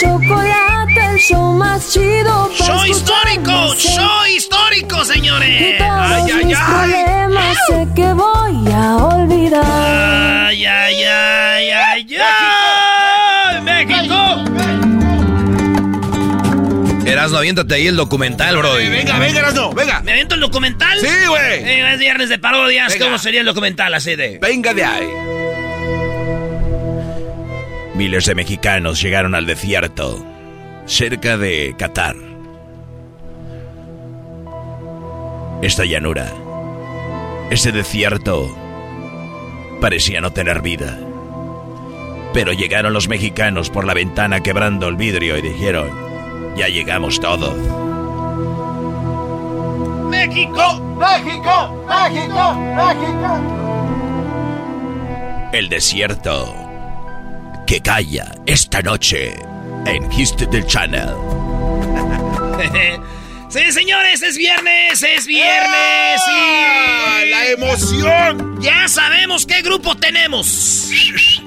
chocolate, el show más chido. ¡Show histórico! ¡Show histórico, Y señores! todos ¡Ay, ay, mis ay! problemas sé que voy a olvidar. ¡Ay, ay, ay, ay, ay! ¡México! Erasno, aviéntate ahí el documental, bro. Venga, venga, Erasno, venga. ¿Me aviento el documental? Sí, güey. Eh, es viernes de parodias. Venga. ¿Cómo sería el documental así de...? Venga de ahí. Miles de mexicanos llegaron al desierto, cerca de Qatar. Esta llanura, ese desierto, parecía no tener vida. Pero llegaron los mexicanos por la ventana quebrando el vidrio y dijeron, ya llegamos todos. ¡México! ¡México! ¡México! ¡México! El desierto que calla esta noche en History Channel. sí, señores, es viernes, es viernes. ¡Ah! ¡La emoción! Ya sabemos qué grupo tenemos.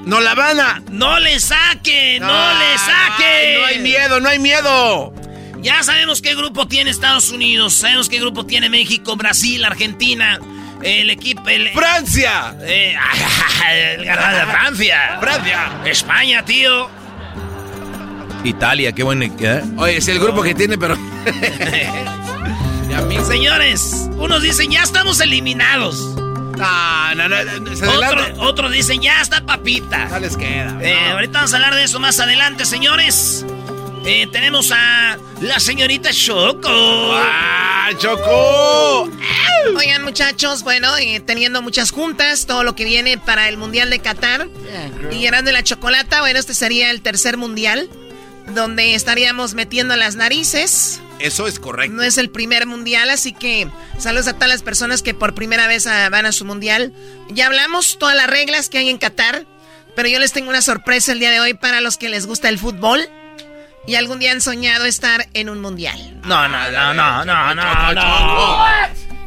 ¡No la van a! No le saque, no Ah, le saque. No hay miedo, no hay miedo. Ya sabemos qué grupo tiene Estados Unidos, sabemos qué grupo tiene México, Brasil, Argentina, el equipo... El, ¡Francia! eh, el ganador de Francia. ¡Francia! España, tío. Italia, qué buen... ¿eh? Oye, es el grupo que tiene, pero. Ya Señores, unos dicen ya estamos eliminados. No, no, no, se Otro- otros dicen ya está papita. No les queda. Eh, no. ahorita vamos a hablar de eso más adelante, señores. Eh, tenemos a la señorita Choco. ¡Ah, Chocó! Oigan, muchachos, bueno, eh, teniendo muchas juntas, todo lo que viene para el Mundial de Qatar. Y llenando la chocolata, bueno, este sería el tercer Mundial, donde estaríamos metiendo las narices. Eso es correcto. No es el primer Mundial, así que saludos a todas las personas que por primera vez ah, van a su Mundial. Ya hablamos todas las reglas que hay en Qatar, pero yo les tengo una sorpresa el día de hoy para los que les gusta el fútbol. Y algún día han soñado estar en un mundial. No, no, no, no, no, no, no.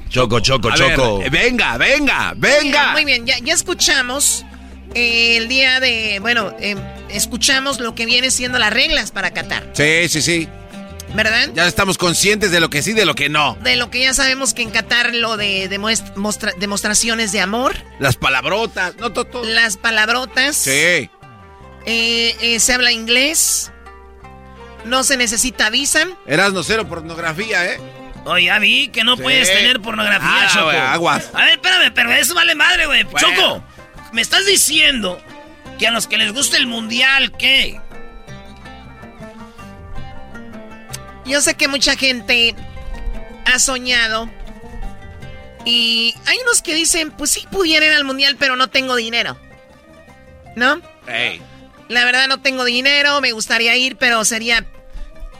Choco, choco, A choco. venga, venga, venga. Muy bien, ya, ya escuchamos eh, el día de, bueno, eh, escuchamos lo que viene siendo las reglas para Qatar, Sí, sí, sí. ¿verdad? Ya estamos conscientes de lo que sí, de lo que no. De lo que ya sabemos que en Qatar lo de demostraciones de amor, Las palabrotas, no todo. las palabrotas, Sí. eh, eh, se habla inglés, no se necesita visa. Erasno cero pornografía, ¿eh? Oye, ya vi que no Sí. puedes tener pornografía, Ah, Choco. aguas. A ver, espérame, pero eso vale madre, güey. Bueno. Choco, me estás diciendo que a los que les gusta el mundial, ¿qué? Yo sé que mucha gente ha soñado y hay unos que dicen, pues sí pudiera ir al mundial, pero no tengo dinero. ¿No? La verdad no tengo dinero, me gustaría ir, pero sería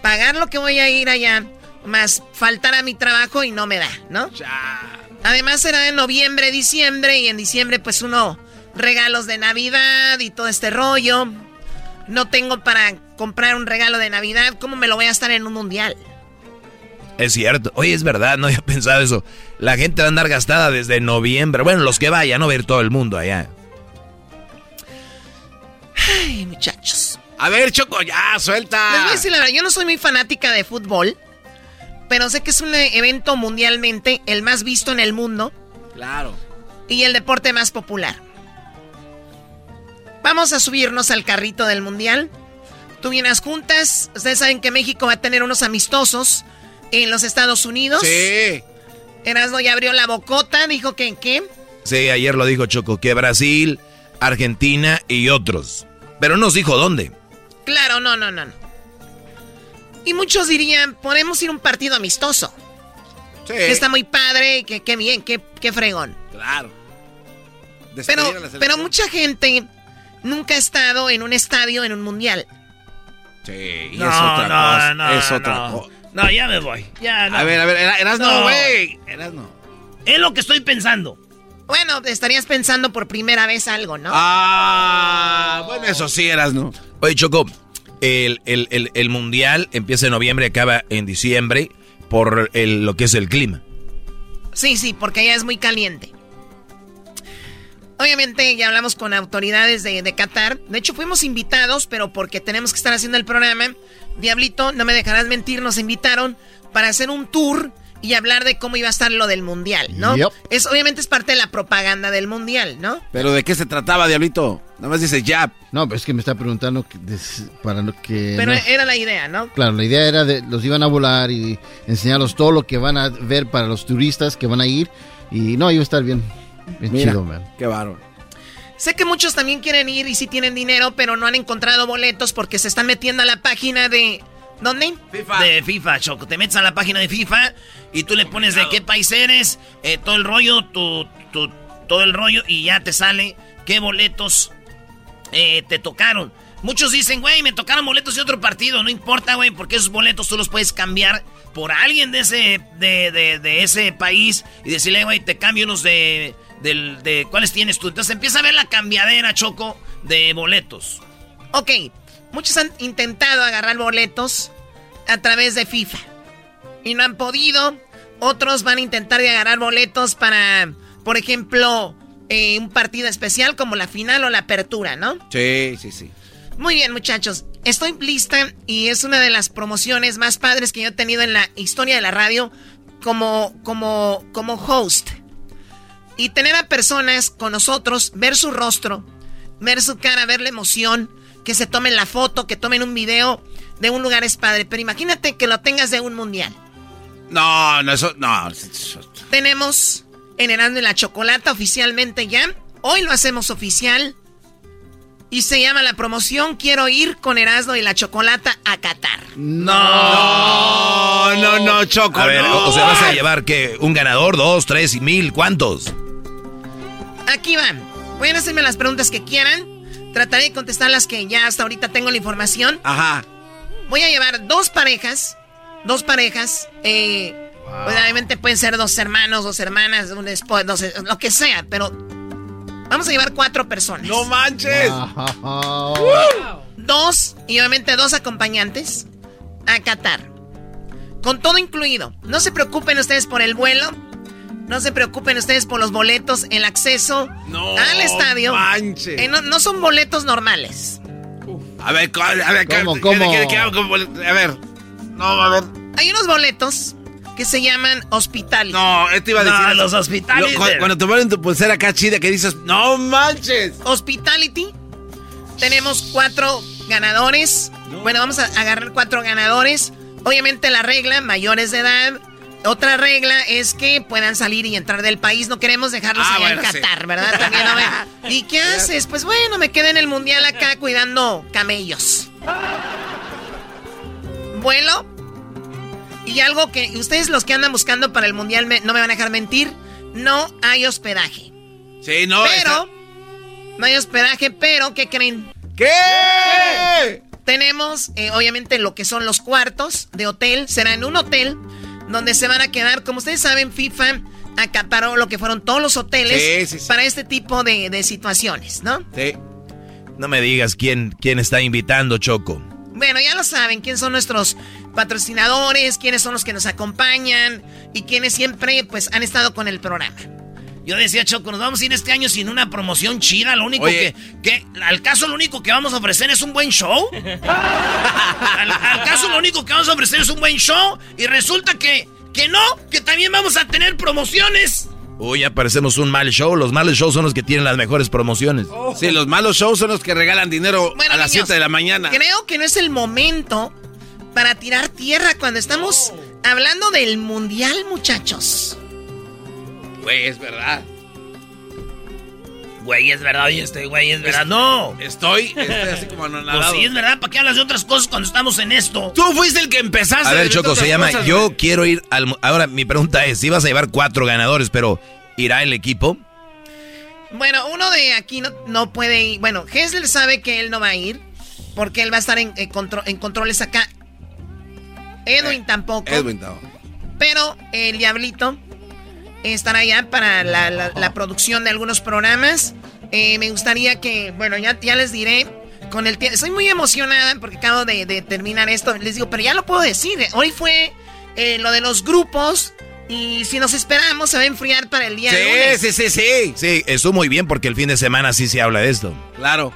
pagar lo que voy a ir allá, más faltar a mi trabajo y no me da, ¿no? Además será en noviembre, diciembre, y en diciembre pues uno regalos de Navidad y todo este rollo. No tengo para comprar un regalo de Navidad, ¿cómo me lo voy a estar en un mundial? Es cierto. Oye, es verdad, no había pensado eso. La gente va a andar gastada desde noviembre. Bueno, los que vayan, no ver todo el mundo allá. Ay, muchachos. A ver, Choco, ya, suelta. Les voy a decir la verdad, yo no soy muy fanática de fútbol, pero sé que es un evento mundialmente el más visto en el mundo. Claro. Y el deporte más popular. Vamos a subirnos al carrito del mundial. Tú vienes juntas. Ustedes saben que México va a tener unos amistosos en los Estados Unidos. Sí. Erasmo ya abrió la bocota, dijo que en qué. Sí, ayer lo dijo Choco, que Brasil, Argentina y otros. Pero nos dijo dónde. Claro, no, no, no. Y muchos dirían, podemos ir a un partido amistoso. Sí. Que está muy padre, que, qué bien, qué, qué fregón. Claro. Pero, pero mucha gente nunca ha estado en un estadio en un mundial. Sí, y es otra cosa. No, es otra no. cosa. No, ya me voy. Ya, no. A ver, a ver, eras No. no, güey. Eras no. Es lo que estoy pensando. Bueno, estarías pensando por primera vez algo, ¿no? Ah, bueno, eso sí, eras no. Oye, Choco, el, el- el- el mundial empieza en noviembre y acaba en diciembre por el- lo que es el clima. Sí, sí, porque allá es muy caliente. Obviamente ya hablamos con autoridades de, de Qatar. De hecho, fuimos invitados, pero porque tenemos que estar haciendo el programa. Diablito, no me dejarás mentir, nos invitaron para hacer un tour y hablar de cómo iba a estar lo del mundial, ¿no? Yep. Es obviamente es parte de la propaganda del mundial, ¿no? Pero ¿de qué se trataba, Diablito? Nada más dice ya. No, pero es que me está preguntando que des- para lo que... Pero no. era la idea, ¿no? Claro, la idea era de los iban a volar y enseñarlos todo lo que van a ver para los turistas que van a ir. Y no, iba a estar bien. Bien Mira, chido, man. qué bárbaro. Sé que muchos también quieren ir y sí tienen dinero, pero no han encontrado boletos porque se están metiendo a la página de... ¿Dónde? FIFA. De FIFA, Choco. Te metes a la página de FIFA y tú le pones de qué país eres, eh, todo el rollo, tu, tu- todo el rollo y ya te sale qué boletos eh, te tocaron. Muchos dicen, güey, me tocaron boletos de otro partido. No importa, güey, porque esos boletos tú los puedes cambiar por alguien de ese, de, de- de ese país y decirle, güey, te cambio unos de, del- de... ¿Cuáles tienes tú? Entonces empieza a ver la cambiadera, Choco, de boletos. Ok, muchos han intentado agarrar boletos a través de FIFA y no han podido. Otros van a intentar de agarrar boletos para, por ejemplo, eh, un partido especial como la final o la apertura, ¿no? Sí, sí, sí. Muy bien, muchachos. Estoy lista y es una de las promociones más padres que yo he tenido en la historia de la radio como, como, como host. Y tener a personas con nosotros, ver su rostro, ver su cara, ver la emoción, que se tomen la foto, que tomen un video de un lugar es padre. Pero imagínate que lo tengas de un mundial. No, no, eso, no. Tenemos en Erasmo y la Chocolata oficialmente ya. Hoy lo hacemos oficial. Y se llama la promoción Quiero ir con Erasmo y la Chocolata a Qatar. No, no, no, Choco. A ver, no. o sea, vas a llevar que un ganador, dos, tres y mil, ¿cuántos? Aquí van. Pueden hacerme las preguntas que quieran. Trataré de contestar las que ya hasta ahorita tengo la información. Ajá. Voy a llevar dos parejas. Dos parejas. Eh, obviamente pueden ser dos hermanos, dos hermanas, un esposo, dos- lo que sea. Pero vamos a llevar cuatro personas. No manches. Dos, y obviamente dos acompañantes a Qatar. Con todo incluido. No se preocupen ustedes por el vuelo. No se preocupen ustedes por los boletos, el acceso No al estadio. manches. Eh, no, no son boletos normales. A ver, a ver, ¿Cómo, ¿qué- cómo? qué- qué- qué- a ver. No, a ver. Hay unos boletos que se llaman hospital. No, este iba a No, decir. eso. los hospitales. Lo- cu- cuando te ponen tu pulsera acá chida que dices, no manches. Hospitality. Tenemos cuatro ganadores. Bueno, vamos a agarrar cuatro ganadores. Obviamente la regla, mayores de edad. Otra regla es que puedan salir y entrar del país. No queremos dejarlos Ah, allá bueno, en sí. Qatar, ¿verdad? También, ¿no? ¿Y qué haces? Pues bueno, me quedé en el mundial acá cuidando camellos. Vuelo. Y algo que ustedes los que andan buscando para el mundial me- no me van a dejar mentir. No hay hospedaje. Sí, no. Pero, no hay hospedaje, pero, ¿qué creen? ¿Qué? Tenemos, eh, obviamente, lo que son los cuartos de hotel. Será en un hotel donde se van a quedar. Como ustedes saben, FIFA acaparó lo que fueron todos los hoteles para este tipo de, situaciones, ¿no? Sí. No me digas quién, quién está invitando, Choco. Bueno, ya lo saben, quiénes son nuestros patrocinadores, quiénes son los que nos acompañan y quiénes siempre pues han estado con el programa. Yo decía, Choco, nos vamos a ir este año sin una promoción chida. Lo único que, que, Al caso, lo único que vamos a ofrecer es un buen show. al, caso, lo único que vamos a ofrecer es un buen show. Y resulta que. Que no, que también vamos a tener promociones. Uy, ya parecemos un mal show. Los malos shows son los que tienen las mejores promociones. Sí, los malos shows son los que regalan dinero a las 7 de la mañana. Creo que no es el momento para tirar tierra cuando estamos hablando del mundial, muchachos. Güey, es verdad. Güey, es verdad, y este güey es verdad. no. Estoy, estoy así como anonadado. Pues sí, es verdad. ¿Para qué hablas de otras cosas cuando estamos en esto? Tú fuiste el que empezaste. A ver, Choco, se llama Yo quiero ir al... Ahora, mi pregunta es, si vas a llevar cuatro ganadores, pero ¿irá el equipo? Bueno, uno de aquí no, no puede ir. Bueno, Hessler sabe que él no va a ir, porque él va a estar en, en controles acá. Edwin eh, tampoco. Edwin tampoco. Pero el Diablito estar allá para la, producción de algunos programas. Eh, me gustaría que, bueno, ya, ya les diré con el tiempo. Estoy muy emocionada porque acabo de, terminar esto. Les digo, pero ya lo puedo decir. Hoy fue eh, lo de los grupos. Y si nos esperamos, se va a enfriar para el día sí, lunes. Sí, sí, sí. Sí, eso muy bien porque el fin de semana sí se habla de esto. Claro.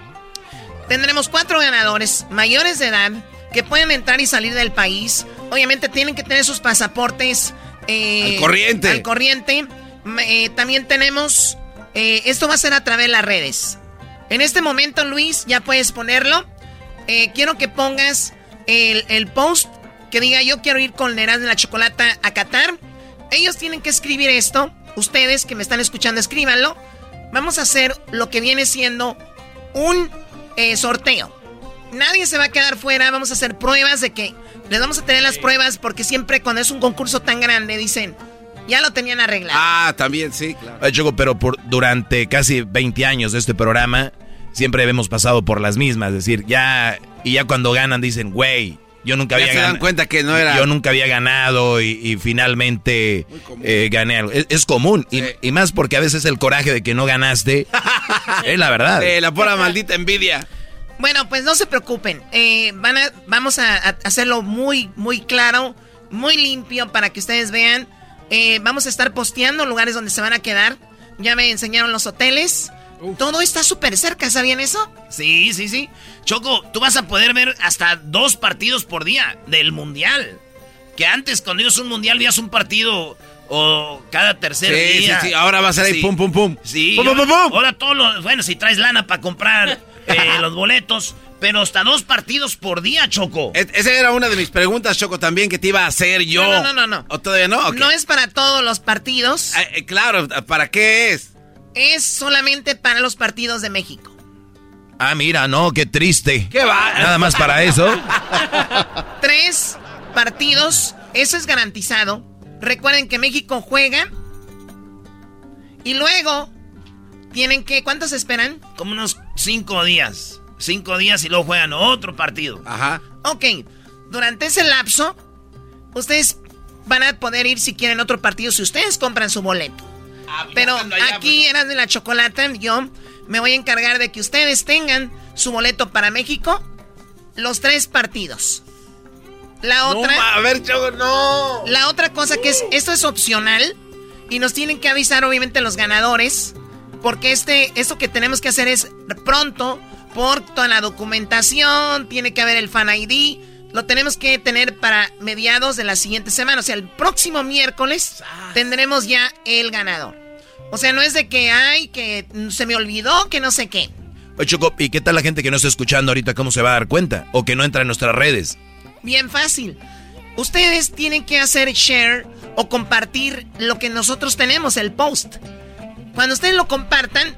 Tendremos cuatro ganadores mayores de edad que pueden entrar y salir del país. Obviamente tienen que tener sus pasaportes eh, al corriente. Al corriente. Eh, también tenemos. Eh, esto va a ser a través de las redes. En este momento, Luis, ya puedes ponerlo. quiero que pongas el, post que diga: Yo quiero ir con Neraz de la Chocolata a Qatar. Ellos tienen que escribir esto. Ustedes que me están escuchando, escríbanlo. Vamos a hacer lo que viene siendo un sorteo. Nadie se va a quedar fuera. Vamos a hacer pruebas de que les vamos a tener las pruebas porque siempre cuando es un concurso tan grande dicen, ya lo tenían arreglado. Ah, también, sí, claro. pero por, durante casi 20 años de este programa, siempre hemos pasado por las mismas. Es decir, ya, y ya cuando ganan dicen, güey, yo nunca había ganado. se dan cuenta que no era. Yo nunca había ganado y, finalmente eh, gané algo. Es, común. Y, más porque a veces el coraje de que no ganaste es la verdad. la pura maldita envidia. Bueno, pues no se preocupen. Eh, van a, vamos a, hacerlo muy, muy claro, muy limpio para que ustedes vean. Eh, vamos a estar posteando lugares donde se van a quedar. Ya me enseñaron los hoteles. Todo está súper cerca, ¿sabían eso? Sí, sí, sí. Choco, tú vas a poder ver hasta dos partidos por día del Mundial. Que antes, cuando ibas un Mundial, veías un partido o cada tercer día. Sí, sí, ahora va a ser ahí pum, pum, pum. Sí. Pum, pum, pum, pum. Ahora todo lo... Bueno, si traes lana para comprar eh, los boletos, pero hasta dos partidos por día, Choco. esa era una de mis preguntas, Choco, también que te iba a hacer yo. No, no, no, no. ¿O todavía no? No es para todos los partidos. Eh, eh, claro, ¿para qué es? Es solamente para los partidos de México. Ah, mira, no, qué triste. ¿Qué va? Nada más para eso. Tres partidos, eso es garantizado. Recuerden que México juega y luego tienen que, ¿cuántos esperan? Como unos cinco días. Cinco días y luego juegan otro partido. Ajá. Ok, durante ese lapso, ustedes van a poder ir si quieren otro partido, si ustedes compran su boleto. Ah, Pero aquí pues. eran de la chocolata, yo me voy a encargar de que ustedes tengan su boleto para México, los tres partidos. La otra. a ver, Choco, no. La otra cosa que es, esto es opcional y nos tienen que avisar obviamente los ganadores porque este, esto que tenemos que hacer es pronto, por toda la documentación, tiene que haber el fan ID, lo tenemos que tener para mediados de la siguiente semana. O sea, el próximo miércoles tendremos ya el ganador. O sea, no es de que, ay, que se me olvidó, que no sé qué. Oye, Choco, ¿y qué tal la gente que no está escuchando ahorita cómo se va a dar cuenta? O que no entra en nuestras redes. Bien fácil. Ustedes tienen que hacer share o compartir lo que nosotros tenemos, el post. Cuando ustedes lo compartan,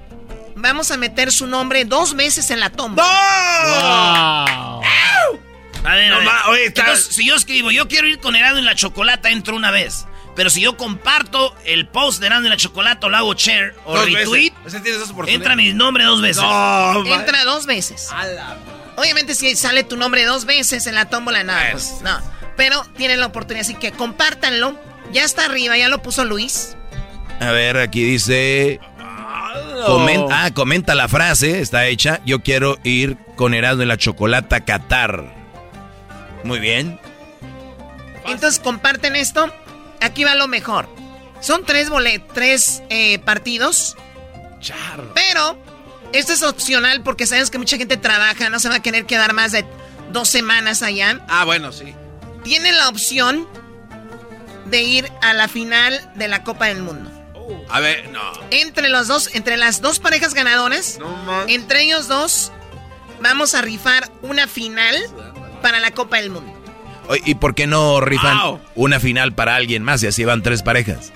vamos a meter su nombre dos veces en la tumba. ¡Wow! A ver, a ver. si yo escribo, yo quiero ir con helado en la chocolata, entro una vez. Pero si yo comparto el post de Erasmo y la Chocolate o lo hago share o retweet, entra mi nombre dos veces. entra dos veces. Obviamente si sale tu nombre dos veces en la tómbola, nada, pues, no. Pero tienen la oportunidad, así que compártanlo. Ya está arriba, ya lo puso Luis. A ver, aquí dice... Comenta, ah, comenta la frase, está hecha. Yo quiero ir con Erasmo y la Chocolata a Qatar. Muy bien. Entonces comparten esto. Aquí va lo mejor. Son tres, tres eh, partidos. Pero esto es opcional porque sabes que mucha gente trabaja, no se va a querer quedar más de dos semanas allá. Ah, bueno, sí. Tienen la opción de ir a la final de la Copa del Mundo. A ver, no. Entre los dos, entre las dos parejas ganadoras, entre ellos dos, vamos a rifar una final para la Copa del Mundo. ¿Y por qué no rifan una final para alguien más y así van tres parejas?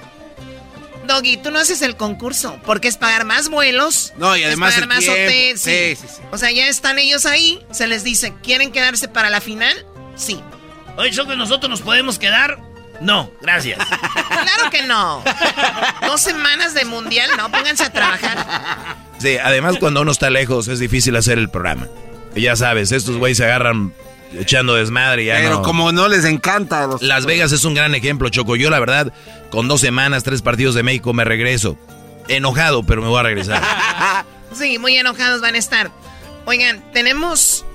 Doggy, tú no haces el concurso porque es pagar más vuelos. No, y además pagar más hotel. Sí. Sí, sí, O sea, ya están ellos ahí. Se les dice, ¿quieren quedarse para la final? Sí. Oye, que nosotros nos podemos quedar. No, gracias. claro que no. Dos semanas de mundial, no, pónganse a trabajar. Sí, además cuando uno está lejos es difícil hacer el programa. Y ya sabes, estos güeyes se agarran echando desmadre y ya Pero como no les encanta. Las Vegas es un gran ejemplo, Choco. Yo la verdad, con dos semanas, tres partidos de México me regreso. Enojado, pero me voy a regresar. sí, muy enojados van a estar. Oigan, tenemos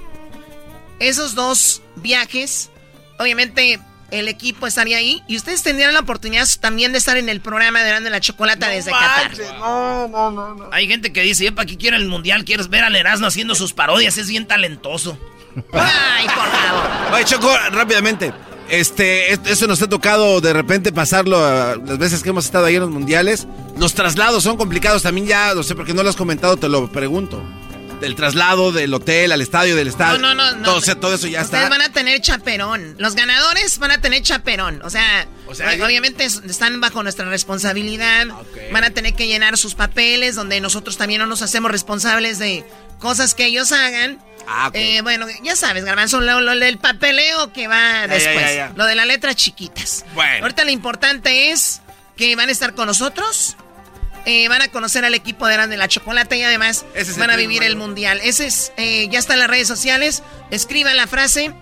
esos dos viajes. Obviamente el equipo estaría ahí y ustedes tendrían la oportunidad también de estar en el programa de Grande la Chocolata desde Qatar. No, no, no, no. Hay gente que dice, ¿para qué quiero el mundial? ¿Quieres ver al Erasmo haciendo sus parodias? Es bien talentoso. Ay, por favor. Oye, Choco, rápidamente. Este, eso nos ha tocado de repente pasarlo las veces que hemos estado ahí en los mundiales. Los traslados son complicados también ya, no sé por qué no lo has comentado, te lo pregunto del traslado del hotel al estadio, del estadio. No, no, no. Todo, todo eso ya Ustedes van a tener chaperón. Los ganadores van a tener chaperón. O sea, obviamente están bajo nuestra responsabilidad. Van a tener que llenar sus papeles, donde nosotros también no nos hacemos responsables de cosas que ellos hagan. Ah, eh, bueno, ya sabes, Garbanzo, lo, lo, del papeleo que va después. lo de las letras chiquitas. Bueno. Ahorita lo importante es que van a estar con nosotros. Eh, van a conocer al equipo de Grande la Chocolate y además van a vivir el mundial. Ese es, eh, ya está en las redes sociales. Escriban la frase.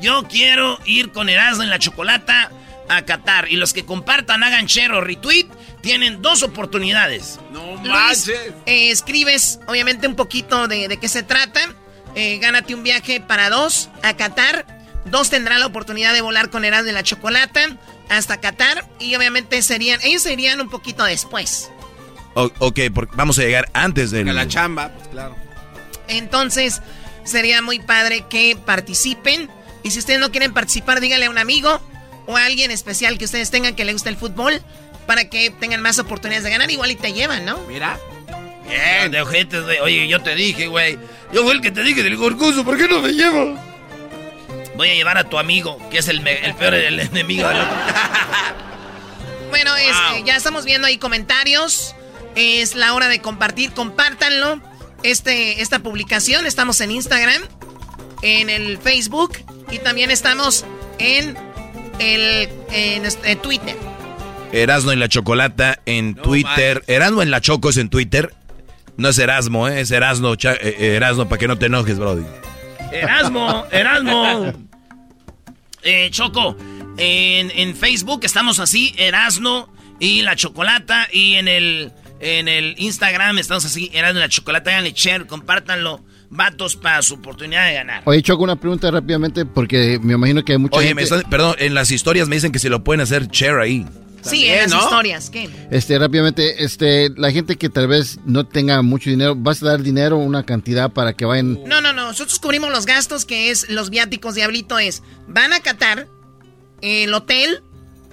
Yo quiero ir con Erasmo en la Chocolata a Qatar. Y los que compartan, hagan share o retweet, tienen dos oportunidades. No manches. Eh, escribes, obviamente, un poquito de, qué se trata. gánate un viaje para dos a Qatar. Dos tendrán la oportunidad de volar con Erasmo en la Chocolata hasta Qatar y obviamente serían, ellos serían un poquito después. ok, porque vamos a llegar antes de la chamba, pues claro. Entonces, sería muy padre que participen. Y si ustedes no quieren participar, díganle a un amigo o a alguien especial que ustedes tengan que le guste el fútbol para que tengan más oportunidades de ganar. Igual y te llevan, ¿no? Mira. Bien. De ojetes, Oye, yo te dije, güey. Yo fui el que te dije del gorgoso. ¿Por qué no me llevo? Voy a llevar a tu amigo, que es el, peor el enemigo del otro. bueno, este, ya estamos viendo ahí comentarios. Es la hora de compartir. Compártanlo. Este, esta publicación. Estamos en Instagram, en el Facebook y también estamos en el en, este, Twitter. Erasmo en la Chocolata en Twitter. Erasmo en la Choco es en Twitter. No es Erasmo, ¿eh? es Erasmo, eh, Erasmo, para que no te enojes, Brody. Erasmo, Erasmo. Eh, Choco, en, Facebook estamos así, Erasno y la Chocolata. Y en el, en el Instagram estamos así, Erasno y la Chocolata. Háganle share, compártanlo. Vatos para su oportunidad de ganar. Oye, Choco, una pregunta rápidamente porque me imagino que hay mucha Oye, perdón, en las historias me dicen que si lo pueden hacer share ahí. Sí, en las historias, ¿qué? Este, rápidamente, este, la gente que tal vez no tenga mucho dinero, ¿vas a dar dinero, una cantidad para que vayan? No, no, no, nosotros cubrimos los gastos que es los viáticos, Diablito, es, van a Qatar, el hotel,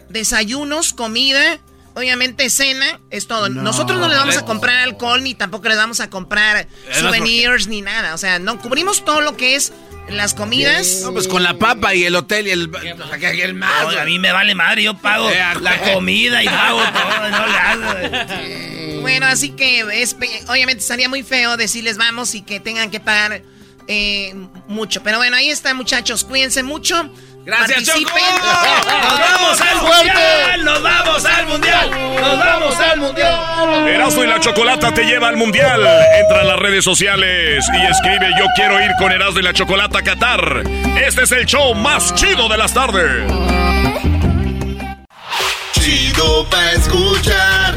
desayunos, comida, obviamente cena, es todo. Nosotros no les vamos a comprar alcohol, ni tampoco les vamos a comprar souvenirs, ni nada, o sea, no, cubrimos todo lo que es las comidas. No, pues con la papa y el hotel y el, el más. a mí me vale madre, yo pago la comida y pago todo, no le hago. Bueno, así que es, obviamente estaría muy feo decirles vamos y que tengan que pagar eh, mucho. Pero bueno, ahí está, muchachos. Cuídense mucho. Gracias, Participen. ¡Nos vamos al mundial! ¡Nos vamos al mundial! ¡Nos vamos al mundial! Erasmo y la Chocolata te lleva al mundial. Entra a las redes sociales y escribe Yo quiero ir con Erasmo y la Chocolata a Qatar. Este es el show más chido de las tardes. Chido pa' escuchar.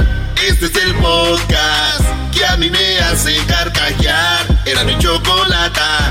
Este es el podcast que a mí me hace carcajear. Era mi chocolata.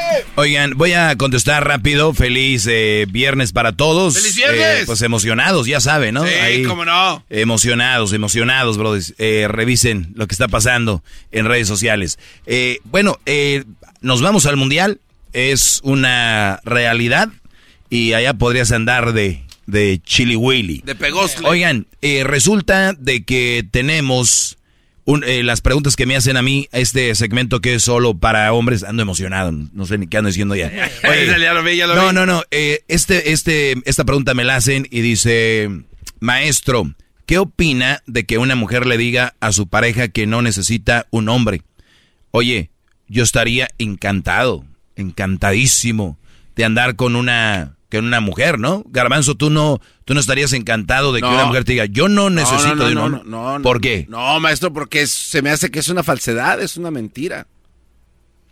Oigan, voy a contestar rápido. Feliz eh, viernes para todos. ¡Feliz viernes! Eh, pues emocionados, ya saben, ¿no? Sí, cómo no. Emocionados, emocionados, brothers. Eh, revisen lo que está pasando en redes sociales. Eh, bueno, eh, nos vamos al mundial. Es una realidad. Y allá podrías andar de, de chili willy. De pegosle. Oigan, eh, resulta de que tenemos un- eh, las preguntas que me hacen a mí, este segmento que es solo para hombres, ando emocionado, no sé ni qué ando diciendo ya. Oye, ya lo vi, ya lo no, vi. no, no, eh, este, este, esta pregunta me la hacen y dice, maestro, ¿qué opina de que una mujer le diga a su pareja que no necesita un hombre? Oye, yo estaría encantado, encantadísimo de andar con una con una mujer, ¿no? Garbanzo, tú no tú no estarías encantado de que No. una mujer te diga, "Yo no necesito no, de un no, hombre". no, no, ¿Por qué? No, maestro, porque es- se me hace que es una falsedad, es una mentira.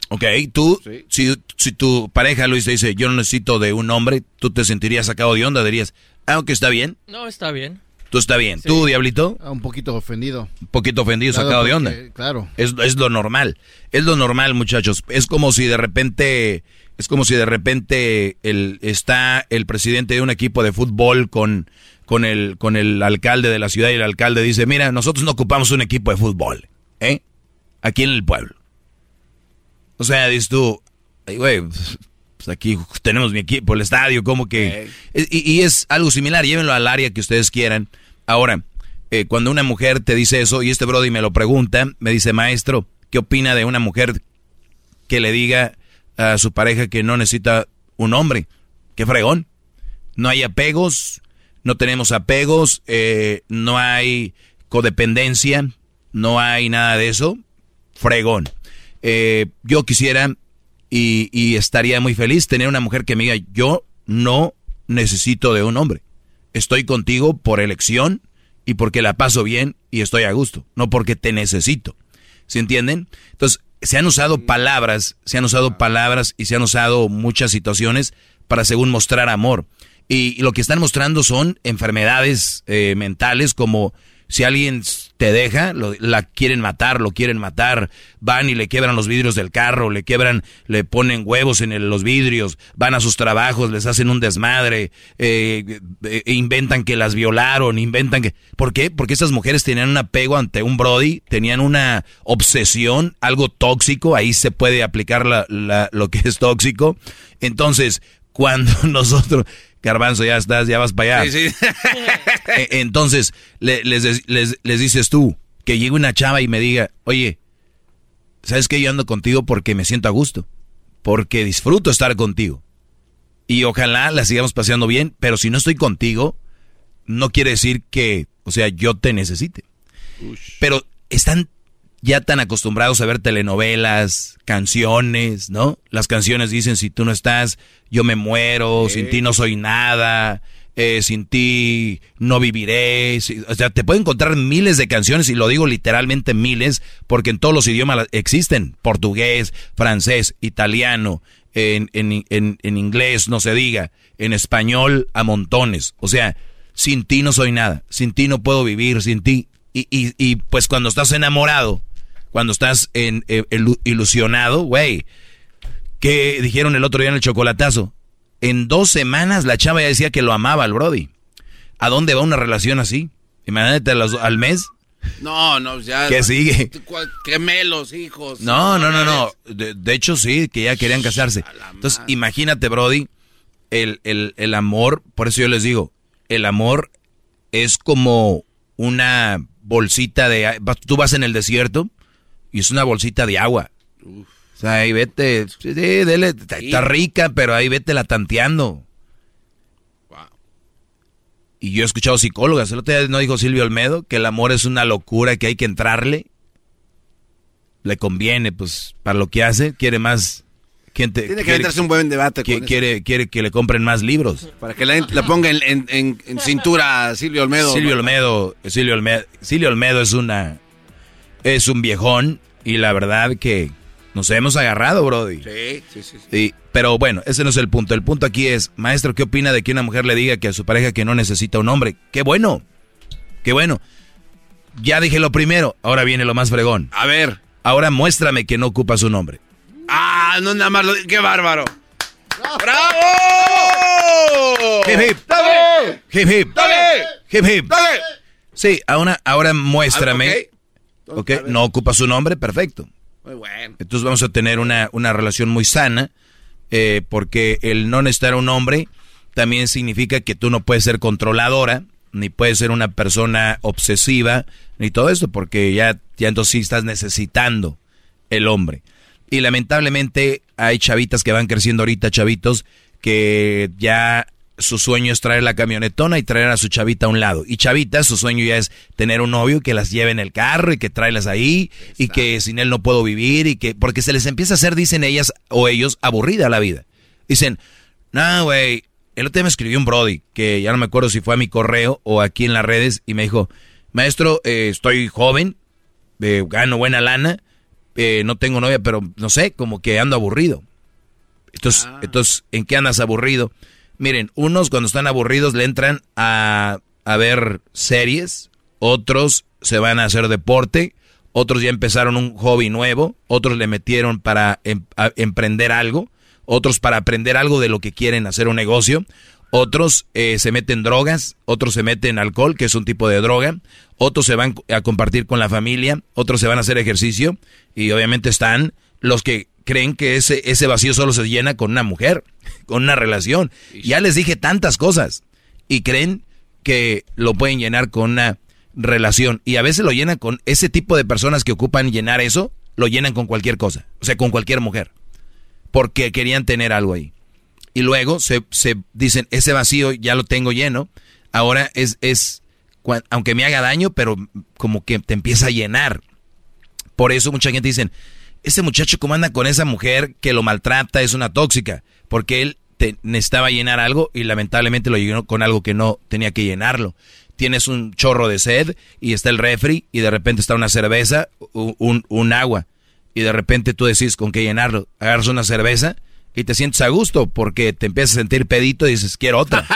Ok, tú, Sí. si, si tu pareja Luis te dice, yo no necesito de un hombre, tú te sentirías sacado de onda, dirías, ah, ok, está bien, No, está bien. tú está bien. Tú, Diablito, Ah, Un poquito ofendido. un poquito ofendido, Claro, sacado de onda. Claro. Es, es lo normal, es lo normal, muchachos. Es como si de repente, es como si de repente el, está el presidente de un equipo de fútbol con, con, el, con el alcalde de la ciudad y el alcalde dice, mira, nosotros no ocupamos un equipo de fútbol, ¿eh? Aquí en el pueblo. O sea, dices tú, "Ay, güey, pues aquí tenemos mi equipo, el estadio, como que... Y, y es algo similar, llévenlo al área que ustedes quieran. Ahora, eh, cuando una mujer te dice eso, y este Brody me lo pregunta, me dice, maestro, ¿qué opina de una mujer que le diga a su pareja que no necesita un hombre? ¡Qué fregón! No hay apegos, no tenemos apegos, eh, no hay codependencia, no hay nada de eso. Fregón. Eh, yo quisiera y, y estaría muy feliz tener una mujer que me diga, yo no necesito de un hombre. Estoy contigo por elección y porque la paso bien y estoy a gusto, no porque te necesito. ¿Se entienden? Entonces, se han usado palabras, se han usado palabras y se han usado muchas situaciones para según mostrar amor. Y, lo que están mostrando son enfermedades eh, mentales como si alguien te deja, la quieren matar, lo quieren matar, van y le quiebran los vidrios del carro, le quiebran, le ponen huevos en los vidrios, van a sus trabajos, les hacen un desmadre, eh, eh, inventan que las violaron, inventan que... ¿Por qué? Porque esas mujeres tenían un apego ante un Brody, tenían una obsesión, algo tóxico, ahí se puede aplicar lo que es tóxico. Entonces, cuando nosotros Garbanzo, ya estás, ya vas para allá. Sí, sí. E, entonces, les, les, dices tú, que llegue una chava y me diga, oye, ¿sabes qué? Yo ando contigo porque me siento a gusto, porque disfruto estar contigo. Y ojalá la sigamos paseando bien, pero si no estoy contigo, no quiere decir que, o sea, yo te necesite. Pero están ya tan acostumbrados a ver telenovelas, canciones, ¿no? Las canciones dicen, si tú no estás, yo me muero, sin ti no soy nada, eh, sin ti no viviré. o sea, te pueden encontrar miles de canciones, y lo digo literalmente miles, porque en todos los idiomas existen, portugués, francés, italiano, en, en, en inglés, no se diga, en español a montones. O sea, sin ti no soy nada, sin ti no puedo vivir, sin ti. Y, y, y pues cuando estás enamorado, cuando estás en, eh, ilusionado, güey. ¿Qué dijeron el otro día en el chocolatazo? En dos semanas la chava ya decía que lo amaba al Brody. ¿A dónde va una relación así? Imagínate al mes. No, no, ya. ¿Qué sigue? Gemelos, hijos. No, no, no, no. De, hecho, sí, que ya querían casarse. Entonces, imagínate, Brody, el, el, el amor, por eso yo les digo, el amor es como una bolsita de... Tú vas en el desierto y es una bolsita de agua. O sea, ahí vete, sí, dele, está, rica, pero ahí vete la tanteando. Y yo he escuchado psicólogas, el otro día no dijo Silvio Olmedo que el amor es una locura, que hay que entrarle. Le conviene, pues, para lo que hace, quiere más gente. Tiene que entrarse un buen debate. quiere, quiere que le compren más libros. Para que la, ponga en, en, cintura Silvio Olmedo. Silvio Olmedo, Silvio Olmedo, Silvio Olmedo es una es un viejón y la verdad que nos hemos agarrado, Brody. Sí, sí, sí, pero bueno, ese no es el punto. El punto aquí es, maestro, ¿qué opina de que una mujer le diga que a su pareja que no necesita un hombre? ¡Qué bueno! ¡Qué bueno! Ya dije lo primero, ahora viene lo más fregón. A ver. Ahora muéstrame que no ocupas un hombre. Ah, no nada más lo... ¡Qué bárbaro! ¡Bravo! ¡Hip, hip! ¡Dale! ¡Hip, hip! ¡Dale! ¡Hip, hip! ¡Dale! Sí, ahora, ahora muéstrame... ¿Ok? No ocupa su nombre, perfecto. Muy bueno. Entonces vamos a tener una, una relación muy sana, eh, porque el no necesitar un hombre también significa que tú no puedes ser controladora, ni puedes ser una persona obsesiva, ni todo esto, porque ya, ya entonces sí estás necesitando el hombre. Y lamentablemente hay chavitas que van creciendo ahorita, chavitos, que ya su sueño es traer la camionetona y traer a su chavita a un lado. Y chavita, su sueño ya es tener un novio que las lleve en el carro y que traelas ahí y que sin él no puedo vivir y que porque se les empieza a hacer, dicen ellas o ellos, aburrida la vida. Dicen, no, güey, el otro día me escribió un Brody que ya no me acuerdo si fue a mi correo o aquí en las redes y me dijo, maestro, eh, estoy joven, eh, gano buena lana, eh, no tengo novia, pero no sé, como que ando aburrido. Entonces, ah. entonces ¿en qué andas aburrido? Miren, unos cuando están aburridos le entran a, ver series, otros se van a hacer deporte, otros ya empezaron un hobby nuevo, otros le metieron para em, emprender algo, otros para aprender algo de lo que quieren hacer un negocio, otros eh, se meten drogas, otros se meten alcohol, que es un tipo de droga, otros se van a compartir con la familia, otros se van a hacer ejercicio y obviamente están los que creen que ese, ese vacío solo se llena con una mujer, con una relación. Ya les dije tantas cosas y creen que lo pueden llenar con una relación. Y a veces lo llenan con ese tipo de personas que ocupan llenar eso, lo llenan con cualquier cosa, o sea, con cualquier mujer, porque querían tener algo ahí. Y luego se, se dicen, ese vacío ya lo tengo lleno, ahora es, es, aunque me haga daño, pero como que te empieza a llenar. Por eso mucha gente dice, ese muchacho cómo anda con esa mujer que lo maltrata, es una tóxica, porque él te, necesitaba llenar algo y lamentablemente lo llenó con algo que no tenía que llenarlo. Tienes un chorro de sed y está el refri y de repente está una cerveza, un, un agua y de repente tú decís con qué llenarlo. Agarras una cerveza y te sientes a gusto porque te empiezas a sentir pedito y dices, quiero otra.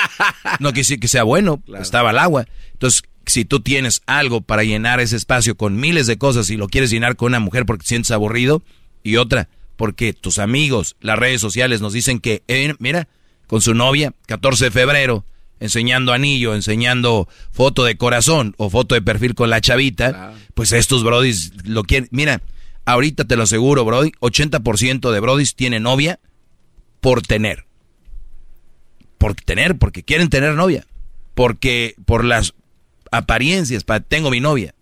No decir que sea bueno, estaba el agua. Entonces, si tú tienes algo para llenar ese espacio con miles de cosas y lo quieres llenar con una mujer porque te sientes aburrido y otra porque tus amigos, las redes sociales nos dicen que, eh, mira, con su novia, 14 de febrero, enseñando anillo, enseñando foto de corazón o foto de perfil con la chavita, pues estos brodis lo quieren. Mira, ahorita te lo aseguro, brody, 80% de brodis tiene novia por tener. Por tener, porque quieren tener novia. Porque por las apariencias, para, tengo mi novia.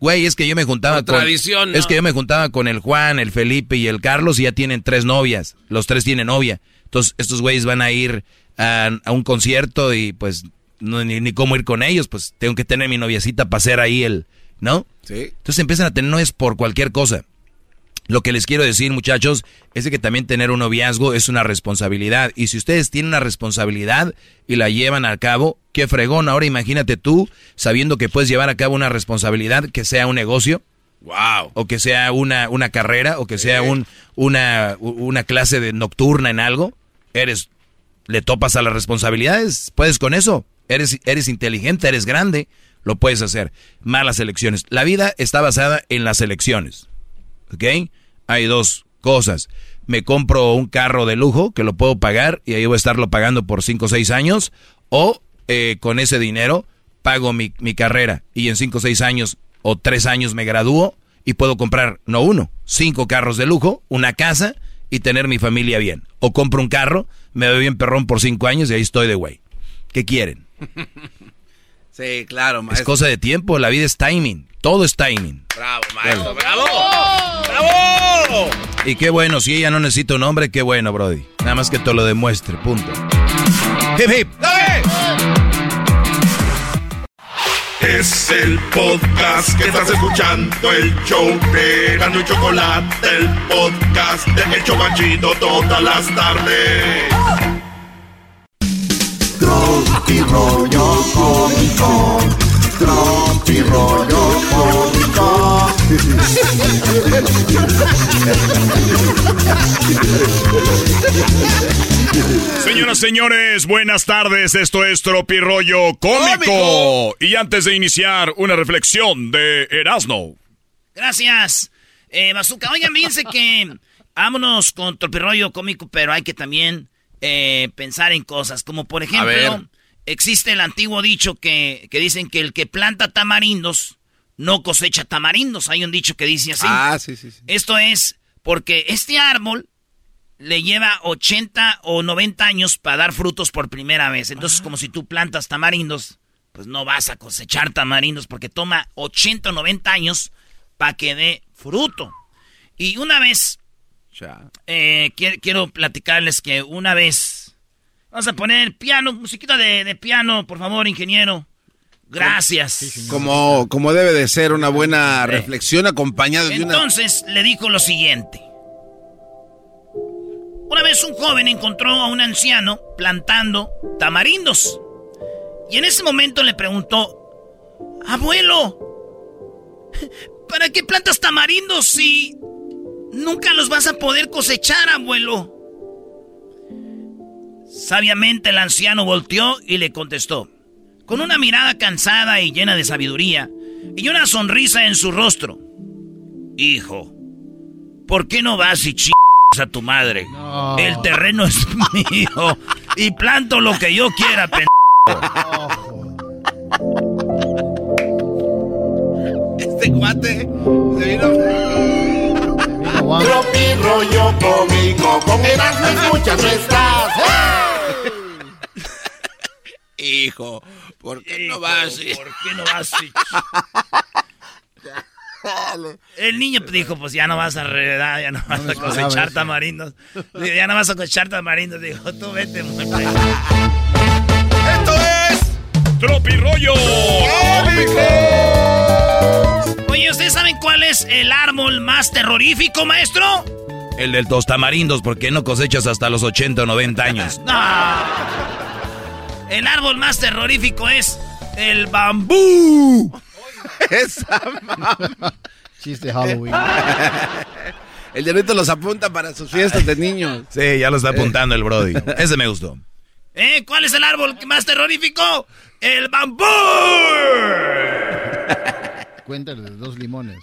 Güey, es que yo me juntaba con. Es que yo me juntaba con el Juan, el Felipe y el Carlos y ya tienen tres novias. Los tres tienen novia. Entonces, estos güeyes van a ir a, un concierto y pues no, ni, ni, cómo ir con ellos. Pues tengo que tener mi noviecita para hacer ahí el. ¿No? Sí. Entonces empiezan a tener novias por cualquier cosa. Lo que les quiero decir, muchachos, es que también tener un noviazgo es una responsabilidad. Y si ustedes tienen una responsabilidad y la llevan a cabo, qué fregón. Ahora imagínate tú, sabiendo que puedes llevar a cabo una responsabilidad que sea un negocio. Wow. O que sea una, una carrera, o que sea un, una, una clase de nocturna en algo. Eres, le topas a las responsabilidades, puedes con eso. Eres, eres inteligente, eres grande, lo puedes hacer. Malas elecciones. La vida está basada en las elecciones. ¿Ok? Hay dos cosas. Me compro un carro de lujo que lo puedo pagar y ahí voy a estarlo pagando por 5 o 6 años. O eh, con ese dinero pago mi, mi carrera y en 5 o 6 años o 3 años me gradúo y puedo comprar, no uno, cinco carros de lujo, una casa y tener mi familia bien. O compro un carro, me doy bien perrón por 5 años y ahí estoy de güey. ¿Qué quieren? Sí, claro, maestro. Es cosa de tiempo, la vida es timing. Todo es timing. Bravo, maestro, bravo. ¡Bravo! Y qué bueno, si ella no necesita un hombre, qué bueno, Brody. Nada más que te lo demuestre, punto. Hip hip. Es el podcast que estás escuchando, el show de Gano y Chocolate, el podcast de El Chocachito todas las tardes. Tropi rollo cómico, tropi rollo cómico. Señoras, señores, buenas tardes. Esto es Tropi Rollo cómico. Y antes de iniciar, una reflexión de Erasno. Gracias, eh, Bazooka. Oigan, fíjense que vámonos con Tropi Rollo cómico, pero hay que también eh, pensar en cosas. Como por ejemplo, existe el antiguo dicho que, que dicen que el que planta tamarindos no cosecha tamarindos. Hay un dicho que dice así. Ah, sí, sí, sí. Esto es porque este árbol le lleva 80 o 90 años para dar frutos por primera vez. Entonces, como si tú plantas tamarindos, pues no vas a cosechar tamarindos porque toma 80 o 90 años para que dé fruto. Y una vez, eh, quiero, platicarles que una vez, vamos a poner piano, musiquita de, de piano, por favor, ingeniero. Gracias. Como, como debe de ser una buena reflexión acompañada de una... Entonces le dijo lo siguiente. Una vez un joven encontró a un anciano plantando tamarindos. Y en ese momento le preguntó, abuelo, ¿para qué plantas tamarindos si nunca los vas a poder cosechar, abuelo? Sabiamente el anciano volteó y le contestó, con una mirada cansada y llena de sabiduría, y una sonrisa en su rostro. Hijo, ¿por qué no vas y ch a tu madre? El terreno es mío y planto lo que yo quiera, pendejo. Este guate se vino... Tropi rollo cómico, con Erasmo escuchas no Hijo, ¿por qué no vas? ¿Por qué no vas? El niño dijo, pues ya no vas a redar, ya no vas a cosechar tamarindos. Ya no vas a cosechar tamarindos. Dijo, tú vete, muerte. Esto es Tropi Rollo. Oye, ¿ustedes saben cuál es es el árbol más terrorífico, maestro? El del tostamarindos, porque no cosechas hasta los 80 o 90 años? no. El árbol más terrorífico es el bambú. Esa mamá. Chiste Halloween. El diablito los apunta para sus fiestas de niños. Sí, ya lo está apuntando el Brody. Ese me gustó. ¿Eh? ¿Cuál es el árbol más terrorífico? ¡El bambú! Cuéntale de dos limones.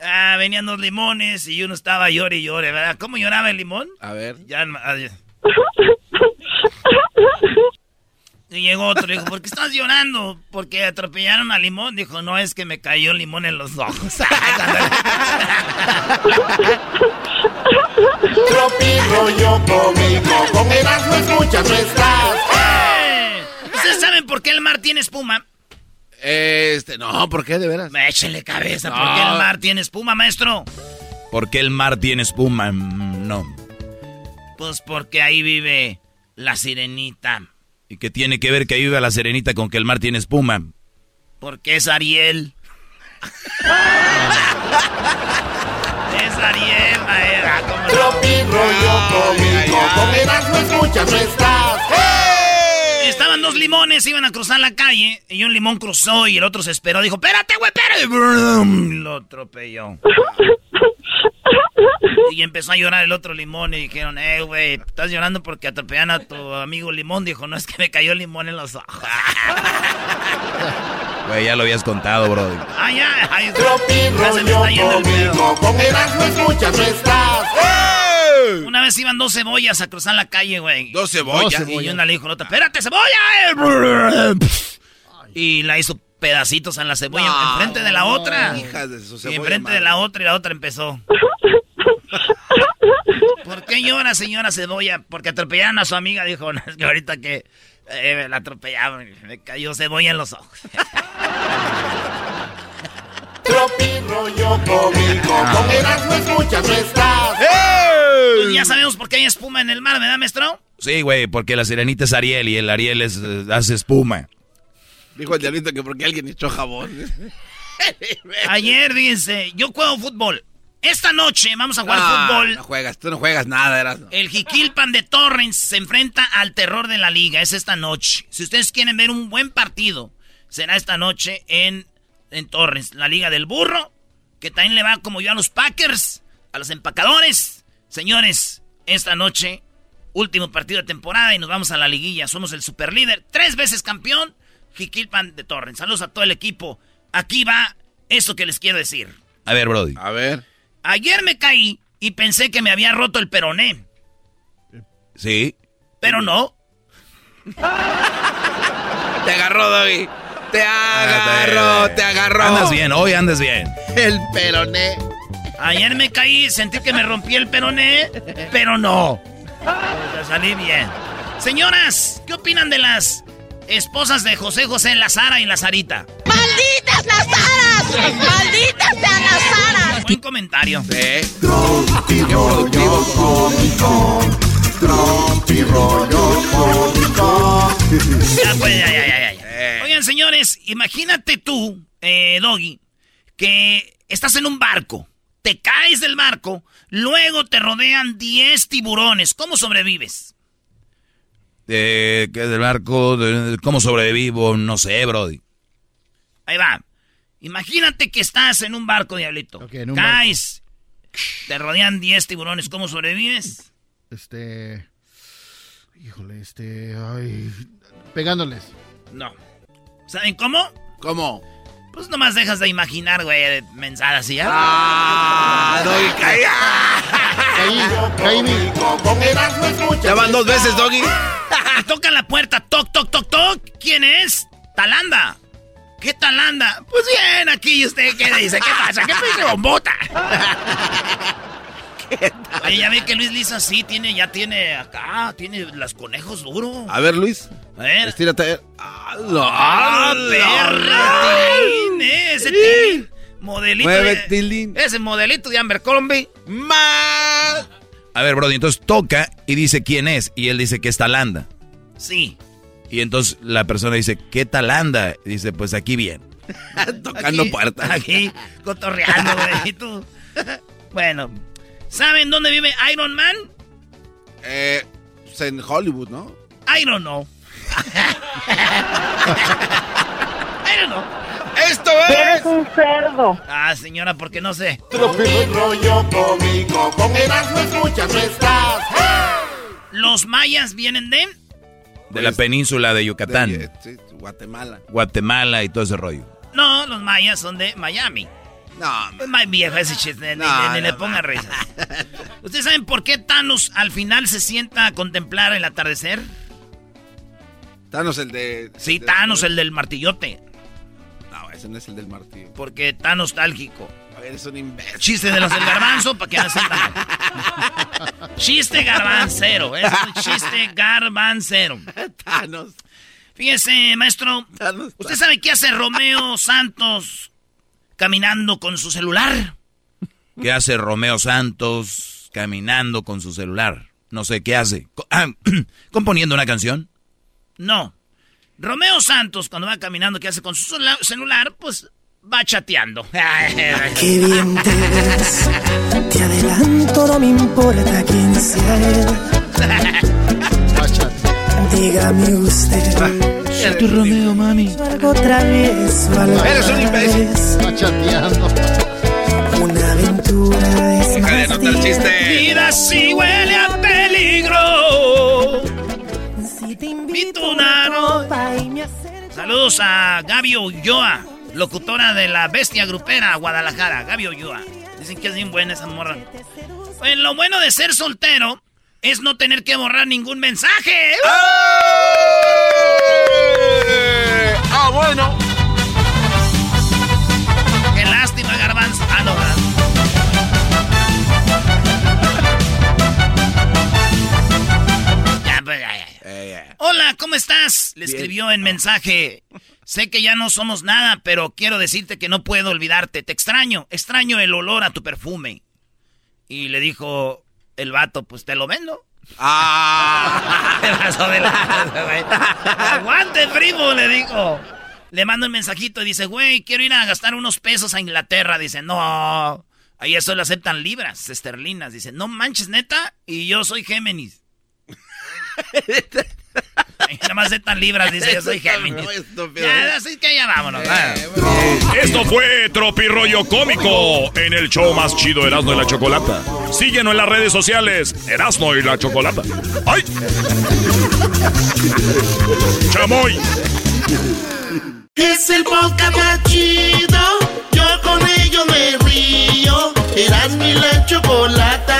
Ah, venían dos limones y uno estaba llore y llore, ¿verdad? ¿Cómo lloraba el limón? A ver. Ya, ya. Y llegó otro y dijo, ¿por qué estás llorando? Porque atropellaron al limón. Dijo, no, es que me cayó el limón en los ojos. Tropi rollo cómico, con Erasmo escuchas no estás. ¡Eh! ¿Ustedes saben por qué el mar tiene espuma? Este, no, ¿por qué de veras? Échale cabeza, ¿por qué el mar tiene espuma, maestro? ¿Por qué el mar tiene espuma? Mm, No. Pues porque ahí vive la sirenita. ¿Y qué tiene que ver que ahí viva la serenita con que el mar tiene espuma? Porque es Ariel. es Ariel, maera. ¿cómo no? Tropi rollo cómico, con Erasmo escuchas no estás. Estaban dos limones, iban a cruzar la calle, y un limón cruzó y el otro se esperó. Dijo, espérate, güey, espérate. Brum, Lo atropelló. Y empezó a llorar el otro limón y dijeron, eh, güey, estás llorando porque atropellaron a tu amigo limón. Dijo, no, es que me cayó el limón en los ojos. Güey, ya lo habías contado, Brody. Ay, ya, rollo está. Una vez iban dos cebollas a cruzar la calle, güey. Dos cebollas. Y una le dijo a la otra, espérate, cebolla. Y la hizo pedacitos en la cebolla No, enfrente de la otra. Hijas de su Y cebolla enfrente de la otra y la otra empezó. ¿Por qué llora, señora Cebolla? Porque atropellaron a su amiga. Dijo, no, es que ahorita que eh, la atropellaron, me cayó cebolla en los ojos. Tropi rollo cómico, con Erasmo escuchas no estás. Pues ya sabemos por qué hay espuma en el mar, ¿verdad, maestro? Sí, güey, porque la serenita es Ariel y el Ariel es, eh, hace espuma. Dijo el diablito que porque alguien echó jabón. Ayer, fíjense, yo juego fútbol. Esta noche vamos a jugar Ah, fútbol. No juegas, tú no juegas nada, Erasmo. El Jiquilpan de Torrens se enfrenta al terror de la liga. Es esta noche. Si ustedes quieren ver un buen partido, será esta noche en, en Torrens. La liga del burro, que también le va como yo a los Packers, a los empacadores. Señores, esta noche, último partido de temporada y nos vamos a la liguilla. Somos el superlíder, tres veces campeón, Jiquilpan de Torrens. Saludos a todo el equipo. Aquí va esto que les quiero decir. A ver, Brody. A ver. Ayer me caí y pensé que me había roto el peroné. Sí. Pero no. Te agarró, Doggy. Te agarró, te agarró. Andas bien, hoy andas bien. El peroné. Ayer me caí, sentí que me rompí el peroné, pero no. Ya salí bien. Señoras, ¿qué opinan de las esposas de José José, la Sara y la Sarita? ¡Malditas las! ¡Malditas sean las aras! Buen comentario. Sí. Tropi rollo cómico, tropi rollo cómico. Ya, pues, ya, ya, ya, ya. Oigan, señores, imagínate tú, eh, Doggy, que estás en un barco, te caes del barco, luego te rodean 10 tiburones. ¿Cómo sobrevives? Eh, ¿qué del barco? de- ¿Cómo sobrevivo? No sé, Brody. Ahí va. Imagínate que estás en un barco, diablito. Ok, en un Caes. Te rodean 10 tiburones. ¿Cómo sobrevives? Este. Híjole, este. Ay. Pegándoles. No. ¿Saben cómo? ¿Cómo? Pues nomás dejas de imaginar, güey, de mensadas así. ¿ah? Ah, Doggy. Caí, caí escuchas Ya van dos veces, Doggy. Y tocan la puerta. Toc, toc, toc, toc. ¿Quién es? Talanda. ¿Qué Talanda? Pues bien, aquí. ¿Y usted qué dice? ¿Qué pasa? ¿Qué pasa con bota? Oye, ya ve que Luis Lisa sí tiene, ya tiene acá, tiene los conejos duros. A ver, Luis. A ver. Estírate. Ah, no. ¡Ah, perra! Ese tilín. Modelito Mueve, de, Tilín. Ese modelito de Abercrombie. Mal. A ver, Brody, entonces toca y dice quién es. Y él dice que es Talanda. Sí. Y entonces la persona dice, ¿qué Talanda? Y dice, pues aquí bien. Tocando puertas. Aquí, cotorreando, güey. Bueno, ¿saben dónde vive Iron Man? Eh, pues en Hollywood, ¿no? I don't know. I don't know. Esto Eres un cerdo. Ah, señora, porque no sé. Rollo cómico, con escuchas no estás. Los mayas vienen de... De la península de Yucatán, De- sí, Guatemala. Guatemala y todo ese rollo. No, los mayas son de Miami. No, Es más viejo ese chiste, ni, No, ni- ni le no, pongan risas. ¿Ustedes saben por qué Thanos al final se sienta a contemplar el atardecer? Thanos el de... Sí, Thanos, el del martillote. No, ese no es el del martillo. Porque está nostálgico. Eres un imbécil. Chiste de los del garbanzo para que no se mal. Chiste garbancero. Es un chiste garbancero. Thanos. Fíjese, maestro. Thanos. ¿Usted sabe qué hace Romeo Santos caminando con su celular? ¿Qué hace Romeo Santos caminando con su celular? No sé qué hace. Ah, ¿Componiendo una canción? No. Romeo Santos, cuando va caminando, ¿qué hace con su celu- celular? Pues va chateando. Qué bien te ves, te adelanto, no me importa quién sea él. Dígame usted, Es tu Romeo, mami. algo travieso al Eres un imbécil. Está chateando. Una aventura es Deja de más anotar chiste. Vida sí huele a peligro. Si te invito una copa y me Saludos a Gaby Ulloa, locutora de la Bestia Grupera, Guadalajara. Gaby Ulloa. Dicen que es bien buena esa morra. Pues lo bueno de ser soltero es no tener que borrar ningún mensaje. Ah, bueno. Qué lástima, garbanzo. Ah, no, pues. Eh. Hola, ¿cómo estás? Le escribió en mensaje. Sé que ya no somos nada, pero quiero decirte que no puedo olvidarte. Te extraño, extraño el olor a tu perfume. Y le dijo el vato, pues te lo vendo. Ah. Aguante, primo, le dijo. Le mando un mensajito y dice, güey, quiero ir a gastar unos pesos a Inglaterra. Dice, no, ahí eso le aceptan libras esterlinas. Dice, no manches, neta, y yo soy Géminis. Nada más libras, dice, yo soy Géminis. Ya, así que ya vámonos. Esto fue Tropirollo Cómico en el show más chido Erasmo y la Chocolata. Síguenos en las redes sociales, Erasmo y la Chocolata. ¡Ay! ¡Chamoy! Es el podcast más chido. Yo con ello me río. Eras mi la chocolata.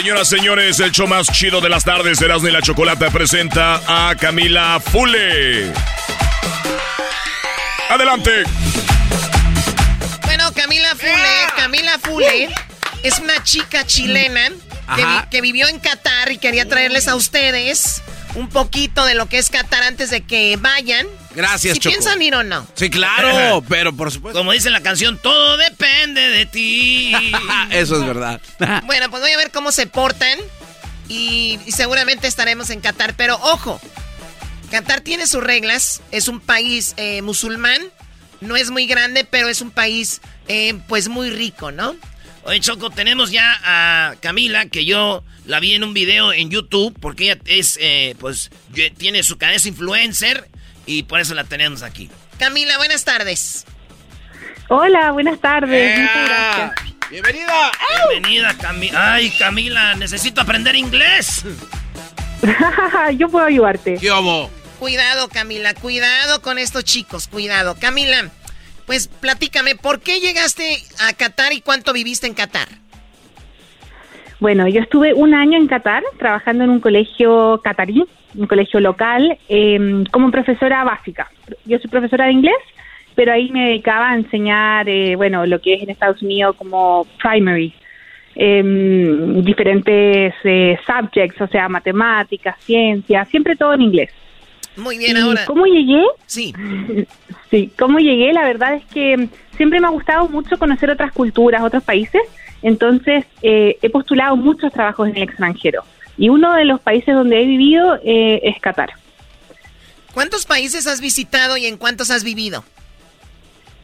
Señoras, señores, el show más chido de las tardes, Erasmo y la Chocolata presenta a Camila Fule. Adelante. Bueno, Camila Fule, Camila Fule es una chica chilena que, vi- que vivió en Qatar y quería traerles a ustedes un poquito de lo que es Qatar antes de que vayan. Gracias, si Choco. piensan ir o no. Sí, claro, pero por supuesto. Como dice la canción, todo depende de ti. Eso es verdad. Bueno, pues voy a ver cómo se portan y, y seguramente estaremos en Qatar. Pero ojo, Qatar tiene sus reglas, es un país eh, musulmán, no es muy grande, pero es un país eh, pues muy rico, ¿no? Oye, Choco, tenemos ya a Camila, que yo la vi en un video en YouTube, porque ella es, eh, pues, tiene su cadena influencer y por eso la tenemos aquí. Camila, buenas tardes. Hola, buenas tardes. Bienvenida. Bienvenida, Camila. Ay, Camila, necesito aprender inglés. yo puedo ayudarte. ¿Qué Cuidado, Camila, cuidado con estos chicos, cuidado. Camila, pues platícame, ¿por qué llegaste a Qatar y cuánto viviste en Qatar? Bueno, yo estuve un año en Qatar trabajando en un colegio catarí, un colegio local, em, como profesora básica. Yo soy profesora de inglés, pero ahí me dedicaba a enseñar, eh, bueno, lo que es en Estados Unidos como primary, em, diferentes eh, subjects, o sea, matemáticas, ciencias, siempre todo en inglés. Muy bien, ahora. ¿Cómo llegué? Sí. Sí, ¿cómo llegué? La verdad es que siempre me ha gustado mucho conocer otras culturas, otros países. Entonces, eh, he postulado muchos trabajos en el extranjero. Y uno de los países donde he vivido eh, es Qatar. ¿Cuántos países has visitado y en cuántos has vivido?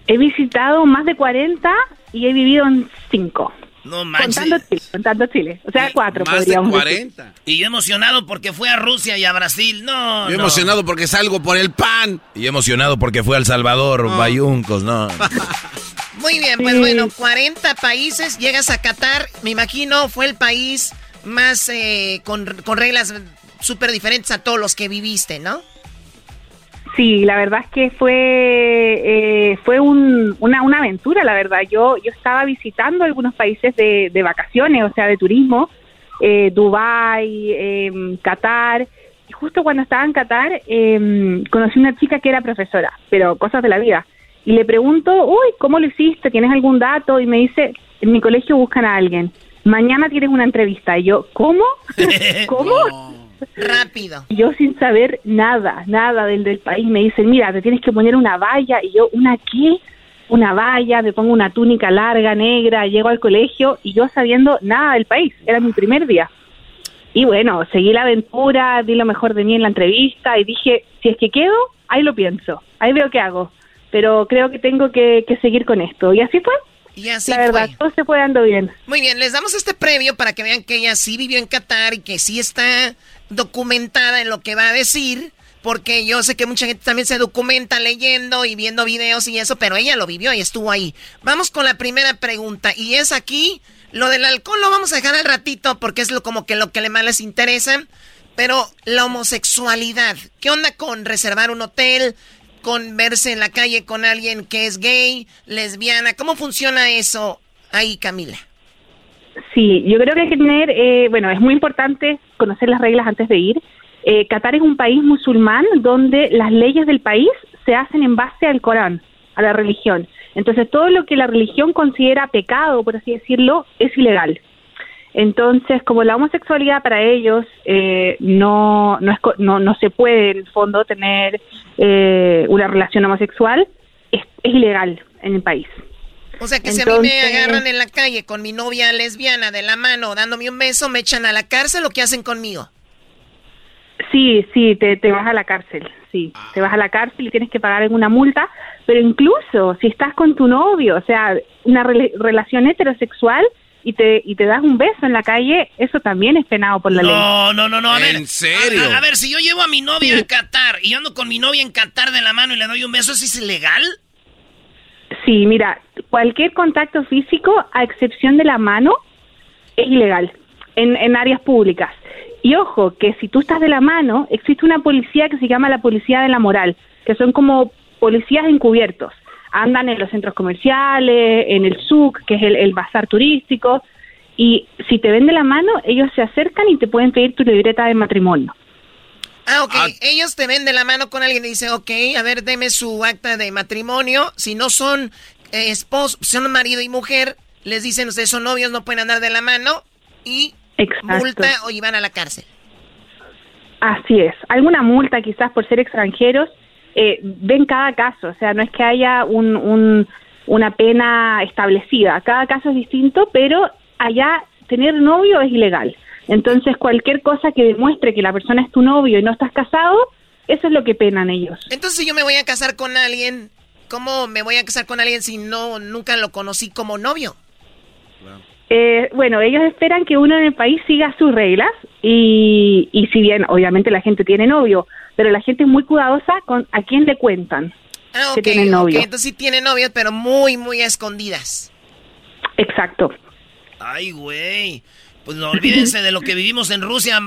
He visitado más de 40 y he vivido en 5. No manches. Contando Chile, contando Chile. O sea, cuatro Más podríamos de 40. Y yo emocionado porque fue a Rusia y a Brasil. No, Yo no. emocionado porque salgo por el pan. Y emocionado porque fue al Salvador, Bayuncos, ¿no? Muy bien, pues bueno, 40 países, llegas a Qatar, me imagino fue el país más eh, con, con reglas súper diferentes a todos los que viviste, ¿no? Sí, la verdad es que fue eh, fue un- una, una aventura, la verdad. Yo yo estaba visitando algunos países de, de vacaciones, o sea, de turismo, eh, Dubai, eh, Qatar. Y justo cuando estaba en Qatar eh, conocí una chica que era profesora, pero cosas de la vida. Y le pregunto, uy, ¿cómo lo hiciste? ¿Tienes algún dato? Y me dice, en mi colegio buscan a alguien. Mañana tienes una entrevista. Y yo, ¿cómo? ¿Cómo? Rápido. Yo sin saber nada, nada del, del país, me dicen, mira, te tienes que poner una valla. Y yo, ¿una qué? Una valla, me pongo una túnica larga, negra, llego al colegio y yo sabiendo nada del país. Era mi primer día. Y bueno, seguí la aventura, di lo mejor de mí en la entrevista y dije, si es que quedo, ahí lo pienso, ahí veo qué hago. Pero creo que tengo que, que seguir con esto. Y así fue. Y así la verdad, fue. todo se fue dando bien. Muy bien, les damos este previo para que vean que ella sí vivió en Qatar y que sí está documentada en lo que va a decir. Porque yo sé que mucha gente también se documenta leyendo y viendo videos y eso, pero ella lo vivió y estuvo ahí. Vamos con la primera pregunta. Y es aquí, lo del alcohol lo vamos a dejar al ratito porque es lo, como que lo que le más les interesa. Pero la homosexualidad, ¿qué onda con reservar un hotel? Con verse en la calle con alguien que es gay, lesbiana. ¿Cómo funciona eso ahí, Camila? Sí, yo creo que hay que tener, eh, bueno, es muy importante conocer las reglas antes de ir. Eh, Qatar es un país musulmán donde las leyes del país se hacen en base al Corán, a la religión. Entonces, todo lo que la religión considera pecado, por así decirlo, es ilegal. Entonces, como la homosexualidad para ellos eh, no, no, es no, no se puede, en el fondo, tener eh, una relación homosexual, es, es ilegal en el país. O sea que si a mí me agarran en la calle con mi novia lesbiana de la mano dándome un beso, me echan a la cárcel o qué hacen conmigo. Sí, sí, te, te vas a la cárcel, sí, te vas a la cárcel y tienes que pagar alguna multa, pero incluso si estás con tu novio, o sea, una rela- relación heterosexual y te, y te das un beso en la calle, eso también es penado por la ley. No, no, no, no, a ver. ¿En serio? A, a ver, si yo llevo a mi novia a Qatar y yo ando con mi novia en Qatar de la mano y le doy un beso, ¿eso es ilegal? Sí, mira, cualquier contacto físico, a excepción de la mano, es ilegal en, en áreas públicas. Y ojo, que si tú estás de la mano, existe una policía que se llama la policía de la moral, que son como policías encubiertos. Andan en los centros comerciales, en el SUC, que es el, el bazar turístico, y si te ven de la mano, ellos se acercan y te pueden pedir tu libreta de matrimonio. Ah, ok. Ellos te ven de la mano con alguien y dicen, ok, a ver, deme su acta de matrimonio. Si no son eh, esposos, son marido y mujer, les dicen, ustedes son novios, no pueden andar de la mano y Exacto. multa o iban a la cárcel. Así es. Alguna multa quizás por ser extranjeros. Eh, ven cada caso, o sea, no es que haya un, un- una pena establecida. Cada caso es distinto, pero allá tener novio es ilegal. Entonces, cualquier cosa que demuestre que la persona es tu novio y no estás casado, eso es lo que penan ellos. Entonces, si yo me voy a casar con alguien, ¿cómo me voy a casar con alguien si no nunca lo conocí como novio? Eh, bueno, ellos esperan que uno en el país siga sus reglas y, y si bien obviamente la gente tiene novio, pero la gente es muy cuidadosa con a quién le cuentan Ah, que ok, tienen novio. ok, entonces sí tiene novios, pero muy, muy escondidas. Exacto. Ay, güey. Pues no olvídense de lo que vivimos en Rusia,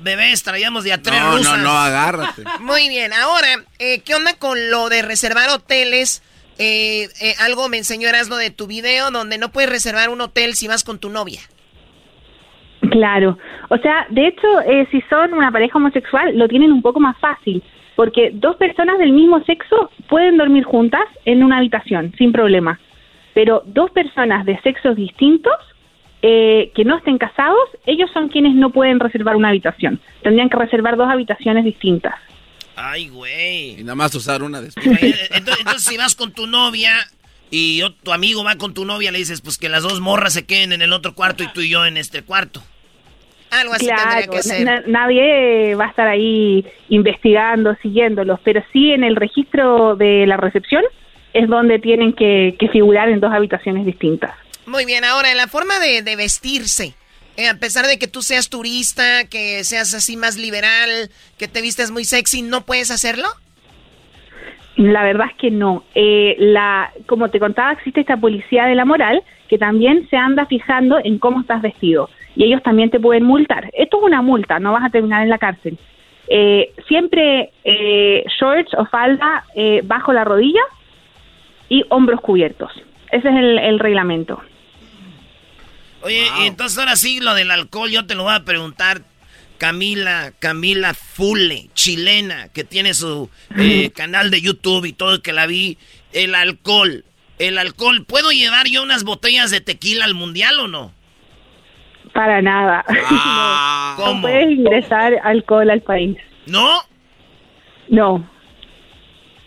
bebés. Traíamos de a tres No, no, rusas. no, agárrate. Muy bien, ahora, eh, ¿qué onda con lo de reservar hoteles? Eh, eh, algo me enseñó Erasmo de tu video, donde no puedes reservar un hotel si vas con tu novia. Claro, o sea, de hecho, eh, si son una pareja homosexual, lo tienen un poco más fácil, porque dos personas del mismo sexo pueden dormir juntas en una habitación, sin problema. Pero dos personas de sexos distintos, eh, que no estén casados, ellos son quienes no pueden reservar una habitación. Tendrían que reservar dos habitaciones distintas. Ay, güey. Y nada más usar una después. Entonces, entonces, si vas con tu novia y yo- tu amigo va con tu novia, le dices, pues que las dos morras se queden en el otro cuarto y tú y yo en este cuarto. Algo así tendría que ser. na- nadie va a estar ahí investigando, siguiéndolos, pero sí en el registro de la recepción es donde tienen que, que figurar en dos habitaciones distintas. Muy bien, ahora, en la forma de, de vestirse, eh, a pesar de que tú seas turista, que seas así más liberal, que te vistes muy sexy, ¿no puedes hacerlo? La verdad es que no. Eh, la, como te contaba, existe esta policía de la moral que también se anda fijando en cómo estás vestido y ellos también te pueden multar. Esto es una multa, no vas a terminar en la cárcel. Eh, siempre eh, shorts o falda eh, bajo la rodilla y hombros cubiertos. Ese es el, el reglamento. Oye, y entonces ahora sí, lo del alcohol, yo te lo voy a preguntar. Camila, Camila Fule, chilena, que tiene su eh, canal de YouTube y todo, que la vi. El alcohol, el alcohol, ¿puedo llevar yo unas botellas de tequila al mundial o no? Para nada. Ah, no, ¿cómo? no puedes ingresar alcohol al país. ¿No? No.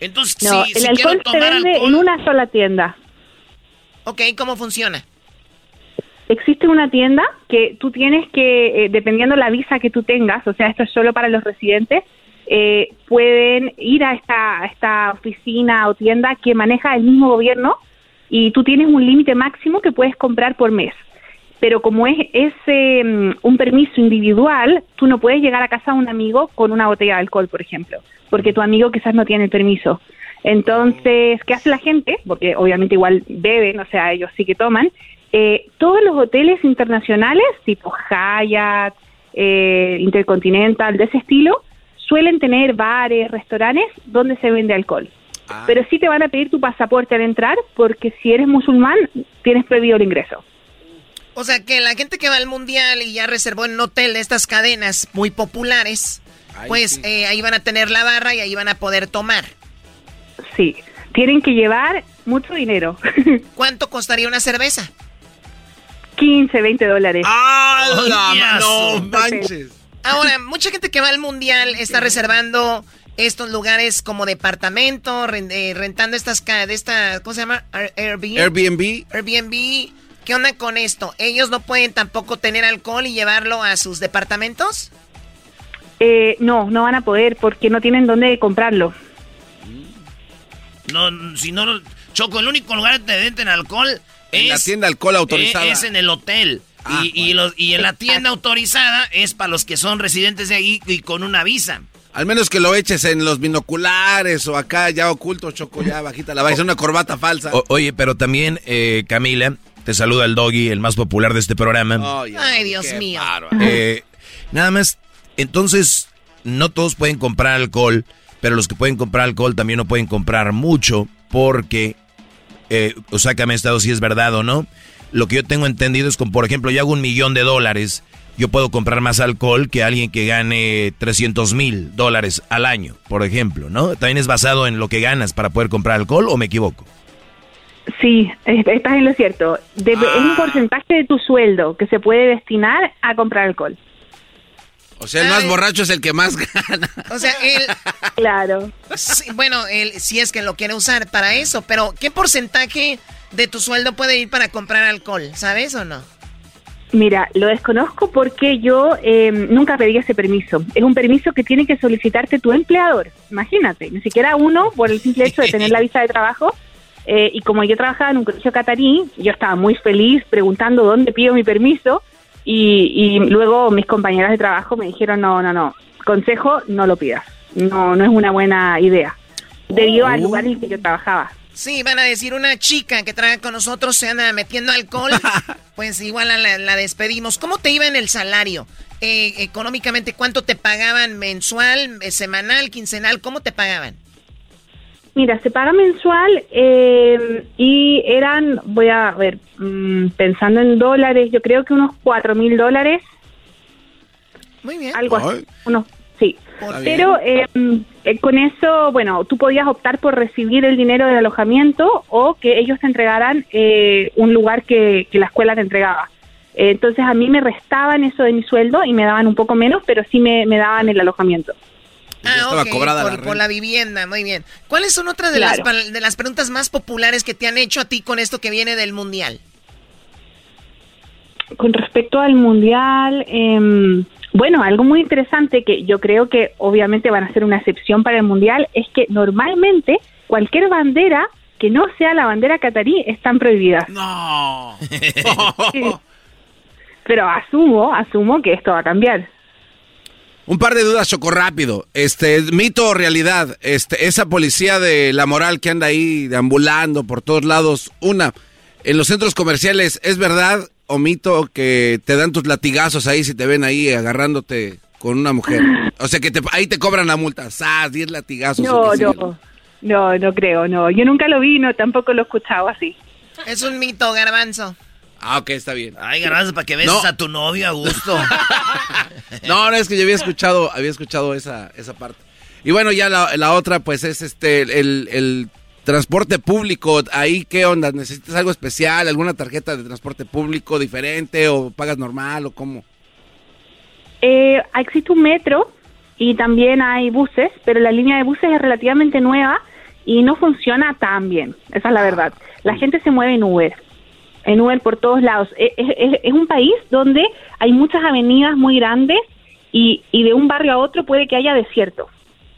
Entonces, No, si, el si alcohol quiero se tomar vende alcohol, en una sola tienda. Ok, ¿cómo funciona? Existe una tienda que tú tienes que, eh, dependiendo la visa que tú tengas, o sea, esto es solo para los residentes, eh, pueden ir a esta, esta oficina o tienda que maneja el mismo gobierno y tú tienes un límite máximo que puedes comprar por mes. Pero como es, es eh, un permiso individual, tú no puedes llegar a casa de un amigo con una botella de alcohol, por ejemplo, porque tu amigo quizás no tiene el permiso. Entonces, ¿qué hace la gente? Porque obviamente igual beben, o sea, ellos sí que toman. Eh, todos los hoteles internacionales, tipo Hyatt, eh, Intercontinental, de ese estilo, suelen tener bares, restaurantes donde se vende alcohol. Pero sí te van a pedir tu pasaporte al entrar porque si eres musulmán tienes prohibido el ingreso. O sea, que la gente que va al mundial y ya reservó en un hotel de estas cadenas muy populares, pues eh, ahí van a tener la barra y ahí van a poder tomar. Sí, tienen que llevar mucho dinero. ¿Cuánto costaría una cerveza? 15, 20 dólares. ¡Ah, no manches! Ahora, mucha gente que va al mundial está reservando estos lugares como departamento, eh, rentando estas ca- de esta, ¿cómo se llama? Air- Airbnb. Airbnb. Airbnb. ¿Qué onda con esto? ¿Ellos no pueden tampoco tener alcohol y llevarlo a sus departamentos? Eh, no, no van a poder porque no tienen dónde comprarlo. no, si no, Choco, el único lugar donde venden alcohol En es... la tienda alcohol autorizada. Es, es en el hotel. Ah, y, y los, y en la tienda autorizada es para los que son residentes de ahí y con una visa. Al menos que lo eches en los binoculares o acá ya oculto, Choco, ya bajita la bajita, una corbata falsa. O- oye, pero también, eh, Camila, te saluda el doggy, el más popular de este programa. Ay, Dios mío. Eh, nada más, entonces, no todos pueden comprar alcohol, pero los que pueden comprar alcohol también no pueden comprar mucho porque, eh, o sácame estado si es verdad o no. Lo que yo tengo entendido es como, por ejemplo, yo hago un millón de dólares, yo puedo comprar más alcohol que alguien que gane 300 mil dólares al año, por ejemplo, ¿no? ¿También es basado en lo que ganas para poder comprar alcohol o me equivoco? Sí, es- estás en lo cierto. Es un porcentaje de tu sueldo que se puede destinar a comprar alcohol. O sea, el más borracho es el que más gana. O sea, él... Claro. Sí, bueno, él si es que lo quiere usar para eso, pero ¿qué porcentaje de tu sueldo puede ir para comprar alcohol? ¿Sabes o no? Mira, lo desconozco porque yo eh, nunca pedí ese permiso. Es un permiso que tiene que solicitarte tu empleador. Imagínate, ni siquiera uno por el simple hecho de tener la visa de trabajo. Eh, y como yo trabajaba en un colegio catarí, yo estaba muy feliz preguntando dónde pido mi permiso y, y luego mis compañeras de trabajo me dijeron, no, no, no, consejo, no lo pidas, no, no es una buena idea, debido al lugar en el que yo trabajaba. Sí, van a decir una chica que trae con nosotros se anda metiendo alcohol, pues igual la, la, despedimos. ¿Cómo te iba en el salario? Eh, económicamente, ¿cuánto te pagaban mensual, eh, semanal, quincenal? ¿Cómo te pagaban? Mira, se paga mensual eh, y eran, voy a ver, mm, pensando en dólares, yo creo que unos cuatro mil dólares. Muy bien. Algo así, unos, sí. Pero em, eh, con eso, bueno, tú podías optar por recibir el dinero del alojamiento o que ellos te entregaran eh, un lugar que, la escuela te entregaba. entonces a mí me restaban eso de mi sueldo y me daban un poco menos, pero sí me, me daban el alojamiento. Ah, por, la vivienda, muy bien. ¿Cuáles son otras de, las, de las preguntas más populares que te han hecho a ti con esto que viene del Mundial? Con respecto al Mundial, eh, bueno, algo muy interesante que yo creo que obviamente van a ser una excepción para el Mundial es que normalmente cualquier bandera que no sea la bandera catarí están prohibidas. No. Pero asumo, asumo que esto va a cambiar. Un par de dudas, Choco, rápido. Este, mito o realidad, este, esa policía de la moral que anda ahí deambulando por todos lados, una, en los centros comerciales, ¿es verdad o mito que te dan tus latigazos ahí si te ven ahí agarrándote con una mujer? O sea, que ahí te cobran la multa, ¡zas! 10 latigazos. No, no, no, no creo, no. Yo nunca lo vi, no, tampoco lo he escuchado así. Es un mito, garbanzo. Ah, ok, está bien. Ay, garbanzo, para que beses a tu novio a gusto. no, no, es que yo había escuchado, había escuchado esa, esa parte. Y bueno, ya la, la otra, pues es este, el, el transporte público. Ahí, ¿qué onda? ¿Necesitas algo especial? ¿Alguna tarjeta de transporte público diferente? ¿O pagas normal? ¿O cómo? Eh, existe un metro y también hay buses, pero la línea de buses es relativamente nueva y no funciona tan bien. Esa es la verdad. La gente se mueve en Uber en Uber por todos lados. E, es, un país donde hay muchas avenidas muy grandes y, y, de un barrio a otro puede que haya desierto.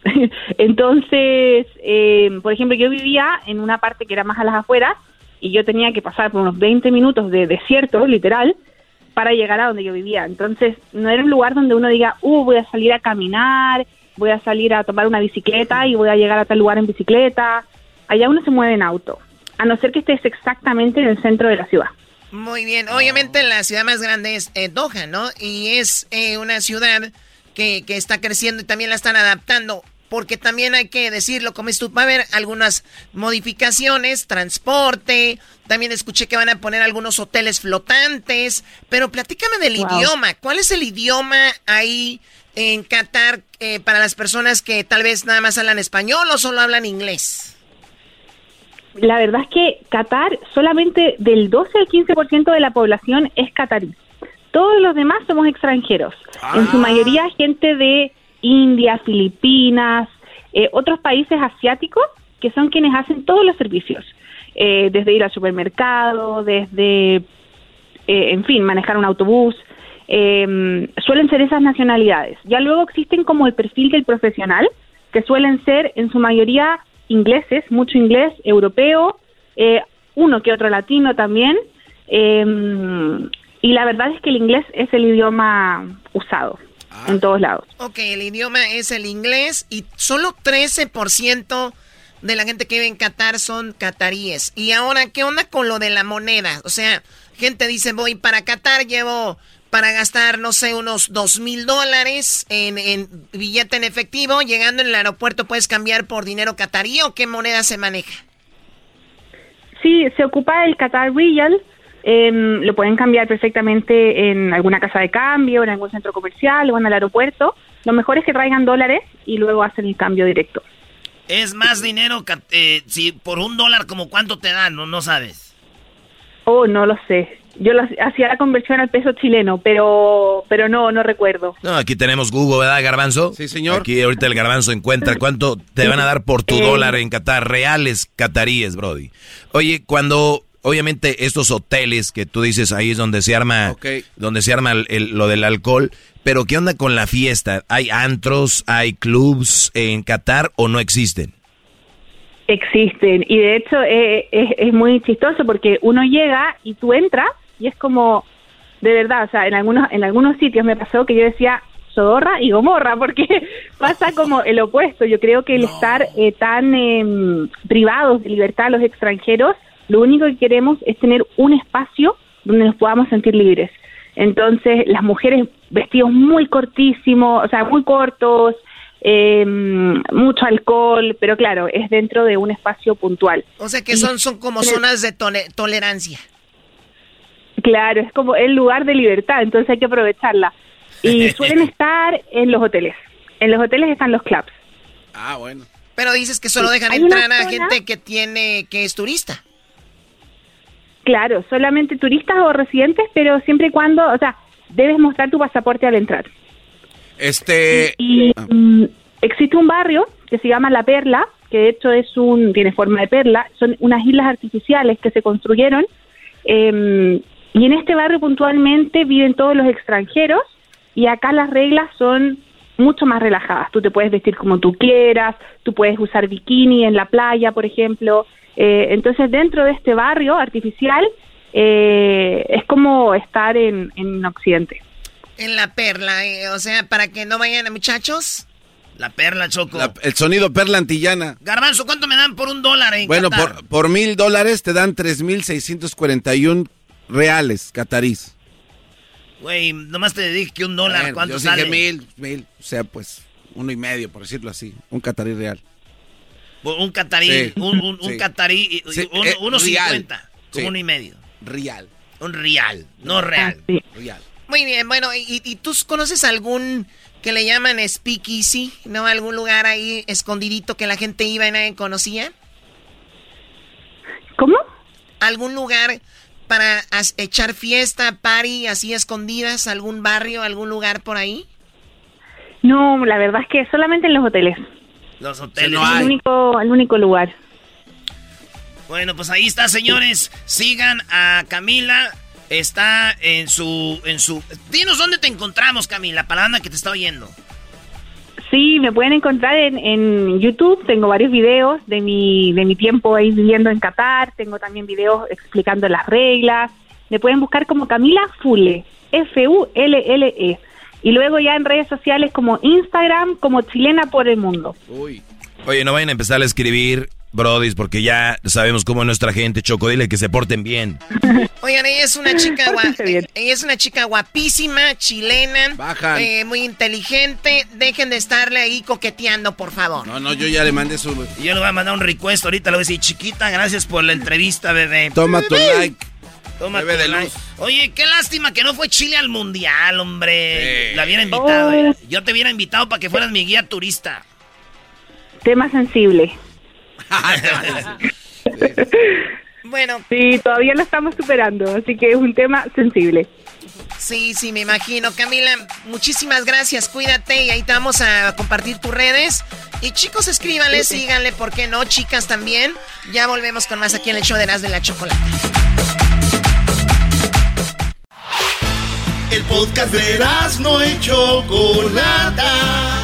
Entonces, eh, por ejemplo, yo vivía en una parte que era más a las afueras y yo tenía que pasar por unos 20 minutos de desierto, literal, para llegar a donde yo vivía. Entonces, no era un lugar donde uno diga, uh, voy a salir a caminar, voy a salir a tomar una bicicleta y voy a llegar a tal lugar en bicicleta. Allá uno se mueve en auto a no ser que estés exactamente en el centro de la ciudad. Muy bien, obviamente la ciudad más grande es eh, Doha, ¿no? Y es eh, una ciudad que, que, está creciendo y también la están adaptando. Porque también hay que decirlo, como es va a haber algunas modificaciones, transporte, también escuché que van a poner algunos hoteles flotantes, pero platícame del idioma, ¿cuál es el idioma ahí en Qatar eh, para las personas que tal vez nada más hablan español o solo hablan inglés? La verdad es que Qatar solamente del 12 al 15% de la población es catarí. Todos los demás somos extranjeros. En su ah. mayoría gente de India, Filipinas, eh, otros países asiáticos que son quienes hacen todos los servicios. Eh, desde ir al supermercado, desde, eh, en fin, manejar un autobús. suelen ser esas nacionalidades. Ya luego existen como el perfil del profesional, que suelen ser en su mayoría ingleses, mucho inglés, europeo, eh, uno que otro latino también. Em, y la verdad es que el inglés es el idioma usado ah. en todos lados. Ok, el idioma es el inglés y solo 13% de la gente que vive en Qatar son cataríes. Y ahora, ¿qué onda con lo de la moneda? O sea, gente dice, voy para Qatar, llevo para gastar, no sé, unos dos mil dólares en, billete en efectivo. Llegando en el aeropuerto, ¿puedes cambiar por dinero catarí o qué moneda se maneja? Sí, se ocupa el Qatar Real. Em, lo pueden cambiar perfectamente en alguna casa de cambio, en algún centro comercial o en el aeropuerto. Lo mejor es que traigan dólares y luego hacen el cambio directo. Es más dinero, eh, si por un dólar, como cuánto te dan? No, no sabes. Oh, no lo sé. Yo hacía la conversión al peso chileno, pero pero no, no recuerdo. No, aquí tenemos Google, ¿verdad, Garbanzo? Sí, señor. Aquí ahorita el Garbanzo encuentra cuánto te van a dar por tu eh. dólar en Qatar, reales cataríes, Brody. Oye, cuando obviamente estos hoteles que tú dices ahí es donde se arma donde se arma lo del alcohol, pero ¿qué onda con la fiesta? ¿Hay antros, hay clubs en Qatar o no existen? Existen, y de hecho eh, es, es muy chistoso porque uno llega y tú entras y es como, de verdad, o sea, en algunos, en algunos sitios me pasó que yo decía Sodorra y Gomorra, porque pasa como el opuesto. Yo creo que el estar eh, tan em, privados de libertad a los extranjeros, lo único que queremos es tener un espacio donde nos podamos sentir libres. Entonces, las mujeres vestidos muy cortísimos, o sea, muy cortos, eh, mucho alcohol, pero claro, es dentro de un espacio puntual. O sea que son, son como zonas de tolerancia. Claro, es como el lugar de libertad, entonces hay que aprovecharla. Y suelen estar en los hoteles. En los hoteles están los clubs. Ah, bueno. Pero dices que solo dejan entrar a gente que tiene que es turista. Claro, solamente turistas o residentes, pero siempre y cuando, o sea, debes mostrar tu pasaporte al entrar. Este. Y, ah. mm, existe un barrio que se llama La Perla, que de hecho es un tiene forma de perla, son unas islas artificiales que se construyeron. Em, y en este barrio puntualmente viven todos los extranjeros y acá las reglas son mucho más relajadas. Tú te puedes vestir como tú quieras, tú puedes usar bikini en la playa, por ejemplo. Eh, entonces, dentro de este barrio artificial, eh, es como estar en, en Occidente. En la perla, eh, o sea, para que no vayan muchachos. La perla, Choco. el sonido perla antillana. Garbanzo, ¿cuánto me dan por un dólar en Bueno, por, por mil dólares te dan tres mil seiscientos cuarenta y un reales catarís. Güey, nomás te dije que un dólar, ¿cuánto yo sale? mil, mil, o sea, pues uno y medio, por decirlo así, un catarí real. Un catarí, un, un, catarí, eh, uno cincuenta, como uno y medio. Real. Un real, no real. Real. Muy bien, bueno, ¿y, ¿y, tú conoces algún que le llaman speakeasy? ¿No? ¿Algún lugar ahí escondidito que la gente iba y nadie conocía? ¿Cómo? ¿Algún lugar para echar fiesta, party, así escondidas? ¿Algún barrio, algún lugar por ahí? No, la verdad es que solamente en los hoteles. Los hoteles. No el, único, el único lugar. Bueno, pues ahí está, señores. Sigan a Camila está en su, en su... Dinos dónde te encontramos, Camila, para la que te está oyendo. Sí, me pueden encontrar en, en, YouTube. Tengo varios videos de mi, de mi tiempo ahí viviendo en Qatar. Tengo también videos explicando las reglas. Me pueden buscar como Camila Fule, F-U-L-L-E. Y luego ya en redes sociales como Instagram, como Chilena por el Mundo. Uy. Oye, no vayan a empezar a escribir Brodis, porque ya sabemos cómo es nuestra gente, Choco, dile que se porten bien. Oigan, ella es una chica ella es una chica guapísima, chilena, eh, muy inteligente. Dejen de estarle ahí coqueteando, por favor. No, no, yo ya le mandé su. Yo le voy a mandar un request ahorita, le voy a decir, chiquita, gracias por la entrevista, bebé. Toma tu like. Toma tu de like. Oye, qué lástima que no fue Chile al mundial, hombre. La hubiera invitado. Eh. Yo te hubiera invitado para que fueras mi guía turista. Tema sensible. bueno. Sí, todavía lo estamos superando, así que es un tema sensible. Sí, sí, me imagino. Camila, muchísimas gracias, cuídate y ahí te vamos a compartir tus redes. Y chicos, escríbanle, síganle, ¿por qué no? Chicas también. Ya volvemos con más aquí en el show de Nas de la Chocolata. El podcast de Nas no hecho Chocolata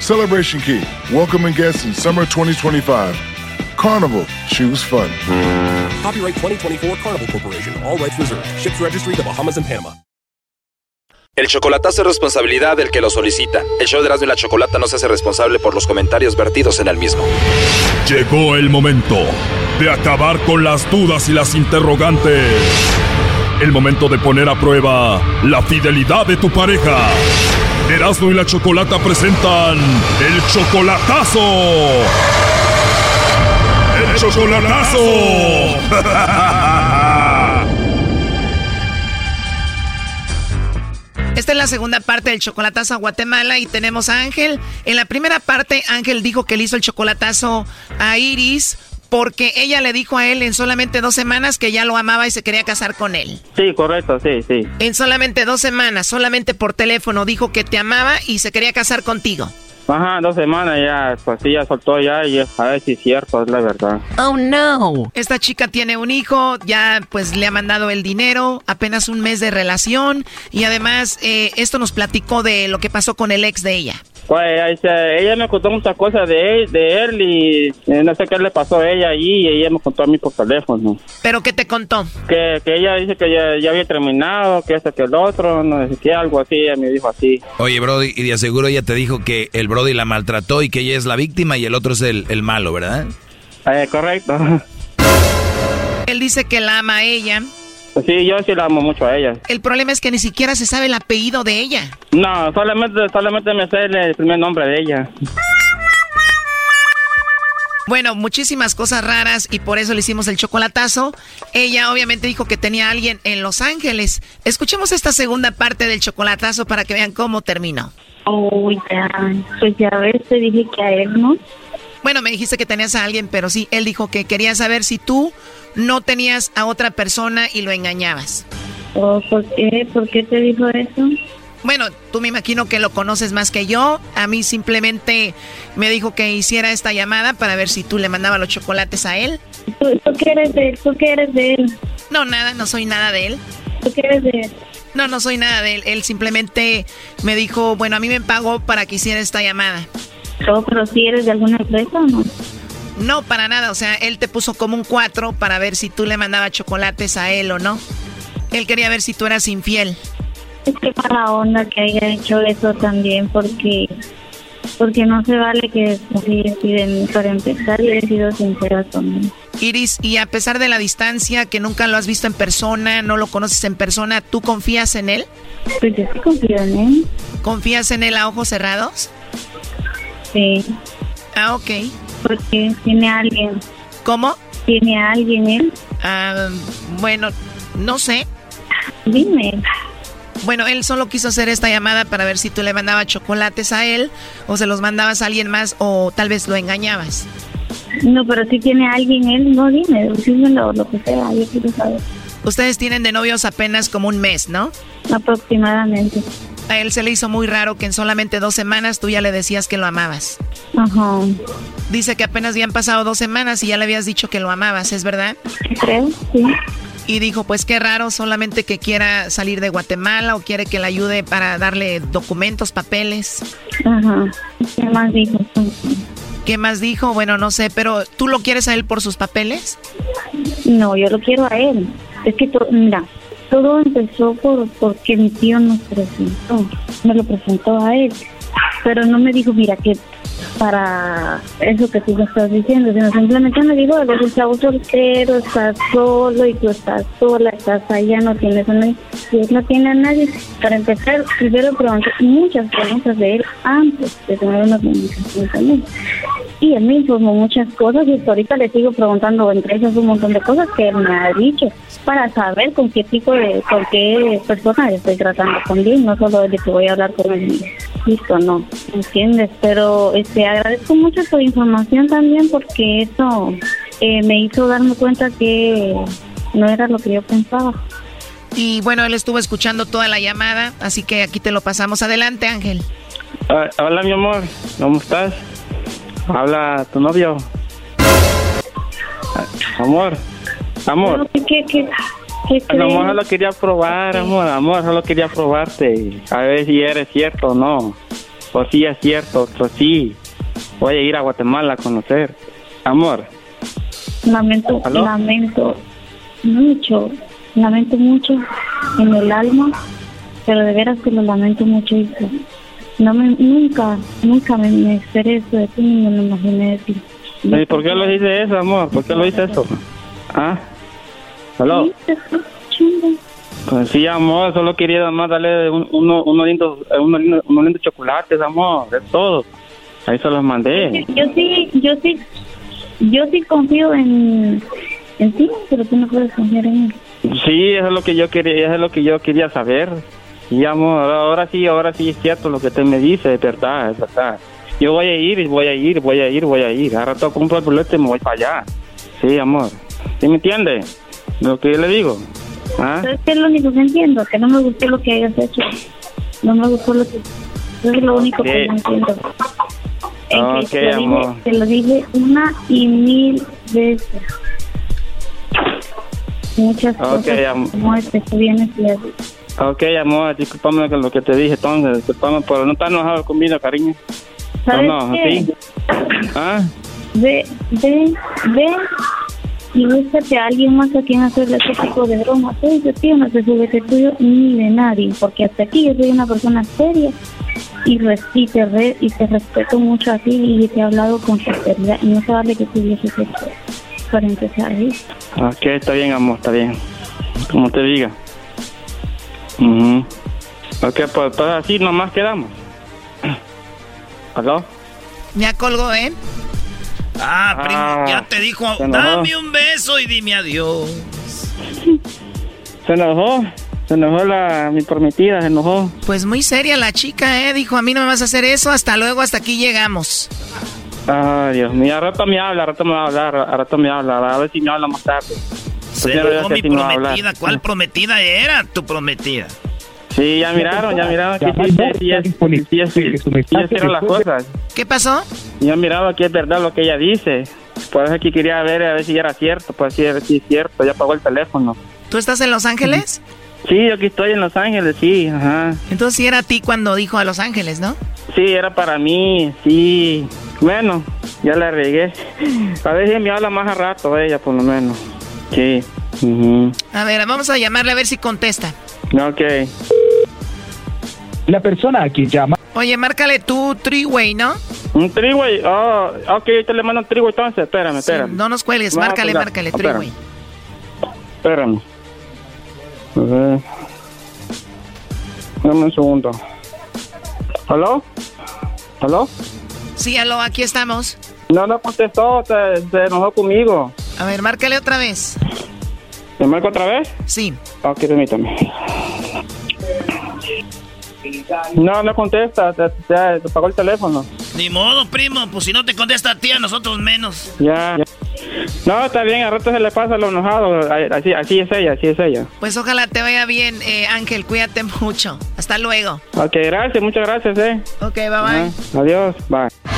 Celebration Key, welcoming guests in summer 2025. Carnival, choose fun. Copyright 2024 Carnival Corporation, all rights reserved. Ships registry the Bahamas and Panama. El chocolatazo es responsabilidad del que lo solicita. El show de Erasmo y la Chocolata no se hace responsable por los comentarios vertidos en el mismo. Llegó el momento de acabar con las dudas y las interrogantes. El momento de poner a prueba la fidelidad de tu pareja. Erasmo y la Chocolata presentan El Chocolatazo. ¡El Chocolatazo! Esta es la segunda parte del chocolatazo a Guatemala y tenemos a Ángel. En la primera parte, Ángel dijo que le hizo el chocolatazo a Iris porque ella le dijo a él en solamente dos semanas que ya lo amaba y se quería casar con él. Sí, correcto, sí, sí. En solamente dos semanas, solamente por teléfono, dijo que te amaba y se quería casar contigo. Ajá, dos semanas ya, pues sí, ya soltó ya y a ver si es cierto, es la verdad. Oh no. Esta chica tiene un hijo, ya pues le ha mandado el dinero, apenas un mes de relación y además eh, esto nos platicó de lo que pasó con el ex de ella. Pues ella me contó muchas cosas de él, de él y eh, no sé qué le pasó a ella allí y ella me contó a mí por teléfono. ¿Pero qué te contó? Que, que ella dice que ya, había terminado, que este que el otro, no sé qué, algo así, ella me dijo así. Oye, Brody, y de aseguro ella te dijo que el Brody la maltrató y que ella es la víctima y el otro es el, el malo, ¿verdad? Eh, correcto. Él dice que la ama a ella Sí, yo sí la amo mucho a ella. El problema es que ni siquiera se sabe el apellido de ella. No, solamente, solamente me sé el primer nombre de ella. Bueno, muchísimas cosas raras y por eso le hicimos el chocolatazo. Ella obviamente dijo que tenía a alguien en Los Ángeles. Escuchemos esta segunda parte del chocolatazo para que vean cómo terminó. Oh, ya. Pues ya ves, te dije que a él no. Bueno, me dijiste que tenías a alguien, pero sí, él dijo que quería saber si tú no tenías a otra persona y lo engañabas. Oh, ¿Por qué? ¿Por qué te dijo eso? Bueno, tú me imagino que lo conoces más que yo. A mí simplemente me dijo que hiciera esta llamada para ver si tú le mandabas los chocolates a él. ¿Tú, qué eres de él? ¿Tú qué eres de él? No, nada, no soy nada de él. ¿Tú qué eres de él? No, no soy nada de él. Él simplemente me dijo, bueno, a mí me pagó para que hiciera esta llamada. ¿No, pero si eres de alguna empresa o no? No, para nada. O sea, él te puso como un 4 para ver si tú le mandabas chocolates a él o no. Él quería ver si tú eras infiel. Es que para onda que haya hecho eso también, porque porque no se vale que deciden para empezar y he sido sincera conmigo. Iris, y a pesar de la distancia, que nunca lo has visto en persona, no lo conoces en persona, ¿tú confías en él? Pues yo sí confío en él. ¿Confías en él a ojos cerrados? Sí. Ah, ok. Porque tiene a alguien. ¿Cómo? ¿Tiene a alguien él? Ah, bueno, no sé. Dime. Bueno, él solo quiso hacer esta llamada para ver si tú le mandabas chocolates a él o se los mandabas a alguien más o tal vez lo engañabas. No, pero si tiene a alguien él, no dime, dímelo, lo que sea, yo quiero saber. Ustedes tienen de novios apenas como un mes, ¿no? Aproximadamente. A él se le hizo muy raro que en solamente dos semanas tú ya le decías que lo amabas. Ajá. Dice que apenas habían pasado dos semanas y ya le habías dicho que lo amabas, ¿es verdad? Creo, sí. Y dijo, pues qué raro, solamente que quiera salir de Guatemala o quiere que le ayude para darle documentos, papeles. Ajá. ¿Qué más dijo? ¿Qué más dijo? Bueno, no sé, pero ¿tú lo quieres a él por sus papeles? No, yo lo quiero a él. Es que, mira, todo empezó por porque mi tío nos presentó, me lo presentó a él, pero no me dijo, mira, que para eso que tú me estás diciendo, sino simplemente me dijo, eres un chavo soltero, estás solo y tú estás sola, estás allá, no tienes a nadie, y él no tiene a nadie. Para empezar, primero pregunté muchas preguntas de él antes de tener una comunicación con Y él me informó muchas cosas y hasta ahorita le sigo preguntando entre esas un montón de cosas que él me ha dicho para saber con qué tipo de, con qué persona estoy tratando con él, no solo de que voy a hablar con él. Listo, no, ¿entiendes? Pero este agradezco mucho su información también porque eso eh, me hizo darme cuenta que no era lo que yo pensaba. Y bueno, él estuvo escuchando toda la llamada, así que aquí te lo pasamos. Adelante, Ángel. Ah, hola, mi amor, ¿cómo estás? Habla tu novio. Amor, amor. ¿Qué, qué, amor, solo quería probar, amor, amor, solo quería probarte. A ver si eres cierto o no. O si es cierto, o sí. Voy a ir a Guatemala a conocer. Amor. Lamento, lamento mucho, lamento mucho en el alma, pero de veras que lo lamento mucho, hijo. No me, nunca, nunca me, esperé eso de ti, ni me lo imaginé de ti. ¿Y por qué lo hice eso, amor? ¿Por qué lo hice eso? ¿Ah? ¿Aló? Pues sí, amor, solo quería más darle uno, unos lindos, unos lindos, unos lindos chocolates, amor, de todo. Ahí se los mandé. Yo sí, yo sí, yo sí confío en, ti, pero tú no puedes confiar en él. Sí, eso es lo que yo quería, eso es lo que yo quería saber. Y amor, ahora sí, ahora sí es cierto lo que te me dice, es verdad, es verdad. Yo voy a ir, voy a ir, voy a ir, voy a ir. Ahora rato compro el boleto y me voy para allá. Sí, amor. ¿Sí me entiende? Lo que yo le digo. ¿Ah? ¿Sabes qué es lo único que entiendo? Que no me gustó lo que hayas hecho. No me gustó lo que... Eso es lo único que no entiendo. En que Ok, lo amor. dije, te lo dije una y mil veces. Muchas Ok, cosas amor. como este que vienes y haces. Ok, amor, discúlpame con lo que te dije entonces. Discúlpame por no estar enojado conmigo, cariño. ¿Sabes no, no, qué? ¿sí? ¿Ah? Ve, ve, ve y búscate a alguien más a quien hacerle ese tipo de bromas. ¿sabes? Yo tío, no se sube de tuyo ni de nadie, porque hasta aquí yo soy una persona seria y, res- y, te, re- y te respeto mucho a ti y te he hablado con sinceridad y no se vale que tú vieses esto para empezar, ¿sí? Ok, está bien, amor, está bien. Como te diga. Ujú. Ok, pues, pues así nomás quedamos. ¿Aló? Ya colgó, ¿eh? Ah, primo, Ah, ya te dijo, dame un beso y dime adiós. Se enojó. Se enojó la, mi prometida, se enojó. Pues muy seria la chica, ¿eh? Dijo, a mí no me vas a hacer eso, hasta luego, hasta aquí llegamos. Ay, Dios mío, a rato me habla, a rato me va a hablar, a rato me habla, a ver si me habla más tarde. Se mi prometida. ¿Cuál prometida era tu prometida? Sí, ya miraron, ya miraron que sí, sí, sí, sí, sí, sí hicieron las cosas. ¿Qué pasó? Ya miraba que es verdad lo que ella dice. Por eso que quería ver a ver si era cierto, pues sí, si es cierto, ya pagó el teléfono. ¿Tú estás en Los Ángeles? Sí, yo aquí estoy en Los Ángeles, sí, ajá. Entonces sí era a ti cuando dijo a Los Ángeles, ¿no? Sí, era para mí, sí. Bueno, ya la regué. A ver si me habla más a rato ella, por lo menos. Sí. ujú. A ver, vamos a llamarle a ver si contesta. Ok. La persona a quien llama. Oye, márcale tú Triway, ¿no? Un triway, oh, ok, te le mando un triway entonces, espérame, Sí, espérame. no nos cuelgues, No, márcale, espera, márcale. Triway. Espérame. A ver. Dame un segundo. ¿Aló? ¿Aló? Sí, aló, aquí estamos. No, no contestó, se, se enojó conmigo. A ver, márcale otra vez. ¿Me marco otra vez? Sí. Ok, permítame. No, no contesta, te, te, te pagó el teléfono. Ni modo, primo, pues si no te contesta a ti, a nosotros menos. Ya. ya. No, está bien, a rato se le pasa lo enojado. Así, así es ella, así es ella. Pues ojalá te vaya bien, eh, Ángel, cuídate mucho. Hasta luego. Ok, gracias, muchas gracias, eh. Ok, bye bye. Adiós, bye.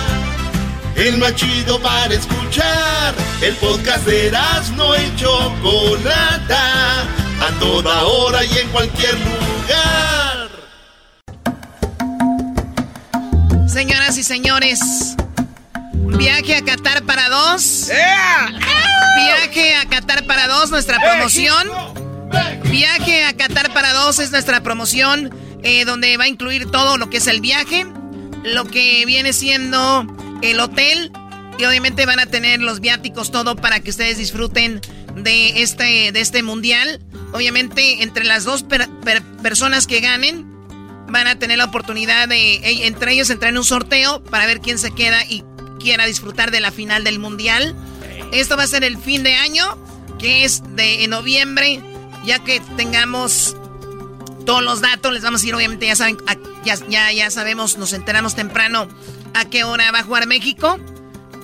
El más chido para escuchar. El podcast de no y Chocolata. A toda hora y en cualquier lugar. Señoras y señores, viaje a Qatar para dos. Viaje a Qatar para dos, nuestra promoción. Viaje a Qatar para dos es nuestra promoción, eh, donde va a incluir todo lo que es el viaje, lo que viene siendo el hotel y obviamente van a tener los viáticos todo para que ustedes disfruten de este de este mundial. Obviamente entre las dos per- per- personas que ganen van a tener la oportunidad de eh, entre ellos entrar en un sorteo para ver quién se queda y quiera disfrutar de la final del mundial. Esto va a ser el fin de año, que es de noviembre, ya que tengamos todos los datos, les vamos a ir, obviamente, ya saben, ya, ya, ya sabemos, nos enteramos temprano a qué hora va a jugar México,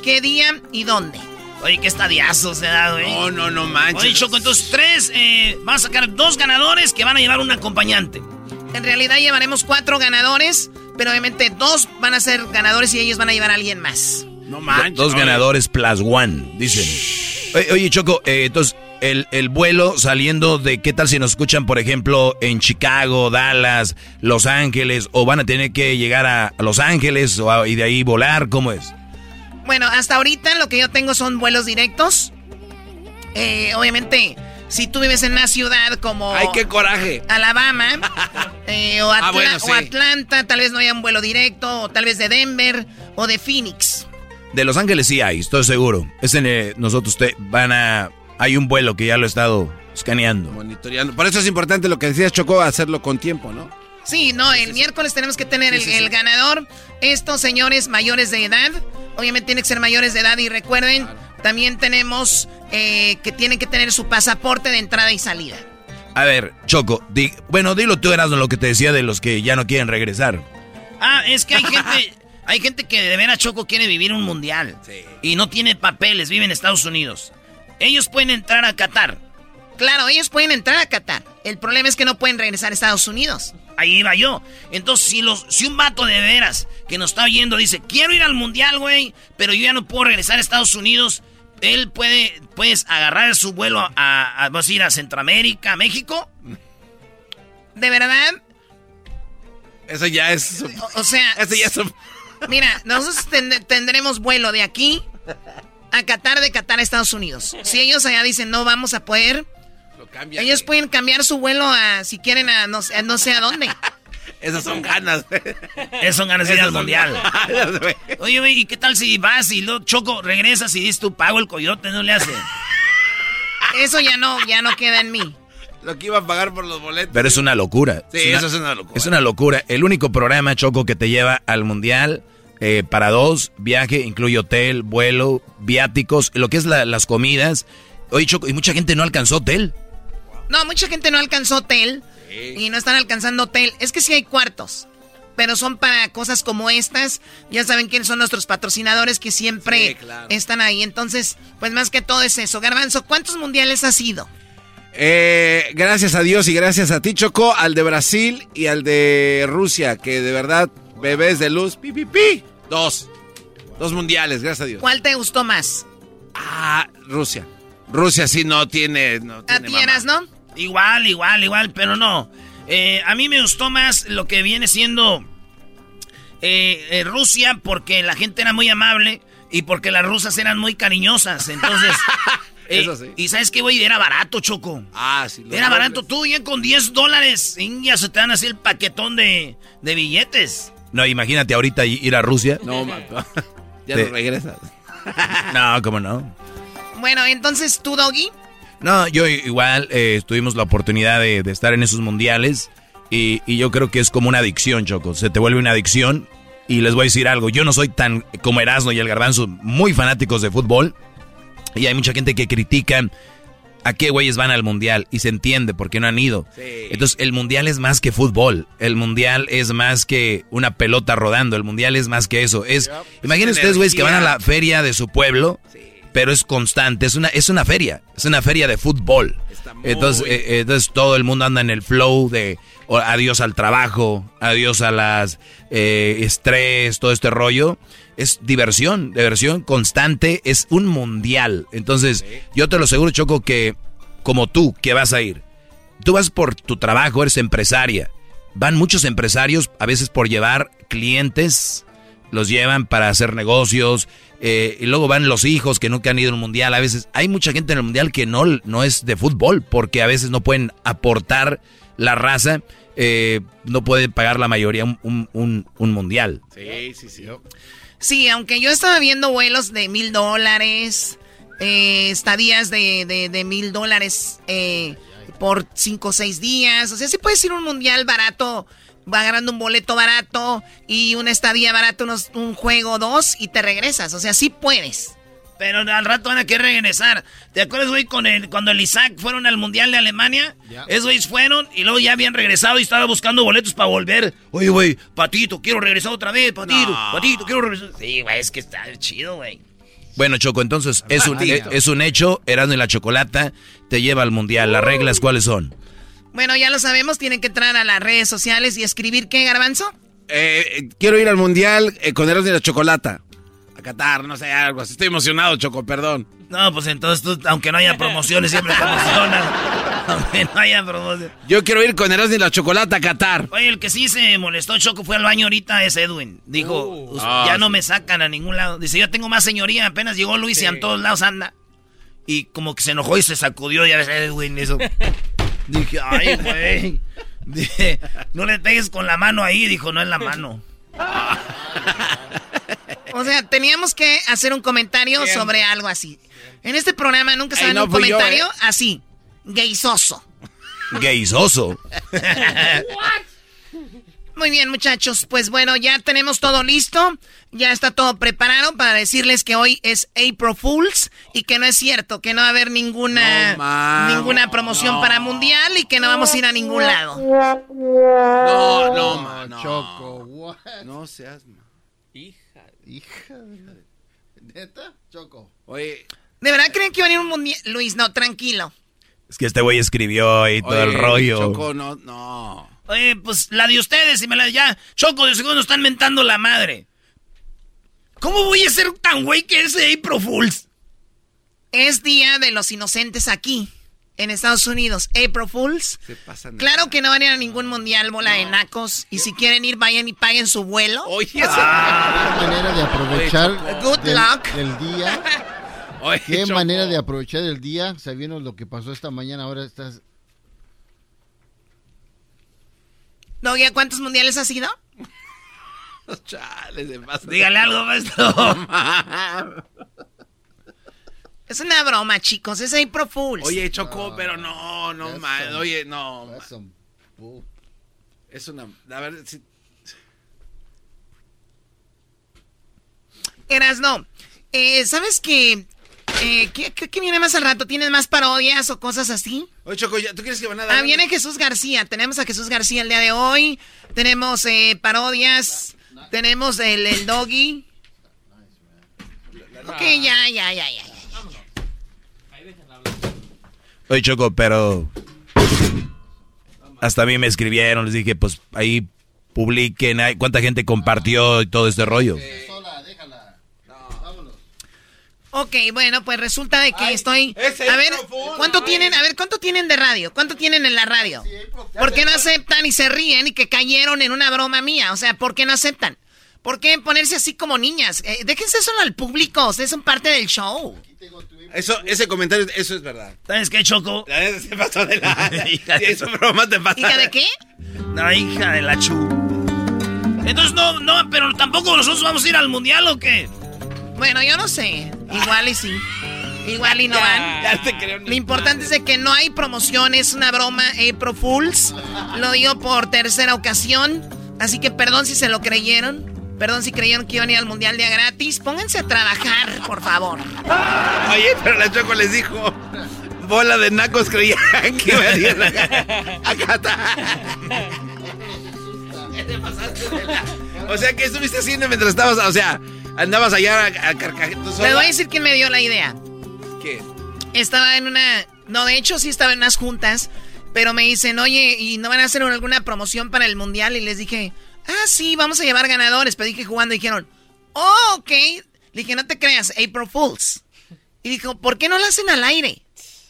qué día y dónde. Oye, qué estadiazo se ha dado, ¿eh? No, no, no manches. Oye, Choco, entonces tres, eh, van a sacar dos ganadores que van a llevar un acompañante. En realidad llevaremos cuatro ganadores, pero obviamente dos van a ser ganadores y ellos van a llevar a alguien más. No Dos ganadores plus one, dicen. Oye, oye, Choco, eh, entonces, el, el vuelo saliendo de qué tal si nos escuchan, por ejemplo, en Chicago, Dallas, Los Ángeles, o van a tener que llegar a Los Ángeles o a- y de ahí volar, ¿cómo es? Bueno, hasta ahorita lo que yo tengo son vuelos directos. Eh, obviamente, si tú vives en una ciudad como... ¡Ay, qué coraje! Alabama eh, o, Ah, bueno, o. Atlanta, tal vez no haya un vuelo directo, o tal vez de Denver o de Phoenix. De Los Ángeles sí hay, estoy seguro. Es en, eh, nosotros te, van a... Hay un vuelo que ya lo he estado escaneando. Monitoreando. Por eso es importante lo que decías, Choco, hacerlo con tiempo, ¿no? Sí, no, el miércoles tenemos que tener el, el ganador. Estos señores mayores de edad, obviamente tienen que ser mayores de edad y recuerden, también tenemos eh, que tienen que tener su pasaporte de entrada y salida. A ver, Choco, di- bueno, dilo tú, eras lo que te decía de los que ya no quieren regresar. Ah, es que hay gente, hay gente que de veras Choco quiere vivir un mundial. Y no tiene papeles, vive en Estados Unidos. Ellos pueden entrar a Qatar. Claro, ellos pueden entrar a Qatar. El problema es que no pueden regresar a Estados Unidos. Ahí iba yo. Entonces, si, los, si un vato de veras que nos está oyendo dice, quiero ir al mundial, güey, pero yo ya no puedo regresar a Estados Unidos, él puede, puedes agarrar su vuelo a, a, vamos a ir a Centroamérica, a México. ¿De verdad? Eso ya es... O, o sea... Eso ya es... Mira, nosotros ten- tendremos vuelo de aquí a Qatar, de Qatar a Estados Unidos. Si ellos allá dicen no vamos a poder, ellos pueden cambiar su vuelo a, si quieren, a no, sé- a no sé a dónde. Esas son ganas. Esas son ganas de ir al mundial. ganas. Oye, güey, ¿y qué tal si vas y luego Choco regresas y dices tú pago el coyote? No le hace. Eso ya no, ya no queda en mí. Lo que iba a pagar por los boletos. Pero es una locura. Sí, una- eso es una locura. Es una locura. El único programa, Choco, que te lleva al mundial eh, para dos, viaje, incluye hotel, vuelo, viáticos, lo que es la- las comidas. Oye, Choco, y mucha gente no alcanzó hotel. No, mucha gente no alcanzó hotel y no están alcanzando hotel. Es que sí hay cuartos, pero son para cosas como estas. Ya saben quiénes son nuestros patrocinadores que siempre Sí, claro. están ahí. Entonces, pues más que todo es eso. Garbanzo, ¿cuántos mundiales has ido? Eh, gracias a Dios y gracias a ti, Choco, al de Brasil y al de Rusia, que de verdad, bebés de luz, pi, pi, pi. Dos. Dos mundiales, gracias a Dios. ¿Cuál te gustó más? Ah, Rusia. Rusia sí no tiene... No A tiene ti eras, ¿no? Igual, igual, igual, pero no. Eh, a mí me gustó más lo que viene siendo eh, eh, Rusia porque la gente era muy amable y porque las rusas eran muy cariñosas. Entonces, eh, Eso sí. y sabes qué, güey, era barato, Choco. Ah, sí. Era dobles. barato, tú ya con 10 dólares. y Ya se te dan así el paquetón de, de billetes. No, imagínate ahorita ir a Rusia. No, ma- ya Te- no regresas. No, ¿cómo no? Bueno, entonces tú, Doggy. No, yo igual eh, tuvimos la oportunidad de, de estar en esos mundiales y, y yo creo que es como una adicción, Choco. Se te vuelve una adicción y les voy a decir algo. Yo no soy tan como Erasmo y el Garbanzo, muy fanáticos de fútbol y hay mucha gente que critica a qué güeyes van al mundial y se entiende por qué no han ido. Entonces el mundial es más que fútbol, el mundial es más que una pelota rodando, el mundial es más que eso. Es, imaginen Es ustedes güeyes que van a la feria de su pueblo pero es constante, es una, es una feria, es una feria de fútbol. Entonces, eh, entonces todo el mundo anda en el flow de adiós al trabajo, adiós a las eh, estrés, todo este rollo. Es diversión, diversión constante, es un mundial. Entonces, yo te lo aseguro, Choco, que como tú, que vas a ir, tú vas por tu trabajo, eres empresaria. Van muchos empresarios a veces por llevar clientes, los llevan para hacer negocios, eh, y luego van los hijos que nunca han ido a un mundial. A veces hay mucha gente en el mundial que no, no es de fútbol, porque a veces no pueden aportar la raza, eh, no pueden pagar la mayoría un, un- un- un mundial. Sí, sí, sí. Sí, aunque yo estaba viendo vuelos de mil dólares, eh, estadías de, mil dólares eh, por cinco o seis días. O sea, sí puedes ir a un mundial barato, va agarrando un boleto barato y una estadía barato, unos, un juego dos y te regresas. O sea, sí puedes. Pero al rato van a querer regresar. ¿Te acuerdas, güey, con el, cuando el Isaac fueron al Mundial de Alemania? Esos güeyes fueron y luego ya habían regresado y estaba buscando boletos para volver. Oye, güey, Patito, quiero regresar otra vez, Patito, No. Patito, quiero regresar. Sí, güey, es que está chido, güey. Bueno, Choco, entonces es un, Patito. es un hecho, Erasmo y la Chocolata te lleva al mundial. ¿Las reglas cuáles son? Bueno, ya lo sabemos, tienen que entrar a las redes sociales y escribir qué, garbanzo. Eh, eh, quiero ir al mundial eh, con Erasmo y la Chocolata. A Qatar, no sé, algo así. Estoy emocionado, Choco, perdón. No, pues entonces tú, aunque no haya promociones, siempre te emocionas. Aunque no haya promociones. Yo quiero ir con Erasmo y la Chocolata a Qatar. Oye, el que sí se molestó, Choco, fue al baño ahorita, es Edwin. Dijo, "Us- Ah, ya no me sacan a ningún lado. Dice, yo tengo más señoría, apenas llegó Luis y en todos lados anda. Y como que se enojó y se sacudió y a veces, güey, en eso. Dije, ay, güey. Dije, no le pegues con la mano ahí. Dijo, no es la mano. O sea, teníamos que hacer un comentario sobre algo así. En este programa nunca se dan un comentario ¿eh? así. Gaysoso. Gaysoso. Muy bien, muchachos. Pues bueno, ya tenemos todo listo. Ya está todo preparado para decirles que hoy es April Fools y que no es cierto, que no va a haber ninguna ninguna promoción para Mundial y que no vamos a ir a ningún lado. No, no, ma, no. Choco, what? No seas. ma. Hija. Hija. de- ¿Neta? Choco. Oye, ¿De verdad creen que va a venir un Mundial? Luis, no, tranquilo. Es que este güey escribió ahí todo el rollo. Choco, no, no. Oye, pues la de ustedes y me la ya. Choco, de segundo están mentando la madre. ¿Cómo voy a ser tan güey que es April Fools? Es Día de los Inocentes aquí, en Estados Unidos. April Fools. Se pasan. Claro que no van a ir a ningún mundial, bola de nacos. Y si quieren ir, vayan y paguen su vuelo. Oye, Qué manera de aprovechar. Good del, luck. del día. Oye, Qué Choco. manera de aprovechar el día, sabiendo lo que pasó esta mañana. Ahora estás. ¿No, ya cuántos mundiales ha sido? Chale, se pasa. Dígale algo, maestro. Es una broma, chicos. Es April Fools. Oye, Choco, pero no, no, That's ma, some- oye, no. some. Es una. La verdad, sí. Eras, no. Eh, ¿Sabes qué? Eh, ¿qué, qué- qué viene más al rato? ¿Tienes más parodias o cosas así? Oye, Choco, ya- ¿tú crees que van a dar? Ah, viene Jesús García. Tenemos a Jesús García el día de hoy. Tenemos eh, parodias. Tenemos el, el doggy. Ok, ya, ya, ya, ya. Oye, Choco, pero. Hasta a mí me escribieron, les dije, pues ahí publiquen, ay, cuánta gente compartió y todo este rollo. Ok, bueno, pues resulta de que estoy. ese A ver, ¿cuánto ay. tienen? A ver, ¿cuánto tienen de radio? ¿Cuánto tienen en la radio? ¿Por qué no aceptan y se ríen y que cayeron en una broma mía? O sea, ¿por qué no aceptan? ¿Por qué ponerse así como niñas? Eh, déjense eso al público, ustedes son parte del show. Eso, ese comentario, eso es verdad. ¿Sabes qué, Choco? La neta se pasó de la. Hija Sí, de- eso broma te pasa. ¿Hija de qué? La hija de la chu. Entonces no, no, pero tampoco nosotros vamos a ir al mundial o qué? Bueno, yo no sé. Igual y sí. Igual y no van. Ya te creo. Lo importante es de que no hay promoción, es una broma April Fools. Lo digo por tercera ocasión. Así que perdón si se lo creyeron. Perdón si creyeron que iban a ir al mundial día gratis. Pónganse a trabajar, por favor. Oye, pero la Choco les dijo. Bola de nacos creían que iba a ir a Acá está. Ya te pasaste de la- O sea, ¿qué estuviste haciendo mientras estabas? O sea, andabas allá a, a carcajetos. Les voy a decir quién me dio la idea. ¿Qué? Estaba en una... No, de hecho sí estaba en unas juntas. Pero me dicen, oye, ¿y no van a hacer alguna promoción para el mundial? Y les dije, ah, sí, vamos a llevar ganadores. Pero dije jugando y dijeron, oh, ok. Le dije, no te creas, April Fools. Y dijo, ¿por qué no lo hacen al aire?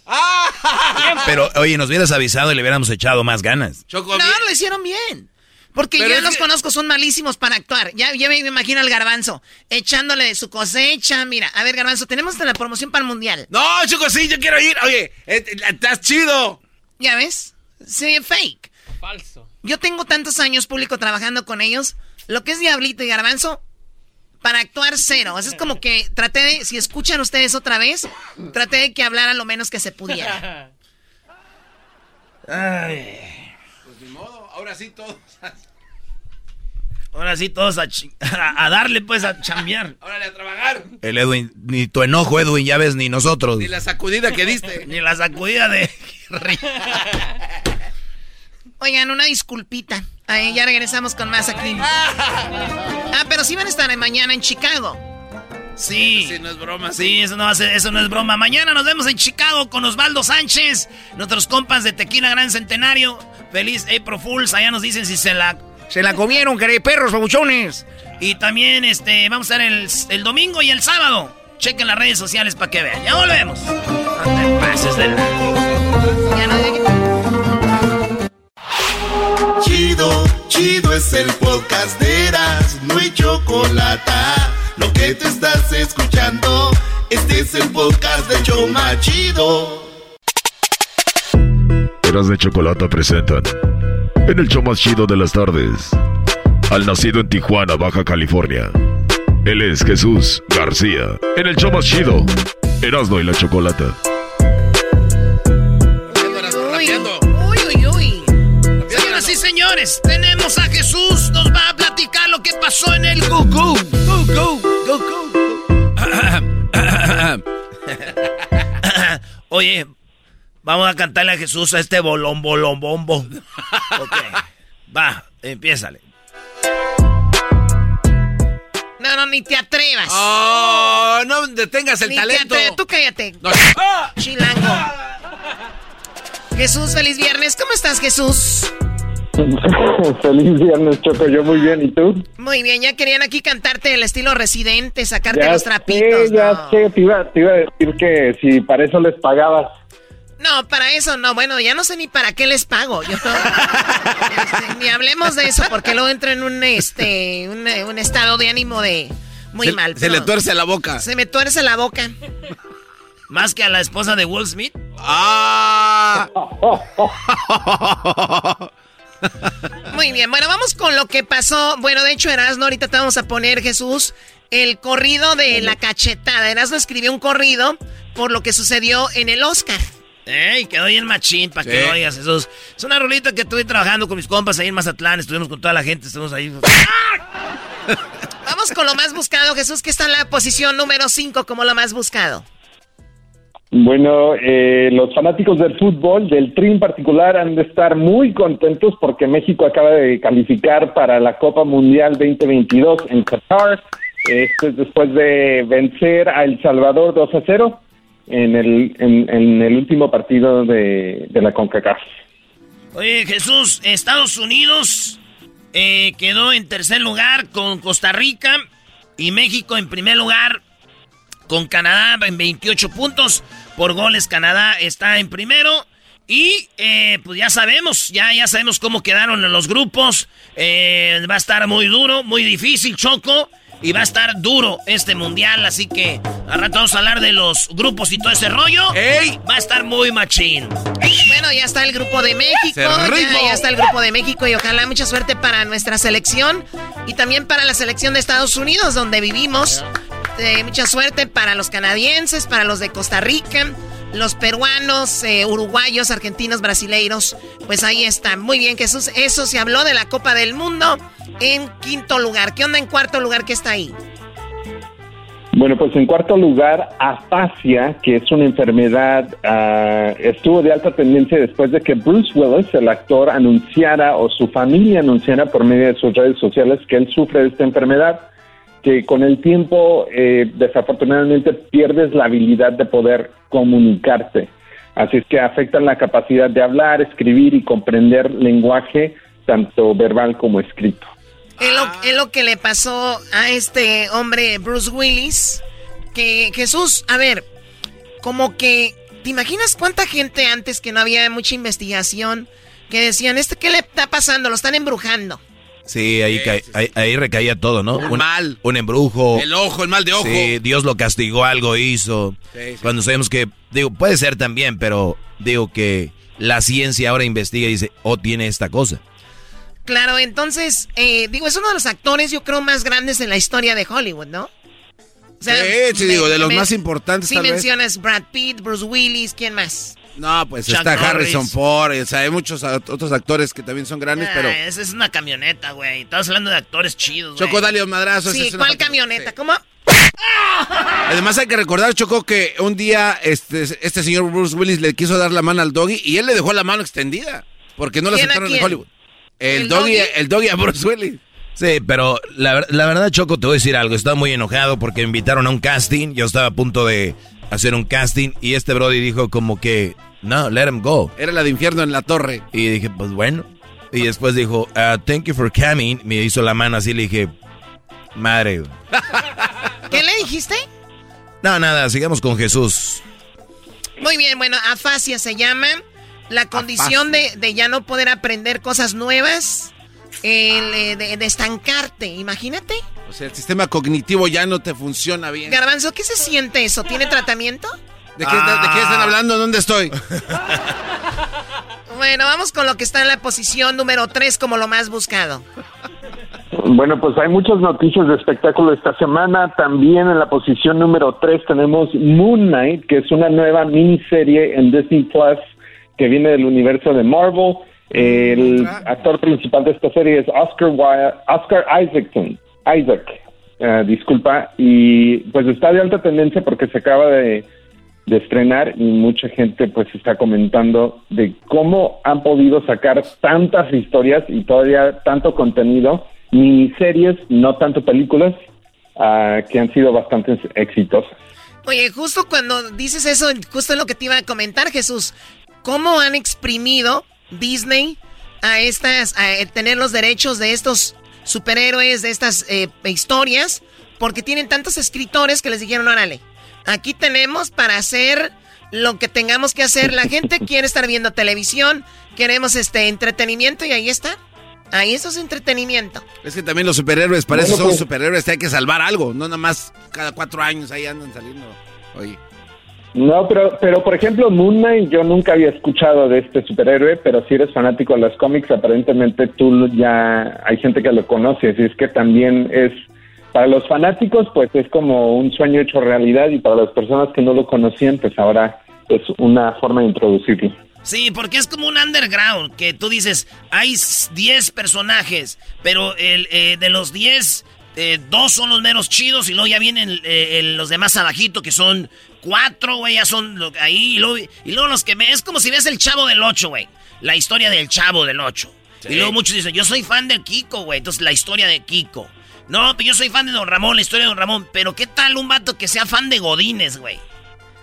Pero, oye, nos hubieras avisado y le hubiéramos echado más ganas. Choco, No, bien. lo hicieron bien. Porque Pero yo los que- conozco, son malísimos para actuar. Ya, ya me imagino al garbanzo echándole de su cosecha. Mira, a ver, garbanzo, tenemos hasta la promoción para el mundial. No, Choco, sí, yo quiero ir. Oye, eh, estás chido. ¿Ya ves? Sí, fake. Falso. Yo tengo tantos años público trabajando con ellos. Lo que es Diablito y Garbanzo, para actuar cero. Así es como que traté de, si escuchan ustedes otra vez, traté de que hablara lo menos que se pudiera. Ay. Pues ni modo, ahora sí todos. Ahora sí todos a, chi- a, a darle pues a chambear. Órale a trabajar. El Edwin, ni tu enojo, Edwin, ya ves, ni nosotros. Ni la sacudida que diste. Ni la sacudida de... Oigan, una disculpita. Ahí ya regresamos con más aquí. Ah, pero sí van a estar mañana en Chicago. Sí. Sí, no es broma. Sí, eso no, va a ser- eso no es broma. Mañana nos vemos en Chicago con Osvaldo Sánchez, nuestros compas de Tequila Gran Centenario. Feliz April Fools. Allá nos dicen si se la, se la comieron, que perros, babuchones. Y también este, vamos a estar el, el domingo y el sábado. Chequen las redes sociales para que vean. Ya volvemos. No te pases de la... Ya no Chido, es el podcast de Eras, no hay chocolate. Lo que te estás escuchando, Este es el podcast de Choma Chido. Eras de Chocolata presentan en el show más chido de las tardes al nacido en Tijuana, Baja California. Él es Jesús García en el show más chido, Erasmo y la Chocolata. Señores, tenemos a Jesús. Nos va a platicar lo que pasó en el Go. Go Go. Oye, vamos a cantarle a Jesús a este bolón, bolón, bombo. Ok. Va, empiézale. No, no, ni te atrevas. Oh, no detengas el Ni te talento. atrevas. Tú cállate. No. Chilango. Jesús, feliz viernes. ¿Cómo estás, Jesús? Feliz viernes, Choco. Yo muy bien. ¿Y tú? Muy bien, ya querían aquí cantarte el estilo residente, sacarte ya los trapitos. sé, ya ¿no? sé. Te iba, te iba a decir que si para eso les pagabas. No, para eso no. Bueno, ya no sé ni para qué les pago. Yo, Este, ni hablemos de eso porque luego entro en un este un, un estado de ánimo de muy se, mal. Se le tuerce la boca. Se me tuerce la boca. Más que a la esposa de Will Smith. ¡Ah! Muy bien, bueno, vamos con lo que pasó. Bueno, de hecho, Erasmo, ahorita te vamos a poner, Jesús, el corrido de la cachetada. Erasmo escribió un corrido por lo que sucedió en el Oscar. ¡Ey! Quedó bien machín para que Sí. lo oigas, Jesús. Es una rolita que estuve trabajando con mis compas ahí en Mazatlán. Estuvimos con toda la gente, estuvimos ahí. Vamos con lo más buscado, Jesús, que está en la posición número 5 como lo más buscado. Bueno, eh, los fanáticos del fútbol, del Tri en particular, han de estar muy contentos porque México acaba de calificar para la Copa Mundial 2022 en Qatar. Esto es después de vencer a El Salvador 2 a 0 en el, en, el último partido de, de la CONCACAF. Oye, Jesús, Estados Unidos eh, quedó en tercer lugar con Costa Rica y México en primer lugar con Canadá en 28 puntos por goles. Canadá está en primero. Y eh, pues ya sabemos, ya, ya sabemos cómo quedaron en los grupos. Eh, va a estar muy duro, muy difícil, Choco. Y va a estar duro este mundial. Así que al rato vamos a hablar de los grupos y todo ese rollo. Va a estar muy machín. Bueno, ya está el grupo de México. Ya, ya está el grupo de México y ojalá mucha suerte para nuestra selección y también para la selección de Estados Unidos, donde vivimos. Eh, mucha suerte para los canadienses, para los de Costa Rica, los peruanos, eh, uruguayos, argentinos, brasileiros. Pues ahí está. Muy bien, Jesús. Eso se habló de la Copa del Mundo en quinto lugar. ¿Qué onda en cuarto lugar que está ahí? Bueno, pues en cuarto lugar, afasia, que es una enfermedad, ah, estuvo de alta tendencia después de que Bruce Willis, el actor, anunciara o su familia anunciara por medio de sus redes sociales que él sufre de esta enfermedad, que con el tiempo eh, desafortunadamente pierdes la habilidad de poder comunicarte. Así es que afecta la capacidad de hablar, escribir y comprender lenguaje, tanto verbal como escrito. Es lo, es lo que le pasó a este hombre Bruce Willis. Que Jesús, a ver, como que, ¿te imaginas cuánta gente antes que no había mucha investigación que decían, ¿este qué le está pasando? Lo están embrujando. Sí, ahí, cae- ahí, ahí recaía todo, ¿no? Un, mal. Un embrujo. El ojo, el mal de ojo. Sí, Dios lo castigó, algo hizo. Sí, sí. Cuando sabemos que, digo, puede ser también, pero digo que la ciencia ahora investiga y dice, oh, tiene esta cosa. Claro, entonces, eh, digo, es uno de los actores, yo creo, más grandes en la historia de Hollywood, ¿no? O Sí, sí, digo, de los más importantes, Si tal vez. mencionas Brad Pitt, Bruce Willis, ¿quién más? No, pues Chuck está Norris. Harrison Ford, o sea, hay muchos otros actores que también son grandes, pero... Ah, esa es una camioneta, güey. Estamos hablando de actores chidos, güey. Choco, dale un madrazo. Sí, una ¿cuál camioneta? ¿Cómo? Además hay que recordar, Choco, que un día este, este señor Bruce Willis le quiso dar la mano al doggy y él le dejó la mano extendida, porque no la ¿Quién a aceptaron en? Hollywood. El, ¿El doggy, doggy? el doggy a Bruce Willis. Sí, pero la, la verdad, Choco, te voy a decir algo. Estaba muy enojado porque me invitaron a un casting. Yo estaba a punto de hacer un casting y este Brody dijo como que, no, let him go. Era la de infierno en la torre. Y dije, pues bueno. Y después dijo, "Ah, thank you for coming. Me hizo la mano así, le dije, madre. güey". ¿Qué le dijiste? No, nada, sigamos con Jesús. Muy bien, bueno, afasia se llama. La condición de, de ya no poder aprender cosas nuevas. el, eh, de, estancarte, imagínate. O sea, el sistema cognitivo ya no te funciona bien. Garbanzo, ¿qué se siente eso? ¿Tiene tratamiento? ¿De qué, están hablando? ¿Dónde estoy? bueno, vamos con lo que está en la posición número 3 como lo más buscado. Bueno, pues hay muchas noticias de espectáculo esta semana. También en la posición número 3 tenemos Moon Knight, que es una nueva miniserie en Disney Plus que viene del universo de Marvel. El actor principal de esta serie es Oscar, Oscar Isaacson. Isaac, eh, disculpa. Y pues está de alta tendencia porque se acaba de, de estrenar y mucha gente pues está comentando de cómo han podido sacar tantas historias y todavía tanto contenido miniseries, no tanto películas, uh, que han sido bastante exitosas. Oye, justo cuando dices eso, justo lo que te iba a comentar, Jesús. ¿Cómo han exprimido Disney a estas, a tener los derechos de estos superhéroes, de estas eh, historias? Porque tienen tantos escritores que les dijeron, órale, aquí tenemos para hacer lo que tengamos que hacer. La gente quiere estar viendo televisión, queremos este entretenimiento y ahí está. Ahí eso es entretenimiento. Es que también los superhéroes, para eso son pues- superhéroes, hay que salvar algo, no nada más cada cuatro años ahí andan saliendo. Oye. No, pero, pero por ejemplo, Moon Knight, yo nunca había escuchado de este superhéroe, pero si eres fanático de los cómics, aparentemente tú ya hay gente que lo conoce, así es que también es, para los fanáticos, pues es como un sueño hecho realidad y para las personas que no lo conocían, pues ahora es una forma de introducirlo. Sí, porque es como un underground, que tú dices, hay 10 personajes, pero el, eh, de los 10, eh, dos son los menos chidos y luego ya vienen eh, los demás abajito, que son cuatro, güey, ya son ahí, y luego, y luego los que me... Es como si ves el Chavo del 8, güey, la historia del Chavo del 8. Y luego muchos dicen, yo soy fan del Kiko, güey, entonces la historia de Kiko. No, pero yo soy fan de Don Ramón, la historia de Don Ramón, pero ¿qué tal un vato que sea fan de Godines, güey?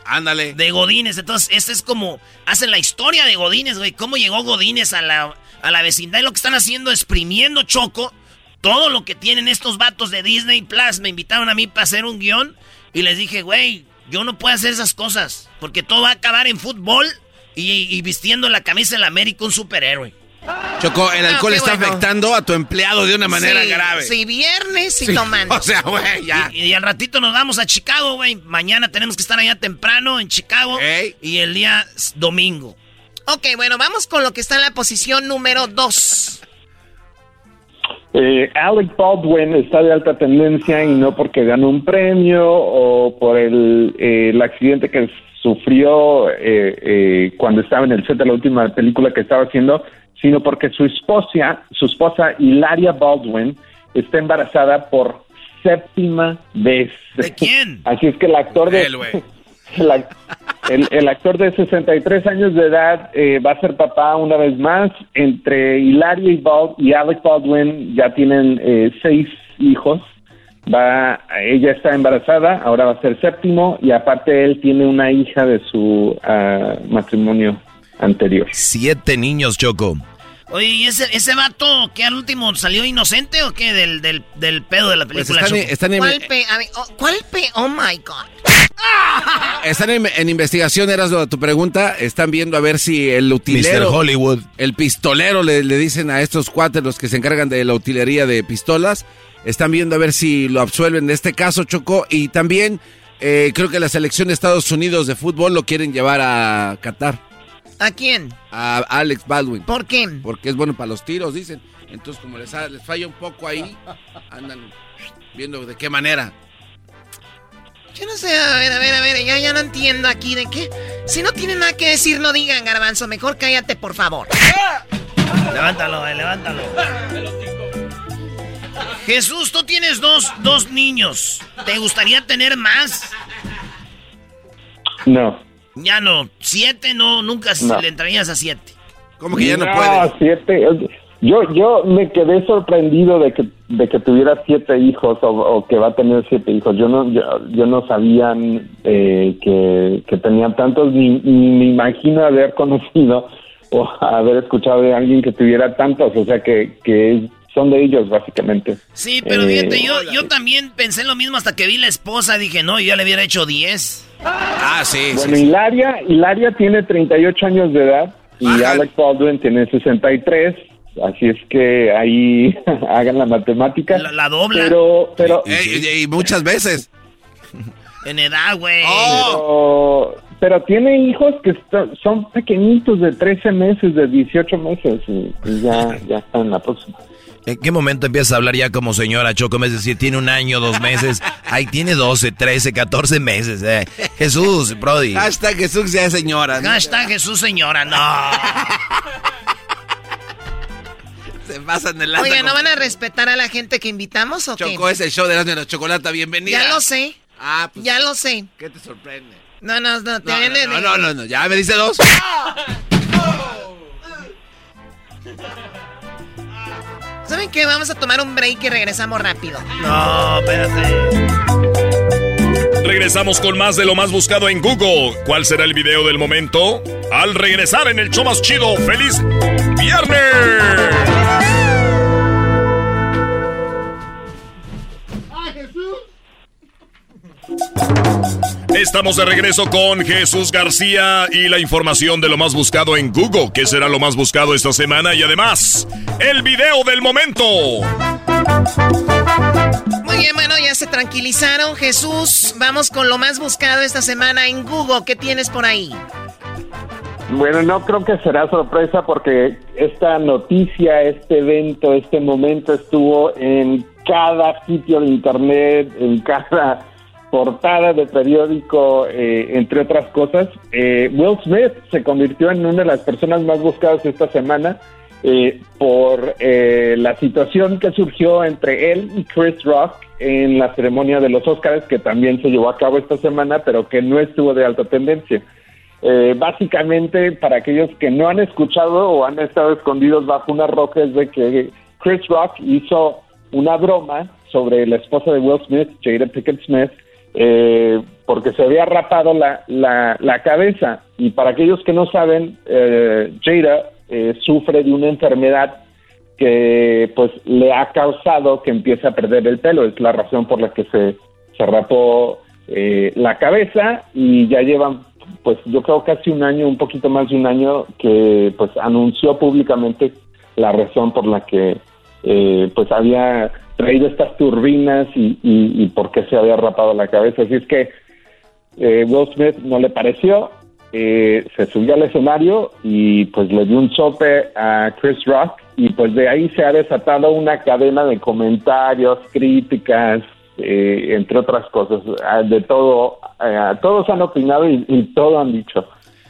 Ándale. De Godines. Entonces, este es como. Hacen la historia de Godines, güey. ¿Cómo llegó Godines a la, a la vecindad? Y lo que están haciendo, exprimiendo Choco. Todo lo que tienen estos vatos de Disney Plus. Me invitaron a mí para hacer un guion. Y les dije, güey, yo no puedo hacer esas cosas. Porque todo va a acabar en fútbol y, y vistiendo la camisa del América un superhéroe. Choco, el alcohol está afectando a tu empleado de una manera grave. Sí, viernes y tomando. O sea, güey, ya. Y, al ratito nos vamos a Chicago, güey. Mañana tenemos que estar allá temprano en Chicago. Y el día domingo. Ok, bueno, vamos con lo que está en la posición número 2. Eh, Alec Baldwin está de alta tendencia y no porque ganó un premio o por el, eh, el accidente que sufrió eh, cuando estaba en el set de la última película que estaba haciendo, sino porque su esposa, su esposa Hilaria Baldwin, está embarazada por séptima vez. ¿De quién? Así es que el actor de... El, actor de 63 años de edad eh, va a ser papá una vez más. Entre Hilaria y, y Alec Baldwin ya tienen eh, seis hijos. Va, ella está embarazada, ahora va a ser séptimo y aparte él tiene una hija de su ah, matrimonio anterior. Siete niños, Choco. Oye, ¿y ese, ese vato que al último salió inocente o qué del, del, del pedo de la pues película? ¿Cuál, pe oh, ¿Cuál pe Oh my God. Están en, investigación, eras tu pregunta. Están viendo a ver si el utilero. Mr. Hollywood. El pistolero, le, le, dicen a estos cuates, los que se encargan de la utilería de pistolas. Están viendo a ver si lo absuelven de este caso, Choco. Y también eh, creo que la selección de Estados Unidos de fútbol lo quieren llevar a Qatar. ¿A quién? A Alex Baldwin. ¿Por qué? Porque es bueno para los tiros, dicen. Entonces, como les, les falla un poco ahí, andan viendo de qué manera. Yo no sé, a ver, a ver, a ver, ya, ya no entiendo aquí de qué. Si no tienen nada que decir, no digan, garbanzo. Mejor cállate, por favor. levántalo, eh, levántalo. Jesús, tú tienes dos, dos niños. ¿Te gustaría tener más? No. Ya no. ¿Siete? No, nunca le entrarías a siete. ¿Cómo que ya no, puede? siete. Yo, yo me quedé sorprendido de que, de que tuviera siete hijos o, que va a tener siete hijos. Yo no, yo, no sabía eh, que, que tenían tantos, ni, me imagino haber conocido o haber escuchado de alguien que tuviera tantos. O sea, que, que son de ellos, básicamente. Sí, pero fíjate, yo, yo también pensé lo mismo hasta que vi la esposa. Dije, no, yo ya le hubiera hecho diez. Ah, sí. Bueno, Hilaria, Hilaria tiene 38 años de edad y Alex Baldwin tiene 63. Así es que ahí hagan la matemática. La, dobla. Pero, pero. Y, muchas veces. en edad, güey. Pero, pero, tiene hijos que son pequeñitos de 13 meses, de 18 meses. Y, ya, ya están en la próxima. ¿En qué momento empiezas a hablar ya como señora Choco? Es decir, tiene un año, dos meses. Ahí tiene 12, 13, 14 meses. Eh. Jesús, Brody. Hashtag Jesús ya señora. ¿no? Hashtag Jesús señora, no. Se pasan de Oye, ¿no van a respetar a la gente que invitamos o qué? Choco, es el show de la chocolate. Bienvenida. Ya lo sé. Ah, pues. Ya lo sé. ¿Qué te sorprende? No, no, no. Te no, viene no, no, no, no, ya me dice dos. ¿Saben qué? Vamos a tomar un break y regresamos rápido. No, espérate. Regresamos con más de lo más buscado en Google. ¿Cuál será el video del momento? Al regresar en el show más chido. ¡Feliz viernes! Estamos de regreso con Jesús García y la información de lo más buscado en Google. ¿Qué será lo más buscado esta semana? Y además, el video del momento. Muy bien, bueno, ya se tranquilizaron. Jesús, vamos con lo más buscado esta semana en Google. ¿Qué tienes por ahí? Bueno, no creo que será sorpresa porque esta noticia, este evento, este momento estuvo en cada sitio de internet, en cada portada de periódico, eh, entre otras cosas. Eh, Will Smith se convirtió en una de las personas más buscadas esta semana eh, por la situación que surgió entre él y Chris Rock en la ceremonia de los Oscars, que también se llevó a cabo esta semana, pero que no estuvo de alta tendencia. básicamente, para aquellos que no han escuchado o han estado escondidos bajo una roca, es de que Chris Rock hizo una broma sobre la esposa de Will Smith, Jada Pickett Smith, eh, porque se había rapado la, la, cabeza. Y para aquellos que no saben, eh, Jada eh, sufre de una enfermedad que pues le ha causado que empiece a perder el pelo. Es la razón por la que se, se rapó eh, la cabeza y ya llevan pues yo creo casi un año, un poquito más de un año que pues anunció públicamente la razón por la que pues había traído estas turbinas y, y, por qué se había rapado la cabeza. Así es que eh, Will Smith no le pareció, eh, se subió al escenario y pues le dio un sope a Chris Rock y pues de ahí se ha desatado una cadena de comentarios, críticas, eh, entre otras cosas, ah, de todo, todos han opinado y, todo han dicho.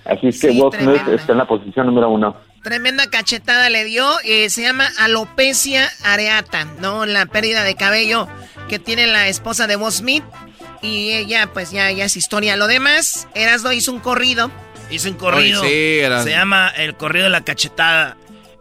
Así es que Will Smith está en la posición número uno. Tremenda cachetada le dio. Eh, se llama alopecia areata, ¿no? La pérdida de cabello que tiene la esposa de Will Smith. Y ella, pues ya, ya es historia. Lo demás, Erasdo hizo un corrido. Hizo un corrido. se llama El corrido de la cachetada.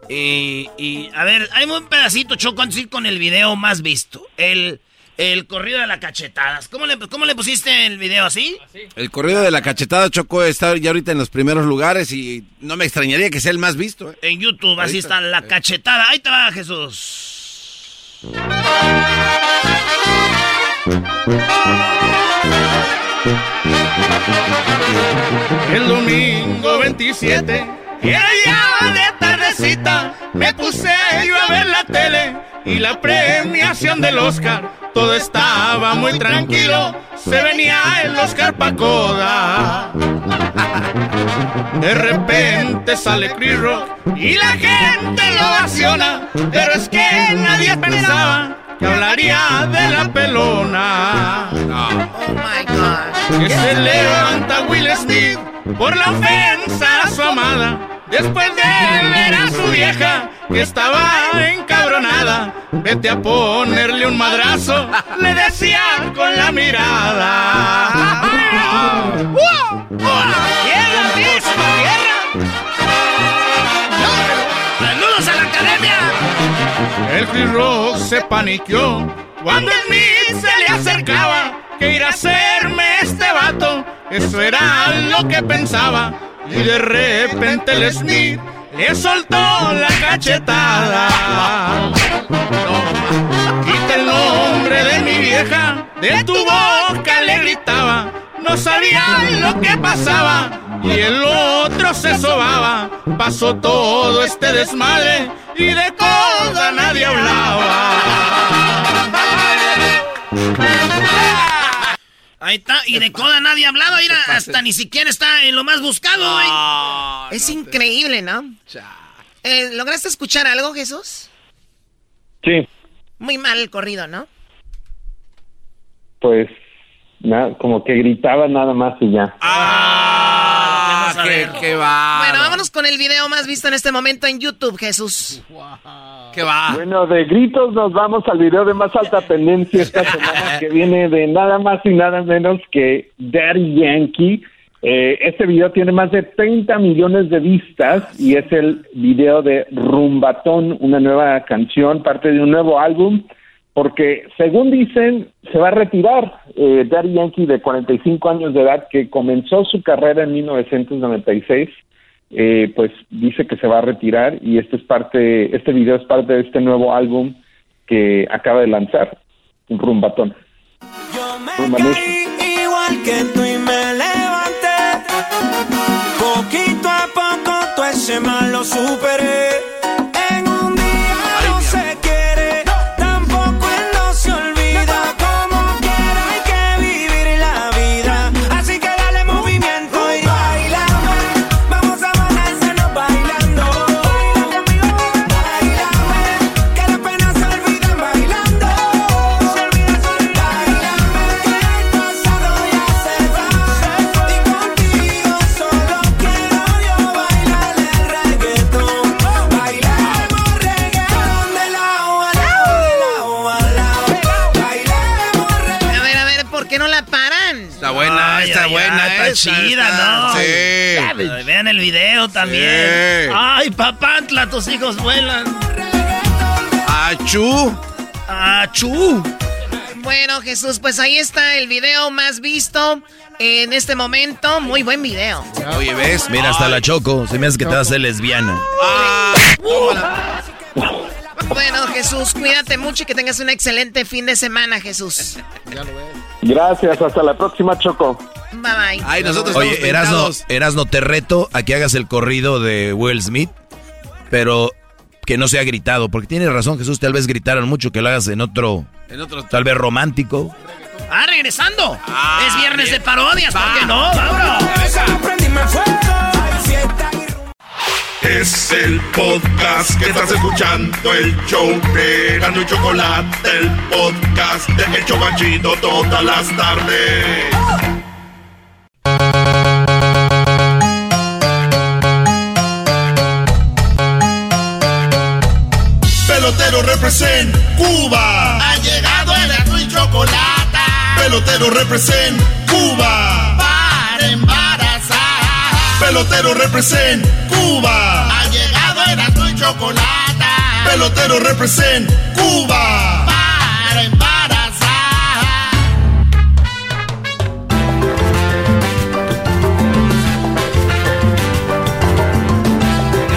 Y, a ver, hay un pedacito, Choco, antes de ir con el video más visto. El el corrido de la cachetadas. ¿Cómo le, cómo le pusiste el video así? El corrido de la cachetada, Choco, está ya ahorita en los primeros lugares y no me extrañaría que sea el más visto. ¿eh? En YouTube, así está, la cachetada. Ahí te va, Jesús. El domingo 27, era ya de me puse yo a ver la tele y la premiación del Oscar. Todo estaba muy tranquilo, se venía el Oscar Pacoda. De repente sale Chris Rock y la gente lo ovaciona, pero es que nadie pensaba que hablaría de la pelona. Oh. Que se levanta Will Smith por la ofensa a su amada Después de ver a su vieja que estaba encabronada, vete a ponerle un madrazo, le decía con la mirada. ¡Tierra, tierra! ¡Saludos a la academia! El Chris Rock se paniqueó cuando el Smith se le acercaba. Ir a hacerme este vato? Eso era lo que pensaba y de repente el Smith le soltó la cachetada. Quita el nombre de mi vieja, de tu boca le gritaba. no sabían lo que pasaba y el otro se sobaba. Pasó todo este desmadre y de coda nadie hablaba. Ahí está, y de coda nadie ha hablado, mira, hasta ni siquiera está en lo más buscado, güey. es increíble, ¿no? Eh, ¿Lograste escuchar algo, Jesús? Sí, Muy mal el corrido, ¿no? pues nada, como que gritaba nada más y ya. Ah, qué, qué va. Bueno, vámonos con el video más visto en este momento en YouTube, Jesús. ¿Qué va? Bueno, de gritos nos vamos al video de más alta tendencia esta semana que viene de nada más y nada menos que Daddy Yankee. Eh, este video tiene más de 30 millones de vistas y es el video de Rumbatón, una nueva canción, parte de un nuevo álbum, porque según dicen se va a retirar eh, Daddy Yankee de 45 años de edad que comenzó su carrera en 1996 eh, pues dice que se va a retirar y este es parte, este video es parte de este nuevo álbum que acaba de lanzar, un rumbatón. Rumba Nation. Igual que tú y me levanté. Poquito a poco todo ese mal lo superé. Chida, ¿no? Sí. Ay, Vean el video también. Ay, papantla, tus hijos vuelan. Achú. Achú. Bueno, Jesús, pues ahí está el video más visto en este momento. Muy buen video. Oye, ¿ves? Mira, hasta la Choco. Se me hace que te vas a hacer lesbiana. Bueno, Jesús, cuídate mucho y que tengas un excelente fin de semana, Jesús. Gracias, hasta la próxima Choco. Bye bye. Ay, nosotros Oye, Erasno. Erasno, te reto a que hagas el corrido de Will Smith, pero que no sea gritado, porque tienes razón, Jesús, tal vez gritaron mucho, que lo hagas en otro, En otro... tal vez romántico. Ah, regresando. Ah, es viernes bien. de parodias, ¿por qué no? Vámonos. Es el podcast que estás escuchando, el show de Gano y Chocolate, el podcast de El Chobachito todas las tardes. Pelotero represent Cuba. Ha llegado el azul y chocolate. Pelotero represent Cuba. Pelotero represent Cuba. Ha llegado el azul y chocolate. Pelotero represent Cuba. Para embarazar.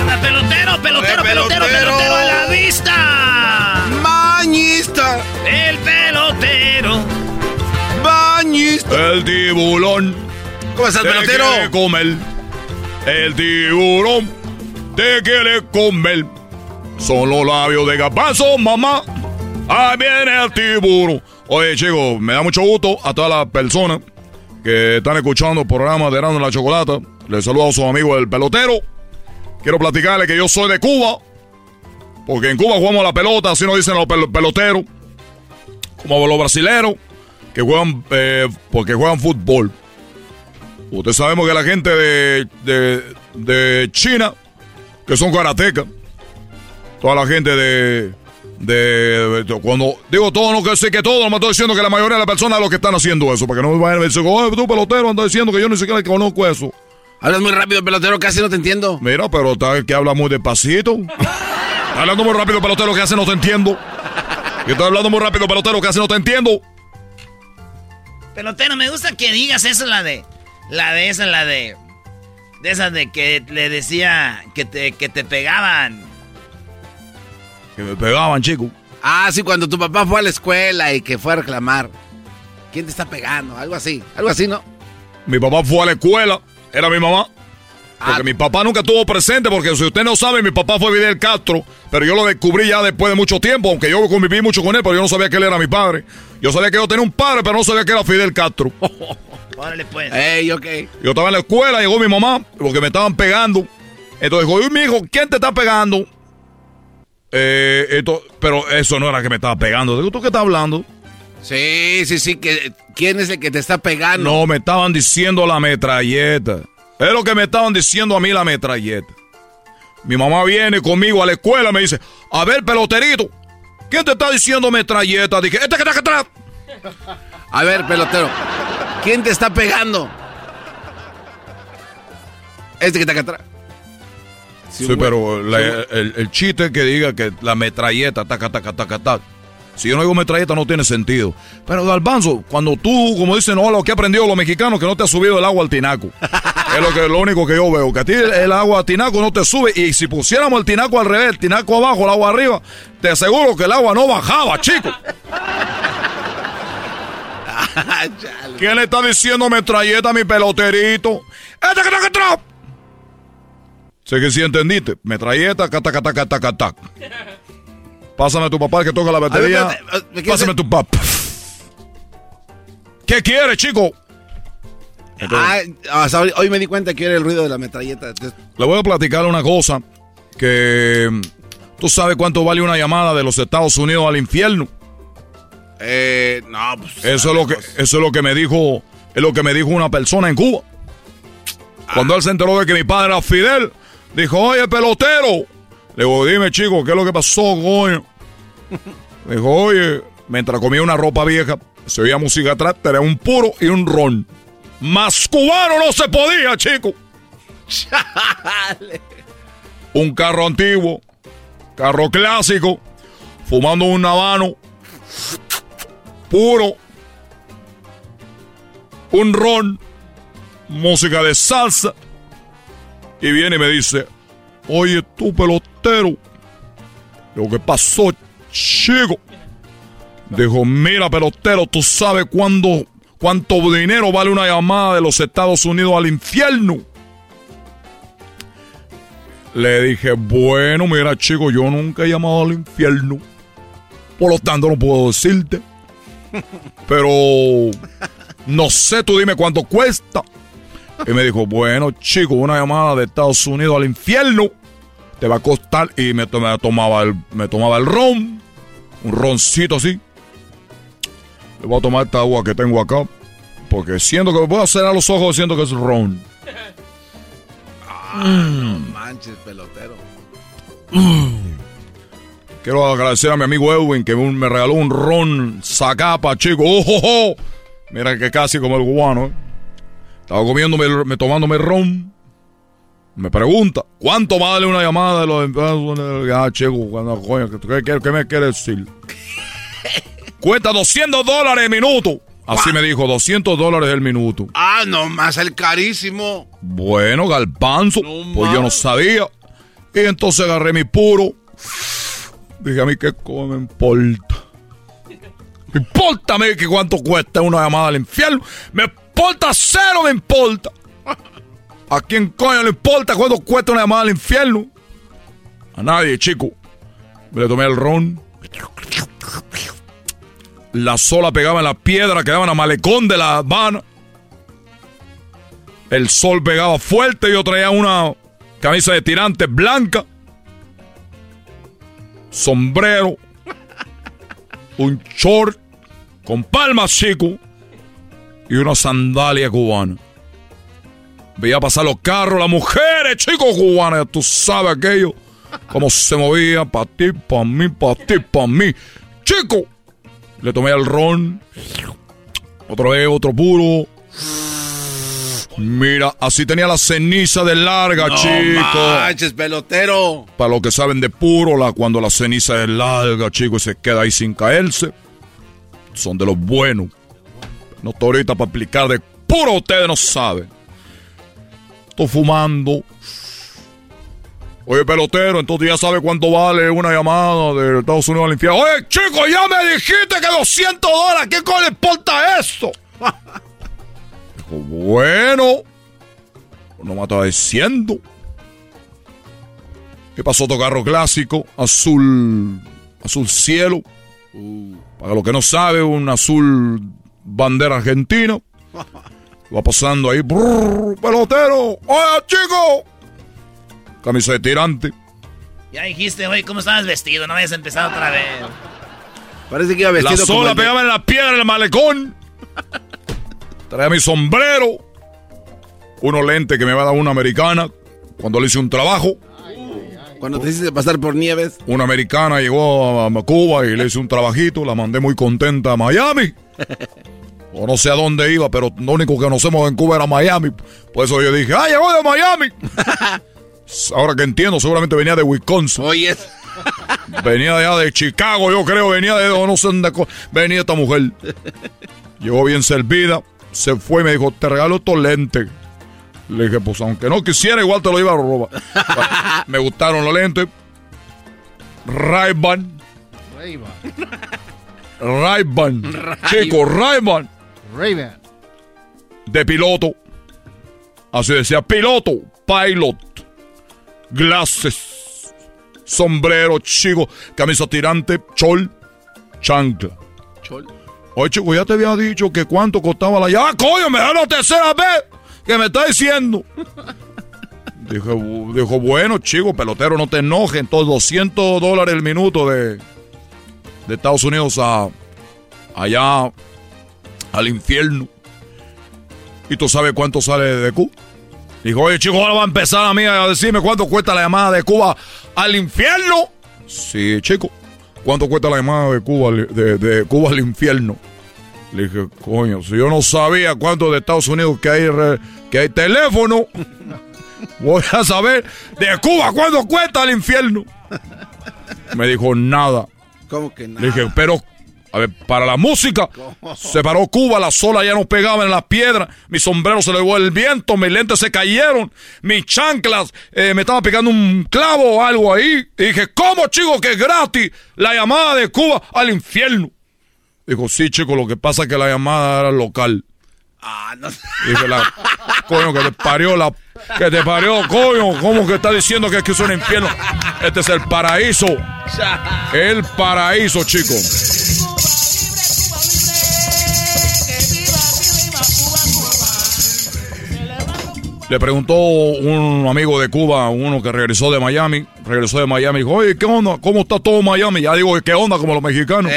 Anda, pelotero, pelotero, pelotero, pelotero. pelotero a la vista. Bañista. El pelotero. Bañista. El tiburón. ¿Cómo estás, te pelotero? comer. El tiburón te quiere comer. Son los labios de garbanzo, mamá. Ahí viene el tiburón. Oye, chicos, me da mucho gusto a todas las personas que están escuchando el programa de y la Chocolata. Les saludo a sus amigos del pelotero. Quiero platicarles que yo soy de Cuba. Porque en Cuba jugamos la pelota, así nos dicen los pel- peloteros. Como los brasileros, que juegan, eh, porque juegan fútbol. Usted sabemos que la gente de, de, de China, que son karatecas, toda la gente de, de, de- cuando digo todo, no que sé que todo, no me estoy diciendo que la mayoría de las personas lo que están haciendo eso, para que no me vayan a decir, oh, tú pelotero, anda diciendo que yo ni siquiera conozco eso. Hablas muy rápido, pelotero, casi no te entiendo. Mira, pero está el que habla muy despacito. Está hablando muy rápido, pelotero, que hace no te entiendo. Yo estoy hablando muy rápido, pelotero, que hace no te entiendo. Pelotero, me gusta que digas eso, la de. La de esa, la de. De esas de que le decía que te, que te pegaban. Que me pegaban, chico. Ah, sí, cuando tu papá fue a la escuela y que fue a reclamar. ¿Quién te está pegando? Algo así, algo así, ¿no? Mi papá fue a la escuela, era mi mamá. Porque mi papá nunca estuvo presente, porque si usted no sabe, mi papá fue Fidel Castro, pero yo lo descubrí ya después de mucho tiempo, aunque yo conviví mucho con él, pero yo no sabía que él era mi padre. Yo sabía que yo tenía un padre, pero no sabía que era Fidel Castro. Órale, pues. Ey, ok. Yo estaba en la escuela, llegó mi mamá, porque me estaban pegando. Entonces dijo, mi hijo, ¿quién te está pegando? Eh, esto, pero eso no era que me estaba pegando. Digo, ¿tú qué estás hablando? Sí, sí, sí. Que, ¿Quién es el que te está pegando? No, me estaban diciendo la metralleta. Es lo que me estaban diciendo a mí la metralleta. Mi mamá viene conmigo a la escuela y me dice, a ver, peloterito, ¿quién te está diciendo metralleta? Dije, este que está acá atrás. A ver, pelotero, ¿quién te está pegando? Este que está acá atrás. Sí, pero la- el, el chiste que diga que la metralleta, taca, taca, taca, taca. Si yo no digo metralleta no tiene sentido. Pero Galbanzo, cuando tú, como dicen, no, lo que aprendido los mexicanos, que no te ha subido el agua al tinaco. es lo, que, lo único que yo veo, que a ti el, el agua al tinaco no te sube. Y si pusiéramos el tinaco al revés, el tinaco abajo, el agua arriba, te aseguro que el agua no bajaba, chico. ¿Quién le está diciendo metralleta a mi peloterito? ¡Este! Sé que sí entendiste. Metralleta, cata, cata, cata, cata. Pásame a tu papá que toca la batería. A ver, espérate, ¿me quieres Pásame a tu papá. ¿Qué quieres, chico? Ah, hasta hoy, hoy me di cuenta que era el ruido de la metralleta. Le voy a platicar una cosa que mm, tú sabes cuánto vale una llamada de los Estados Unidos al infierno. Eh, no, pues. Eso es lo que eso es lo que me dijo es lo que me dijo una persona en Cuba. Cuando él se enteró de que mi padre era Fidel, dijo, "Oye, pelotero." Le digo, "Dime, chico, ¿qué es lo que pasó, coño?" Dijo, "Oye, mientras comía una ropa vieja, se oía música atrás, tenía un puro y un ron. Más cubano no se podía, chico." un carro antiguo, carro clásico, fumando un habano, puro, un ron, música de salsa, y viene y me dice, oye tú pelotero, lo que pasó, chico. Dijo, mira pelotero, tú sabes cuánto dinero vale una llamada de los Estados Unidos al infierno. Le dije, bueno, mira chico, yo nunca he llamado al infierno. Por lo tanto, no puedo decirte. Pero no sé, tú dime cuánto cuesta. Y me dijo, bueno, chico, una llamada de Estados Unidos al infierno te va a costar. Y me, me tomaba, el, me tomaba el ron, un roncito así. Le voy a tomar esta agua que tengo acá. Porque siento que me puedo cerrar los ojos siento que es ron. No manches, pelotero. Quiero agradecer a mi amigo Edwin que me regaló un ron Zacapa, chico. ¡Oh, oh, oh! Mira que casi como el cubano. ¿eh? Estaba comiéndome, me, tomándome ron. Me pregunta, ¿cuánto vale una llamada de los? Ah, chico, ¿qué, qué- qué me quiere decir? Cuesta 200 dólares el minuto. Así me dijo, 200 dólares el minuto. Ah, no más el carísimo. Bueno, galpanzo, pues yo no sabía. Y entonces agarré mi puro. Dije a mí que me importa. Me importa a mí que cuánto cuesta una llamada al infierno. Me importa cero, me importa. ¿A quién coño le importa cuánto cuesta una llamada al infierno? A nadie, chico. Me le tomé el ron. La sola pegaba en la piedra, quedaba en la malecón de la Habana. El sol pegaba fuerte, yo traía una camisa de tirantes blanca, sombrero, un short con palmas chico y una sandalia cubana. Veía pasar los carros, las mujeres, chicos cubanas, tú sabes aquello, cómo se movía, pa' ti, pa' mí, pa' ti, pa' mí. Chico, le tomé el ron, otra vez otro puro. Mira, así tenía la ceniza de larga, No chico. manches, pelotero. Para los que saben de puro, la, cuando la ceniza es larga, chico, y se queda ahí sin caerse, son de los buenos. No estoy ahorita para explicar de puro, ustedes no saben. Estoy fumando. Oye, pelotero, entonces ya sabe cuánto vale una llamada de Estados Unidos al infierno. Oye, chico, ya me dijiste que 200 dólares. ¿Qué coño le importa eso? Dijo, bueno, no me estaba diciendo. ¿Qué pasó tu carro clásico? Azul, azul cielo. Para los que no sabe, un azul bandera argentina. Va pasando ahí, brrr, pelotero. ¡Oye, chico! Camisa de tirante. Ya dijiste, oye, ¿cómo estabas vestido? No habías empezado otra vez. Parece que iba vestido La como sola el pegaba en la piedra del malecón. Traía mi sombrero. Unos lentes que me va a dar una americana cuando le hice un trabajo. Cuando te hiciste pasar por nieves. Una americana llegó a, a Cuba y le hice un trabajito. La mandé muy contenta a Miami. O no sé a dónde iba, pero lo único que conocemos en Cuba era Miami. Por eso yo dije, ¡ah, llegó de Miami! Ahora que entiendo, seguramente venía de Wisconsin. Oye. Venía de allá de Chicago, yo creo, venía de no sé dónde venía esta mujer. Llegó bien servida, se fue y me dijo, te regalo estos lentes. Le dije, pues aunque no quisiera, igual te lo iba a robar. Bueno, me gustaron los lentes. Ray-Ban. Ray-Ban. Chico, Ray-Ban. Ray-Ban. De piloto. Así decía, piloto, pilot. Glasses. Sombrero, chico. Camisa tirante, chol, chancla. Oye, chico, ya te había dicho que cuánto costaba la llave. ¡Ah, coño! Me da la tercera vez que me está diciendo. Dijo, dijo, bueno, chico, pelotero, no te enojes. Entonces, 200 dólares el minuto de, de Estados Unidos a allá al infierno. ¿Y tú sabes cuánto sale de Cuba? Dijo, oye, chico, ahora va a empezar a mí a decirme cuánto cuesta la llamada de Cuba al infierno. Sí, chico. ¿Cuánto cuesta la llamada de Cuba, de, de Cuba al infierno? Le dije, coño, si yo no sabía cuánto de Estados Unidos que hay, que hay teléfono, voy a saber de Cuba cuánto cuesta el infierno. Me dijo, nada. ¿Cómo que nada? Le dije, pero, a ver, para la música, se paró Cuba, la sola ya no pegaba en las piedras, mi sombrero se le llevó el viento, mis lentes se cayeron, mis chanclas, eh, me estaba pegando un clavo o algo ahí. Y dije, ¿cómo, chico, que es gratis la llamada de Cuba al infierno? Dijo, sí, chico, lo que pasa es que la llamada era local. Ah, no. Dije, la, coño, que te parió la... Que te parió, coño, ¿cómo que está diciendo que es que es un infierno? Este es el paraíso. El paraíso, chico. Le preguntó un amigo de Cuba, uno que regresó de Miami, regresó de Miami, dijo, oye, ¿qué onda? ¿Cómo está todo Miami? Ya digo, ¿qué onda? Como los mexicanos.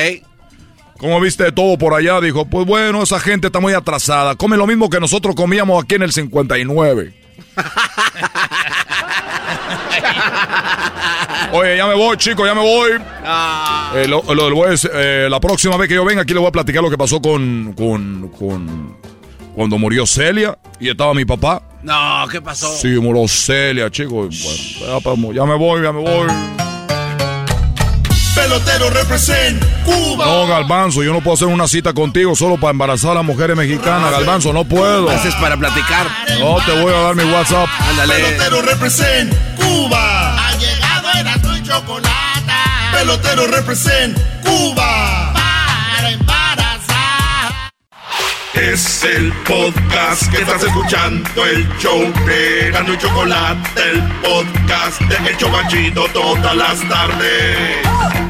¿Cómo viste todo por allá? Dijo, pues bueno, esa gente está muy atrasada. Come lo mismo que nosotros comíamos aquí en el 59. Oye, ya me voy, chicos, ya me voy. Eh, lo- lo- lo eh, la próxima vez que yo venga aquí le voy a platicar lo que pasó con, con, con cuando murió Celia y estaba mi papá. No, ¿qué pasó? Sí, murió Celia, chicos. Bueno, ya, pa- ya me voy, ya me voy. Pelotero represent Cuba. No, Galbanzo, yo no puedo hacer una cita contigo solo para embarazar a las mujeres mexicanas, Galbanzo, no puedo. Haces para platicar. No, te voy a dar mi WhatsApp. Pelotero represent Cuba. Ha llegado Erasmo y Chocolata. Pelotero represent Cuba. Para embarazar. Es el podcast que estás escuchando, el show de Erasmo y Chocolate, el podcast de El Chobachito todas las tardes.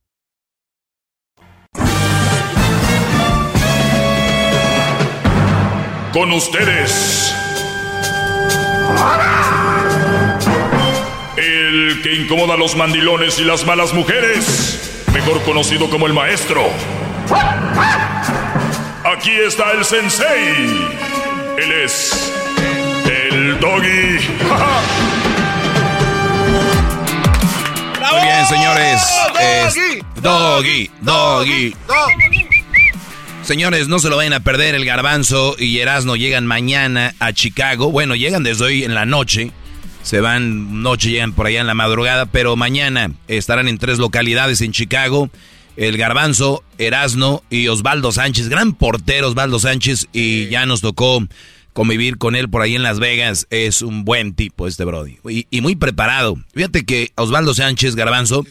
Con ustedes. El que incomoda a los mandilones y las malas mujeres. Mejor conocido como el maestro. Aquí está el sensei. Él es el doggy. Muy bien, señores. Es- doggy, doggy. Señores, no se lo vayan a perder. El Garbanzo y Erasno llegan mañana a Chicago. Bueno, llegan desde hoy en la noche. Se van noche, llegan por allá en la madrugada, pero mañana estarán en tres localidades en Chicago. El Garbanzo, Erasno y Osvaldo Sánchez, gran portero Osvaldo Sánchez, y ya nos tocó convivir con él por ahí en Las Vegas. Es un buen tipo este Brody. Y, muy preparado. Fíjate que Osvaldo Sánchez Garbanzo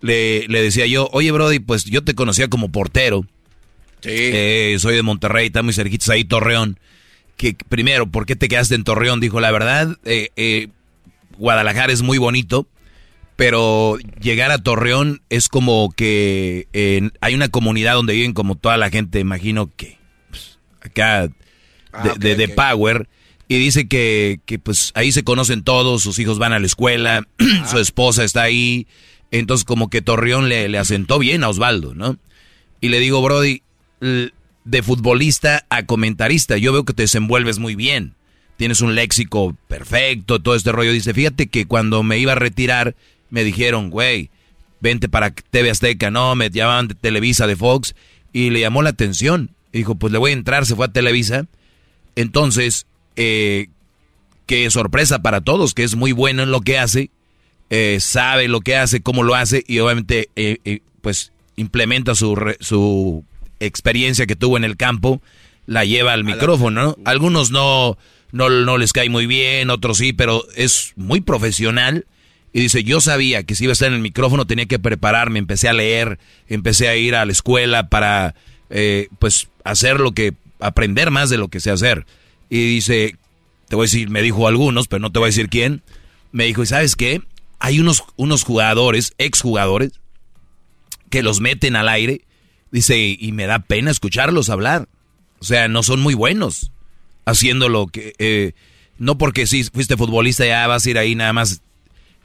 le, le, decía yo, oye Brody, pues yo te conocía como portero. Sí. Eh, soy de Monterrey, está muy cerquitos ahí, Torreón. Que primero, ¿por qué te quedaste en Torreón? Dijo, la verdad, eh, eh, Guadalajara es muy bonito, pero llegar a Torreón es como que hay una comunidad donde viven como toda la gente, imagino que pues, acá Ah, de, Power. Y dice que, pues ahí se conocen todos, sus hijos van a la escuela, su esposa está ahí. Entonces como que Torreón le, le asentó bien a Osvaldo, ¿no? Y le digo, Brody, de futbolista a comentarista, yo veo que te desenvuelves muy bien. Tienes un léxico perfecto, todo este rollo. Dice, fíjate que cuando me iba a retirar, me dijeron, güey, vente para TV Azteca, no, me llamaban de Televisa, de Fox, y le llamó la atención. dijo, pues le voy a entrar, se fue a Televisa entonces, eh, qué sorpresa para todos, que es muy bueno en lo que hace, eh, sabe lo que hace, cómo lo hace y obviamente eh, pues implementa su experiencia que tuvo en el campo, la lleva al micrófono, ¿no? Algunos no, no, no les cae muy bien, otros sí, pero es muy profesional. Y dice, yo sabía que si iba a estar en el micrófono tenía que prepararme, empecé a leer, empecé a ir a la escuela para, pues, hacer lo que aprender más de lo que sé hacer. Y dice, te voy a decir, me dijo algunos, pero no te voy a decir quién. Me dijo, ¿y sabes qué? Hay unos, unos jugadores, exjugadores, que los meten al aire. Dice, y me da pena escucharlos hablar. O sea, no son muy buenos haciendo lo que... Eh, no porque si fuiste futbolista ya vas a ir ahí nada más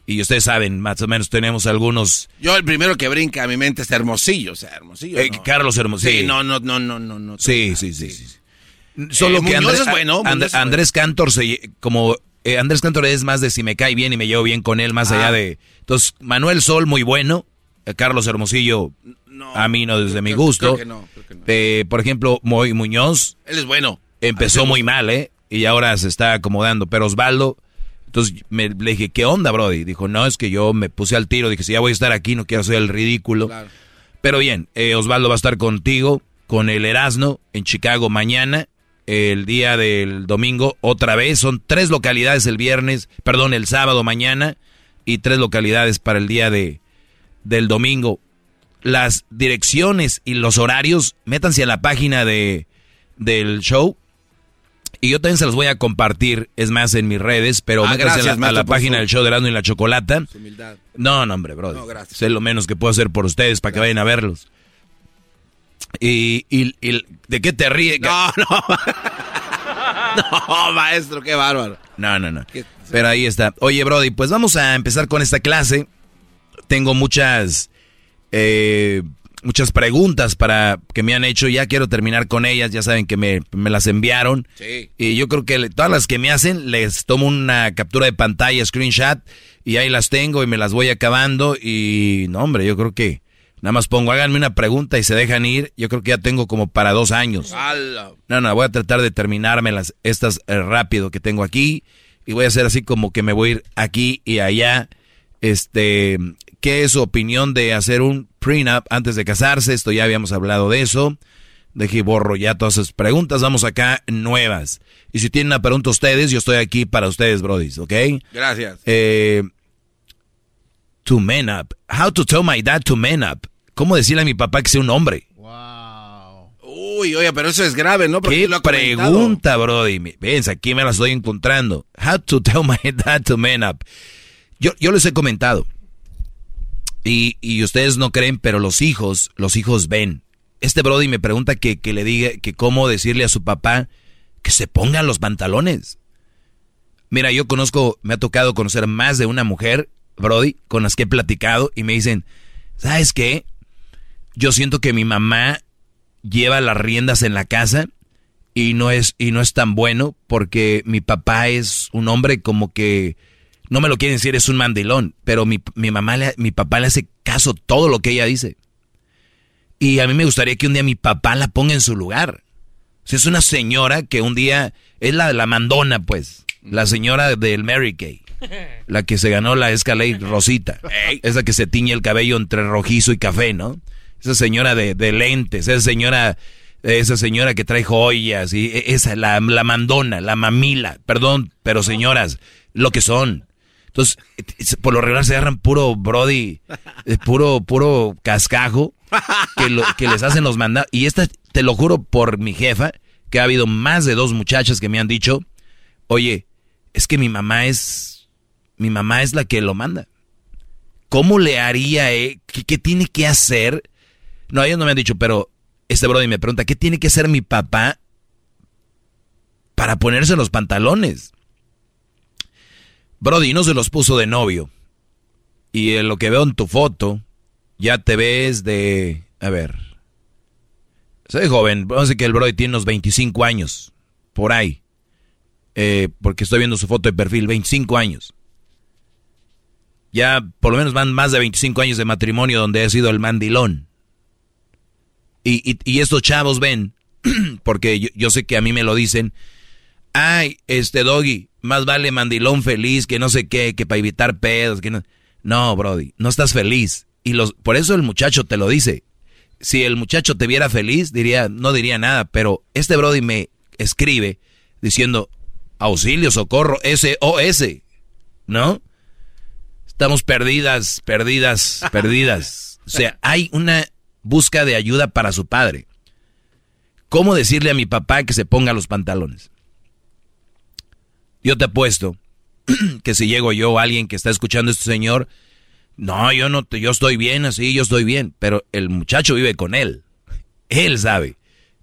y ustedes saben, más o menos tenemos algunos. Yo el primero que brinca a mi mente es Hermosillo, o sea, Hermosillo. Eh, Carlos Hermosillo. Sí, no, no, no, no, no. sí, sí, sí, sí, Solo eh, que Andrés, es bueno, Andrés Cantor se, como eh, Andrés Cantor es más de si me cae bien y me llevo bien con él, más allá ah. de. Entonces, Manuel Sol, muy bueno. Carlos Hermosillo, a mí no desde mi gusto. por ejemplo, Moy Muñoz. Él es bueno. Empezó muy mal, ¿eh? Y ahora se está acomodando. Pero Osvaldo entonces me, le dije, ¿qué onda, Brody? Dijo, no, es que yo me puse al tiro. Dije, si ya voy a estar aquí, no quiero hacer el ridículo. Pero bien, eh, Osvaldo va a estar contigo, con el Erasno, en Chicago mañana. El día del domingo, otra vez. Son tres localidades el viernes, perdón, el sábado mañana. Y tres localidades para el día de, del domingo. Las direcciones y los horarios, métanse a la página de, del show y yo también se los voy a compartir, es más, en mis redes, pero ah, gracias, a la, página del show de Erasmo y la Chocolata. No, no, hombre, bro. No, gracias. Sé lo menos que puedo hacer por ustedes para que vayan a verlos. Y, y, ¿de qué te ríes? No, no. no, maestro, qué bárbaro. No, no, no. Pero ahí está. Oye, Brody, pues vamos a empezar con esta clase. Tengo muchas... Eh, muchas preguntas para que me han hecho. Ya quiero terminar con ellas. Ya saben que me, las enviaron. Sí. Y yo creo que todas las que me hacen, les tomo una captura de pantalla, screenshot, y ahí las tengo y me las voy acabando. Y no, hombre, yo creo que nada más pongo, háganme una pregunta y se dejan ir. Yo creo que ya tengo como para dos años. No, no, voy a tratar de terminarme las, estas eh, rápido que tengo aquí. Y voy a hacer así como que me voy a ir aquí y allá. Este, ¿qué es su opinión de hacer un prenup antes de casarse? Esto ya habíamos hablado de eso. Deje borro ya todas esas preguntas. Vamos acá nuevas. Y si tienen una pregunta ustedes, yo estoy aquí para ustedes, brodis, ¿ok? Gracias. Eh, to man up. How to tell my dad to man up. ¿Cómo decirle a mi papá que sea un hombre? Wow. Uy, oye, pero eso es grave, ¿no? Porque ¿Qué pregunta, brody? Ven, aquí me la estoy encontrando. How to tell my dad to man up. Yo, yo les he comentado. Y, y ustedes no creen, pero los hijos, los hijos ven. Este Brody me pregunta que, que le diga que cómo decirle a su papá que se pongan los pantalones. Mira, yo conozco, me ha tocado conocer más de una mujer, Brody, con las que he platicado y me dicen, ¿sabes qué? Yo siento que mi mamá lleva las riendas en la casa y no es y no es tan bueno porque mi papá es un hombre como que no me lo quieren decir, es un mandilón, pero mi, mamá, mi papá le hace caso todo lo que ella dice. Y a mí me gustaría que un día mi papá la ponga en su lugar. Si es una señora que un día es la, la mandona, pues. La señora del Mary Kay. La que se ganó la Escalade Rosita. Esa que se tiñe el cabello entre rojizo y café, ¿no? Esa señora de, de lentes, esa señora, esa señora que trae joyas, y e, esa, la, la mandona, la mamila, perdón, pero señoras, lo que son. Entonces, por lo regular se agarran puro brody, eh, puro, puro cascajo, que, les hacen los mandados. Y esta, te lo juro por mi jefa, que ha habido más de dos muchachas que me han dicho, oye, es que mi mamá es, mi mamá es la que lo manda. ¿Cómo le haría, eh? ¿Qué, qué tiene que hacer? No, ellos no me han dicho, pero este brody me pregunta, ¿qué tiene que hacer mi papá para ponerse los pantalones? Brody no se los puso de novio. Y en lo que veo en tu foto, ya te ves de... A ver. Soy joven, vamos a decir que el Brody tiene unos 25 años. Por ahí. Eh, porque estoy viendo su foto de perfil, 25 años. Ya por lo menos van más de 25 años de matrimonio donde ha sido el mandilón. Y, y, estos chavos ven, porque yo, sé que a mí me lo dicen, ay, este doggy, más vale mandilón feliz que no sé qué, que para evitar pedos, que no. No, Brody, no estás feliz. Y los, por eso el muchacho te lo dice. Si el muchacho te viera feliz, diría, no diría nada, pero este Brody me escribe diciendo, auxilio, socorro, SOS, ¿no? Estamos perdidas, perdidas, perdidas. O sea, hay una busca de ayuda para su padre. ¿Cómo decirle a mi papá que se ponga los pantalones? Yo te apuesto que si llego yo, alguien que está escuchando a este señor, no, yo no, yo estoy bien así, yo estoy bien, pero el muchacho vive con él, él sabe,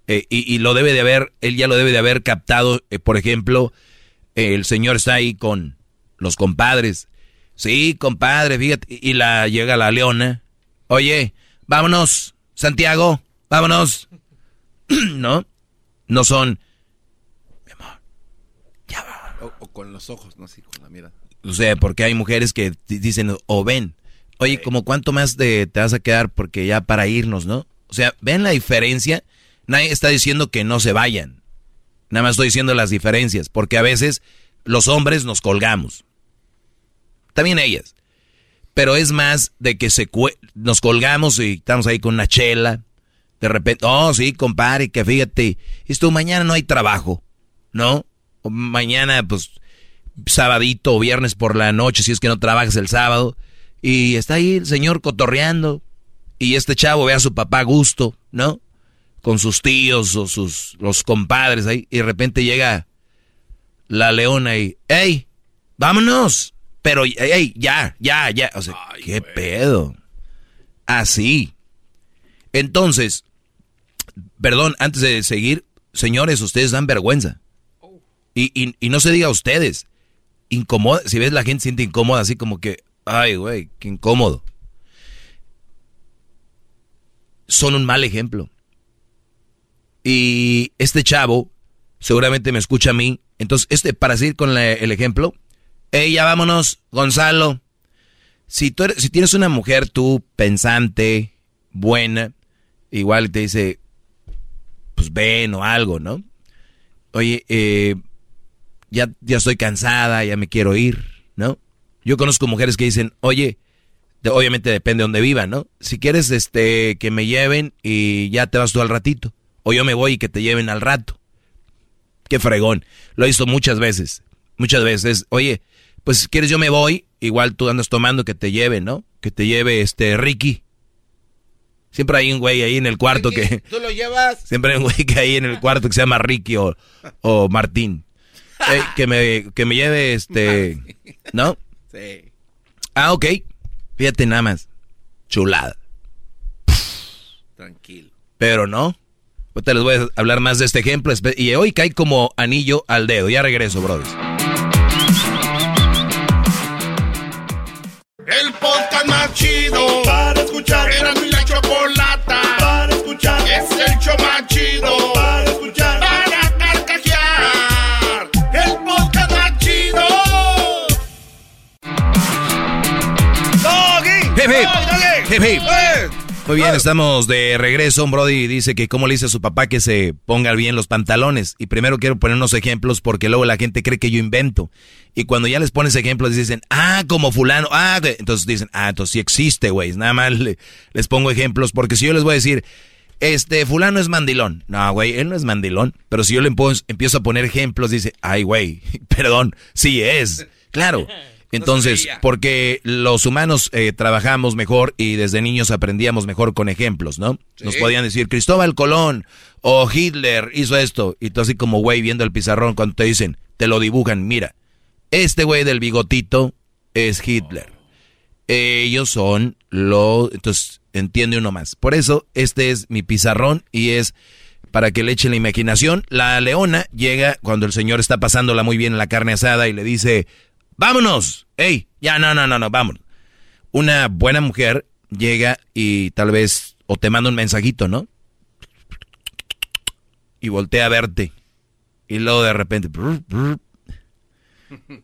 eh, y, lo debe de haber, él ya lo debe de haber captado, eh, por ejemplo, el señor está ahí con los compadres, sí, compadre, fíjate, y la llega la leona, oye, vámonos, Santiago, vámonos. ¿No? No son. Mi amor, ya va. O, o, con los ojos, no así, con la mirada. O sea, porque hay mujeres que dicen, o ven, oye, sí. como cuánto más de, te vas a quedar porque ya para irnos, ¿no? O sea, ven la diferencia. Nadie está diciendo que no se vayan. Nada más estoy diciendo las diferencias, porque a veces los hombres nos colgamos. También ellas pero es más de que se nos colgamos y estamos ahí con una chela. De repente, oh, sí, compadre, que fíjate, esto mañana no hay trabajo, ¿no? O mañana, pues, sabadito o viernes por la noche, si es que no trabajas el sábado. Y está ahí el señor cotorreando. Y este chavo ve a su papá a gusto, ¿no? Con sus tíos o sus los compadres ahí. Y de repente llega la leona y, ¡Ey! ¡Vámonos! Pero, hey, ya, ya, ya. O sea, Ay, ¿qué pedo? Así. Entonces, perdón, antes de seguir, señores, ustedes dan vergüenza. Y, y, y no se diga a ustedes. Incomoda, si ves la gente siente incómoda, así como que, ay, güey, qué incómodo. Son un mal ejemplo. Y este chavo seguramente me escucha a mí. Entonces, este, para seguir con el ejemplo, Ey, ya vámonos, Gonzalo. Si, tú eres, si tienes una mujer tú pensante, buena, igual te dice, pues ven o algo, ¿no? Oye, eh, ya, ya estoy cansada, ya me quiero ir, ¿no? Yo conozco mujeres que dicen, oye, de, obviamente depende de donde vivan, ¿no? Si quieres este, que me lleven y ya te vas tú al ratito. O yo me voy y que te lleven al rato. Qué fregón. Lo he visto muchas veces. Muchas veces. Oye, pues si quieres yo me voy, igual tú andas tomando que te lleve, ¿no? Que te lleve este Ricky. Siempre hay un güey ahí en el cuarto Ricky, que... ¿Tú lo llevas? Siempre hay un güey que hay en el cuarto que se llama Ricky o, o Martín. Eh, que, me, que me lleve este... ¿No? Sí. Ah, ok. Fíjate nada más. Chulada. Tranquilo. Pero no. Ahorita les voy a hablar más de este ejemplo. Y hoy cae como anillo al dedo. Ya regreso, brothers. El podcast más chido para escuchar. Era mi la chocolata para escuchar. Es el show más chido Hip hip. Hip hip. Muy bien, estamos de regreso. Brody dice que cómo le dice a su papá que se ponga bien los pantalones. Y primero quiero poner unos ejemplos porque luego la gente cree que yo invento. Y cuando ya les pones ejemplos dicen, ah, como fulano, ah, entonces dicen, ah, entonces sí existe, güey. Nada más les pongo ejemplos porque si yo les voy a decir, este, fulano es mandilón. No, güey, él no es mandilón. Pero si yo le empiezo a poner ejemplos, dice, ay, güey, perdón, sí es. Claro. Entonces, porque los humanos eh, trabajamos mejor y desde niños aprendíamos mejor con ejemplos, ¿no? Nos podían decir, Cristóbal Colón o Hitler hizo esto. Y tú así como güey viendo el pizarrón cuando te dicen, te lo dibujan, mira, este güey del bigotito es Hitler. Ellos son los... Entonces, entiende uno más. Por eso, este es mi pizarrón y es para que le eche la imaginación. La leona llega cuando el señor está pasándola muy bien en la carne asada y le dice, vámonos. Ey, ya, no, no, no, no, vámonos. Una buena mujer llega y tal vez, o te manda un mensajito, ¿no? Y voltea a verte. Y luego de repente,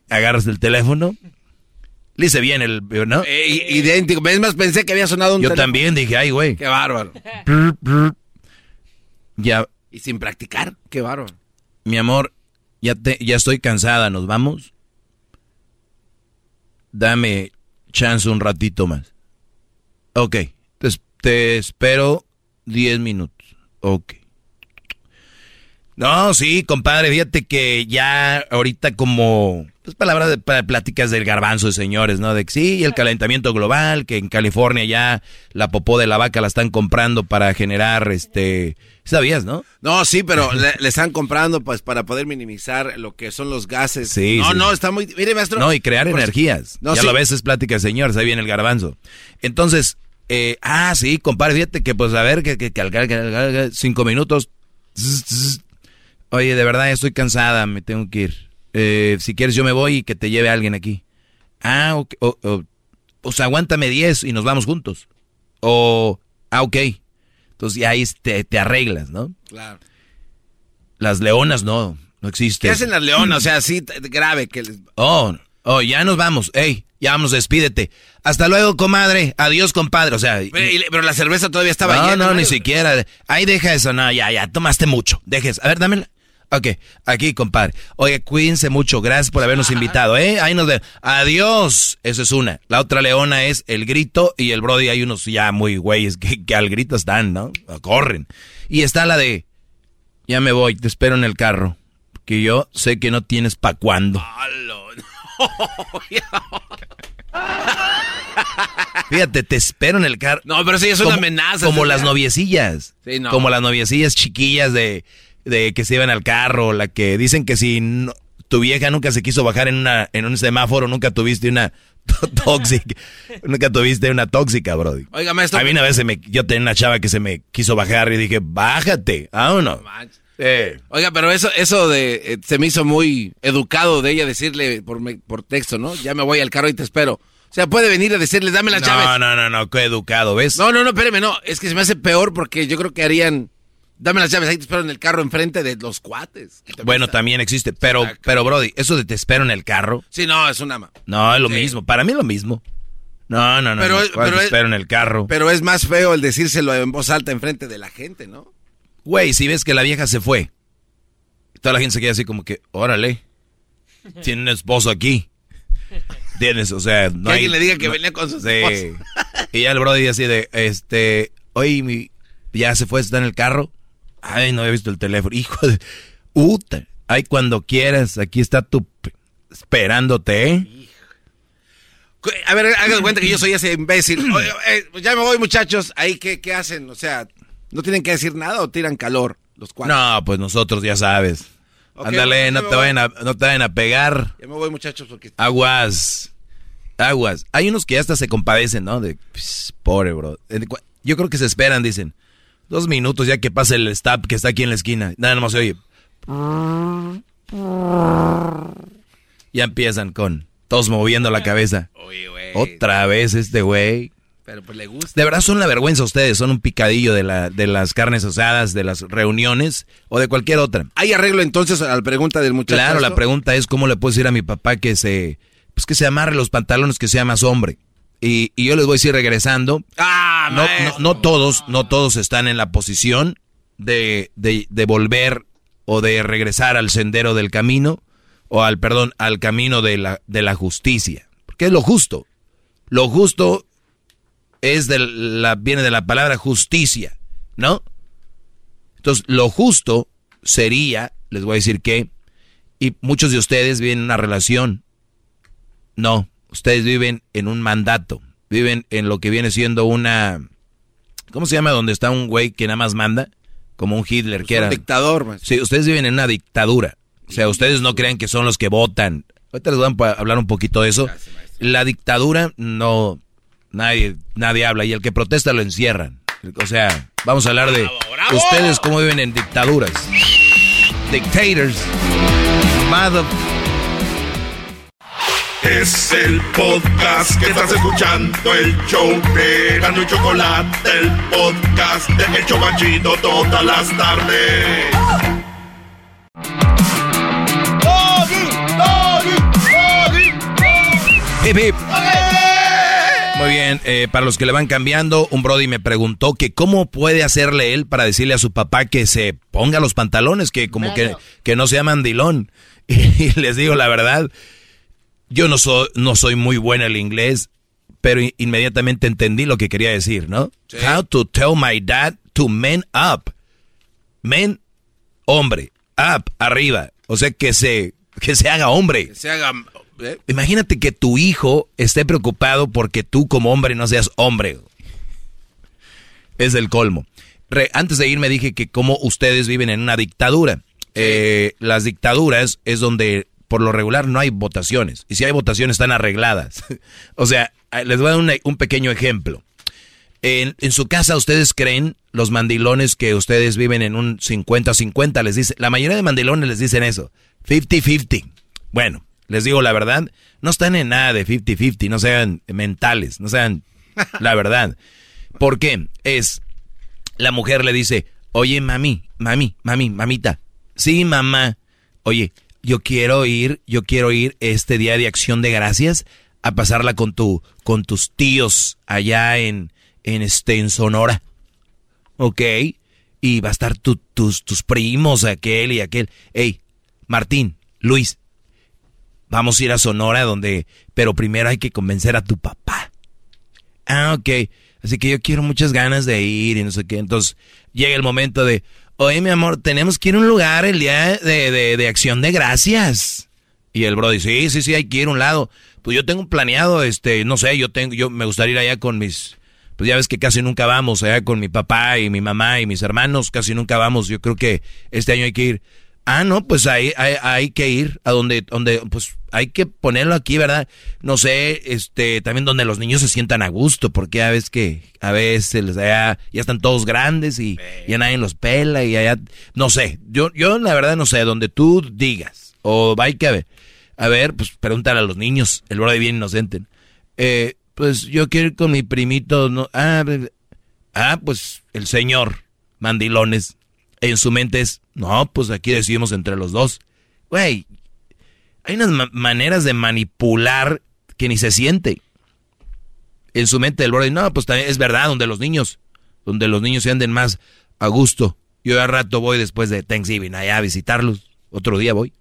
agarras el teléfono. Le hice bien el, ¿no? Eh, idéntico. Es más, pensé que había sonado un Yo también dije, ay, güey. Qué bárbaro. ya. Y sin practicar, qué bárbaro. Mi amor, ya, te, ya estoy cansada, ¿nos vamos? Dame chance un ratito más. Ok, te, espero 10 minutos. Ok. No, sí, compadre, fíjate que ya ahorita como pues palabras de pláticas del garbanzo de señores, ¿no? De que sí, el calentamiento global, que en California ya la popó de la vaca la están comprando para generar este ¿Sabías, no? No, sí, pero le, están comprando pues para poder minimizar lo que son los gases. Sí, no, no, está muy... Mire, maestro. No, y crear pues, energías. No, ya lo ves, es plática de señores, ahí viene el garbanzo. Entonces, eh, ah, sí, compadre, fíjate que pues a ver, que, que, que, cinco minutos. Oye, de verdad estoy cansada, me tengo que ir. Eh, si quieres yo me voy y que te lleve alguien aquí. Ah, ok, o, sea, aguántame diez y nos vamos juntos. O, ah, ok. Entonces ya ahí te, te arreglas, ¿no? Claro. Las leonas no, no existen. ¿Qué hacen las leonas? O sea, así grave que les... Oh, oh, ya nos vamos. Ey, ya vamos, despídete. Hasta luego, comadre. Adiós, compadre. O sea... Pero, la cerveza todavía estaba no, llena. No, no, ni siquiera. Ahí deja eso. No, ya, ya, tomaste mucho. Dejes. A ver, dámela. Ok, aquí, compadre. Oye, cuídense mucho. Gracias por habernos invitado, ¿eh? Ahí nos vemos. Adiós. Eso es una. La otra leona es el grito y el Brody. Hay unos ya muy güeyes que, al grito están, ¿no? Corren. Y está la de, ya me voy, te espero en el carro. Que yo sé que no tienes pa' cuándo. Fíjate, te espero en el carro. No, pero sí es una amenaza. Como las noviecillas. Sí, no. Como las noviecillas chiquillas de de que se iban al carro, la que dicen que si tu vieja nunca se quiso bajar en una en un semáforo, nunca tuviste una tóxica, nunca tuviste una tóxica, brody. Oiga, maestro. A mí una vez me, yo tenía una chava que se me quiso bajar y dije, bájate, vámonos. Eh. Oiga, pero eso, eso de, eh, se me hizo muy educado de ella decirle por, por texto, ¿no? Ya me voy al carro y te espero. O sea, puede venir a decirle, dame las llaves. No, no, no, no, qué educado, ¿ves? No, no, no, espérame, no. Es que se me hace peor porque yo creo que harían Dame las llaves, ahí te espero en el carro enfrente de los cuates. Bueno, también existe, pero, pero Brody, eso de te espero en el carro. Sí, no, es una... No, es lo mismo, para mí es lo mismo. No, no, no, pero, te espero en el carro. Pero es más feo el decírselo en voz alta enfrente de la gente, ¿no? Güey, si ves que la vieja se fue, toda la gente se queda así como que, órale, tiene un esposo aquí. Tienes, o sea, no que alguien le diga que venía con su sí. Y ya el Brody así de, este, oye, mi, ya se fue, está en el carro. Ay, no he visto el teléfono. Hijo de... Uta. Ay, cuando quieras, aquí está tu... Esperándote, ¿eh? A ver, hagan cuenta que yo soy ese imbécil. Eh, pues ya me voy, muchachos. Ahí, ¿qué, ¿qué hacen? O sea, ¿no tienen que decir nada o tiran calor los cuatro? No, pues nosotros ya sabes. Ándale, no, te vayan a, no te vayan a pegar. Ya me voy, muchachos, porque... Aguas. Aguas. Hay unos que hasta se compadecen, ¿no? De, pobre, bro. Yo creo que se esperan, dicen. Dos minutos ya que pase el stop que está aquí en la esquina. Nada más se oye. Ya empiezan con todos moviendo la cabeza. Otra vez este güey. Pero pues le gusta. De verdad son la vergüenza ustedes, son un picadillo de, la, de las carnes asadas, de las reuniones o de cualquier otra. ¿Hay arreglo entonces a la pregunta del muchacho? Claro, la pregunta es cómo le puedo decir a mi papá que se, pues que se amarre los pantalones, que sea más hombre. Y, y yo les voy a decir regresando. Ah, no, no, no todos, no todos están en la posición de, de, de volver o de regresar al sendero del camino o al, perdón, al camino de la, de la justicia. Porque es lo justo. Lo justo es de la, viene de la palabra justicia, ¿no? Entonces, lo justo sería, les voy a decir que, y muchos de ustedes viven en una relación. No, ustedes viven en un mandato, viven en lo que viene siendo una... ¿Cómo se llama donde está un güey que nada más manda? Como un Hitler que era... Un dictador, pues. Sí, ustedes viven en una dictadura. O sea, ustedes no creen que son los que votan. Ahorita les voy a hablar un poquito de eso. La dictadura no... Nadie, nadie habla y el que protesta lo encierran. O sea, vamos a hablar de ustedes cómo viven en dictaduras. Dictators. Mother... Es el podcast que estás escuchando, el show de Gano y Chocolate, el podcast de El Chobachito todas las tardes. Hip, hip. Muy bien, eh, para los que le van cambiando, un Brody me preguntó que cómo puede hacerle él para decirle a su papá que se ponga los pantalones, que como que, que no sea mandilón. Y les digo la verdad, yo no soy, no soy muy bueno en el inglés, pero inmediatamente entendí lo que quería decir, ¿no? How to tell my dad to men up. Men, hombre, up, arriba. O sea, que se, que se haga hombre. Que se haga... ¿eh? Imagínate que tu hijo esté preocupado porque tú como hombre no seas hombre. Es el colmo. Re, antes de irme dije que como ustedes viven en una dictadura. Eh, las dictaduras es donde por lo regular no hay votaciones. Y si hay votaciones están arregladas. o sea, les voy a dar un, un pequeño ejemplo. En, en, su casa ustedes creen, los mandilones que ustedes viven en un 50-50, les dice, la mayoría de mandilones les dicen eso, 50-50. Bueno, les digo la verdad, no están en nada de 50-50, no sean mentales, no sean la verdad. ¿Por qué? Es, la mujer le dice, oye mami, mami, mami, mamita, sí mamá, oye, yo quiero ir, yo quiero ir este día de acción de gracias a pasarla con tu, con tus tíos allá en, en este, en Sonora. ¿Ok? Y va a estar tu, tus, tus primos, aquel y aquel. Hey, Martín, Luis, vamos a ir a Sonora donde, pero primero hay que convencer a tu papá. Ah, ok. Así que yo quiero muchas ganas de ir y no sé qué. Entonces llega el momento de, oye mi amor, tenemos que ir a un lugar el día de, de, de acción de gracias. Y el bro dice, sí, sí, sí, hay que ir a un lado. Pues yo tengo planeado, este, no sé, yo tengo, yo me gustaría ir allá con mis, pues ya ves que casi nunca vamos, allá con mi papá y mi mamá y mis hermanos, casi nunca vamos. Yo creo que este año hay que ir. Ah, no, pues hay, hay, hay que ir a donde, donde, pues hay que ponerlo aquí, ¿verdad? No sé, este, también donde los niños se sientan a gusto, porque a veces que, a veces ya, ya están todos grandes y ya nadie los pela y allá, no sé, yo, yo la verdad no sé, donde tú digas, o hay que ver, a ver, pues pregúntale a los niños, el bro de bien inocente. Eh, pues yo quiero ir con mi primito, no, ah, ah, pues el señor, mandilones, en su mente es, no, pues aquí decidimos entre los dos. Güey, hay unas ma maneras de manipular que ni se siente. En su mente el borde, no, pues también es verdad, donde los niños, donde los niños se anden más a gusto. Yo a rato voy después de Thanksgiving allá a visitarlos. Otro día voy.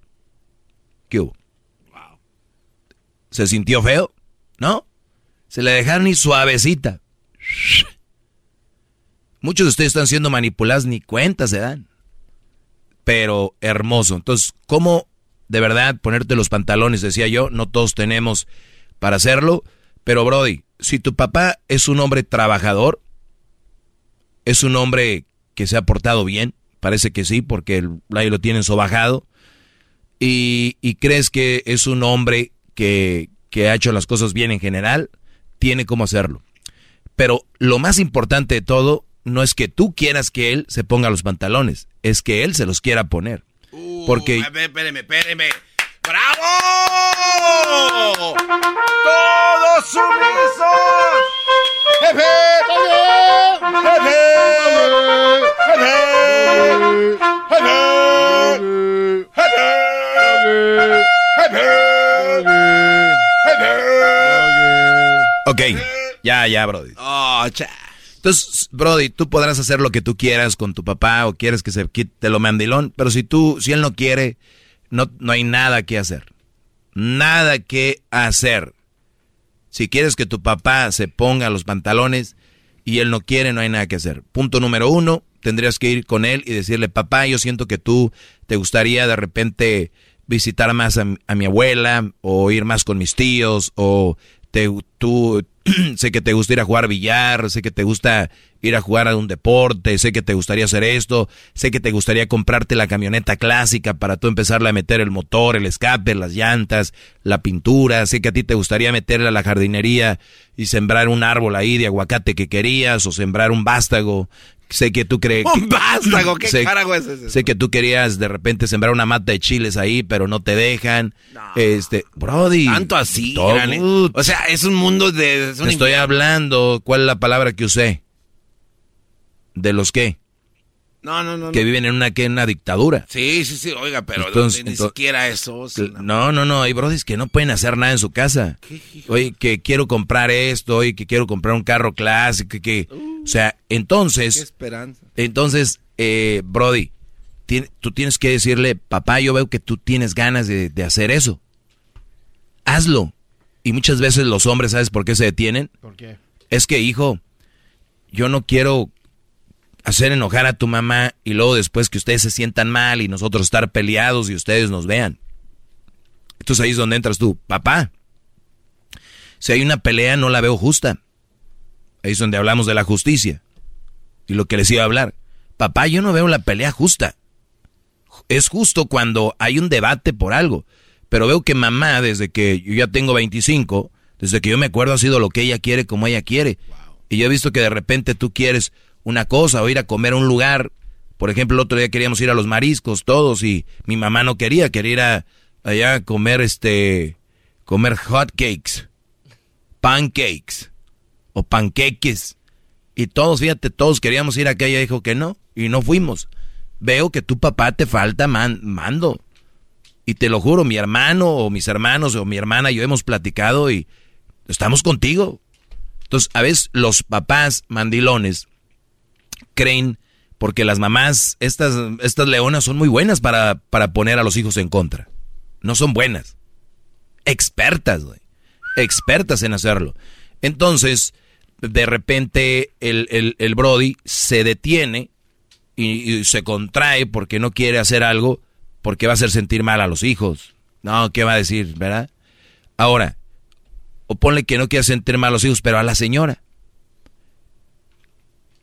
¿Qué hubo? Wow. ¿Se sintió feo? ¿No? Se le dejaron ni suavecita. Muchos de ustedes están siendo manipulados, ni cuenta se dan. Pero hermoso. Entonces, ¿cómo de verdad ponerte los pantalones? Decía yo, no todos tenemos para hacerlo. Pero Brody, si tu papá es un hombre trabajador, es un hombre que se ha portado bien, parece que sí, porque el, ahí lo tienen sobajado, y, y crees que es un hombre que, que ha hecho las cosas bien en general, tiene cómo hacerlo. Pero lo más importante de todo no es que tú quieras que él se ponga los pantalones, es que él se los quiera poner. Porque... espéreme, espéreme. ¡Bravo! ¡Todos sumisos! ¡Jefe! ¡Jefe! ¡Jefe! ¡Jefe! ¡Jefe! Ok, ya, ya, Brody. Oh, cha. Entonces, Brody, tú podrás hacer lo que tú quieras con tu papá o quieres que se quite lo mandilón, pero si tú, si él no quiere, no, no hay nada que hacer. Nada que hacer. Si quieres que tu papá se ponga los pantalones y él no quiere, no hay nada que hacer. Punto número uno, tendrías que ir con él y decirle, papá, yo siento que tú te gustaría de repente visitar más a, a mi abuela o ir más con mis tíos o tú sé que te gusta ir a jugar billar, sé que te gusta ir a jugar a un deporte, sé que te gustaría hacer esto, sé que te gustaría comprarte la camioneta clásica para tú empezarle a meter el motor, el escape, las llantas, la pintura, sé que a ti te gustaría meterle a la jardinería y sembrar un árbol ahí de aguacate que querías o sembrar un vástago. Sé que tú crees... ¡Un vástago! ¿Qué sé, carajo es ese? Sé que tú querías de repente sembrar una mata de chiles ahí, pero no te dejan. Este, Brody. Tanto así, O sea, es un mundo de... es un te estoy hablando. ¿Cuál es la palabra que usé? ¿De los qué? No, no, no. Que no. viven en una, ¿qué? en una dictadura. Sí, sí, sí, oiga, pero Entonces- ni entonces- siquiera eso. No, no, no. Hay brodis que no pueden hacer nada en su casa. Oye, que quiero comprar esto, oye, que quiero comprar un carro clásico, que... que- o sea, Qué entonces... esperanza. Entonces, eh, Brody, tú tienes que decirle, papá, yo veo que tú tienes ganas de, de hacer eso. Hazlo. Y muchas veces los hombres, ¿sabes por qué se detienen? ¿Por qué? Es que, hijo, yo no quiero hacer enojar a tu mamá y luego después que ustedes se sientan mal y nosotros estar peleados y ustedes nos vean. Entonces ahí es donde entras tú, papá. Si hay una pelea no la veo justa. Ahí es donde hablamos de la justicia. Y lo que les iba a hablar. Papá, yo no veo la pelea justa. Es justo cuando hay un debate por algo. Pero veo que mamá, desde que yo ya tengo 25, desde que yo me acuerdo, ha sido lo que ella quiere, como ella quiere. Y yo he visto que de repente tú quieres una cosa o ir a comer a un lugar. Por ejemplo, el otro día queríamos ir a los mariscos todos y mi mamá no quería, quería ir a, allá a comer este, comer hot cakes, pancakes o panqueques. Y todos, fíjate, todos queríamos ir acá. Ella dijo que no y no fuimos. Veo que tu papá te falta man- mando. Y te lo juro, mi hermano o mis hermanos o mi hermana y yo hemos platicado y estamos contigo. Entonces, a veces los papás mandilones creen, porque las mamás, estas, estas leonas son muy buenas para, para poner a los hijos en contra. No son buenas. Expertas. Expertas en hacerlo. Entonces, de repente el, el, el Brody se detiene y, y se contrae porque no quiere hacer algo porque va a hacer sentir mal a los hijos. No, ¿qué va a decir, verdad? Ahora, o ponle que no quiere sentir mal a los hijos, pero a la señora.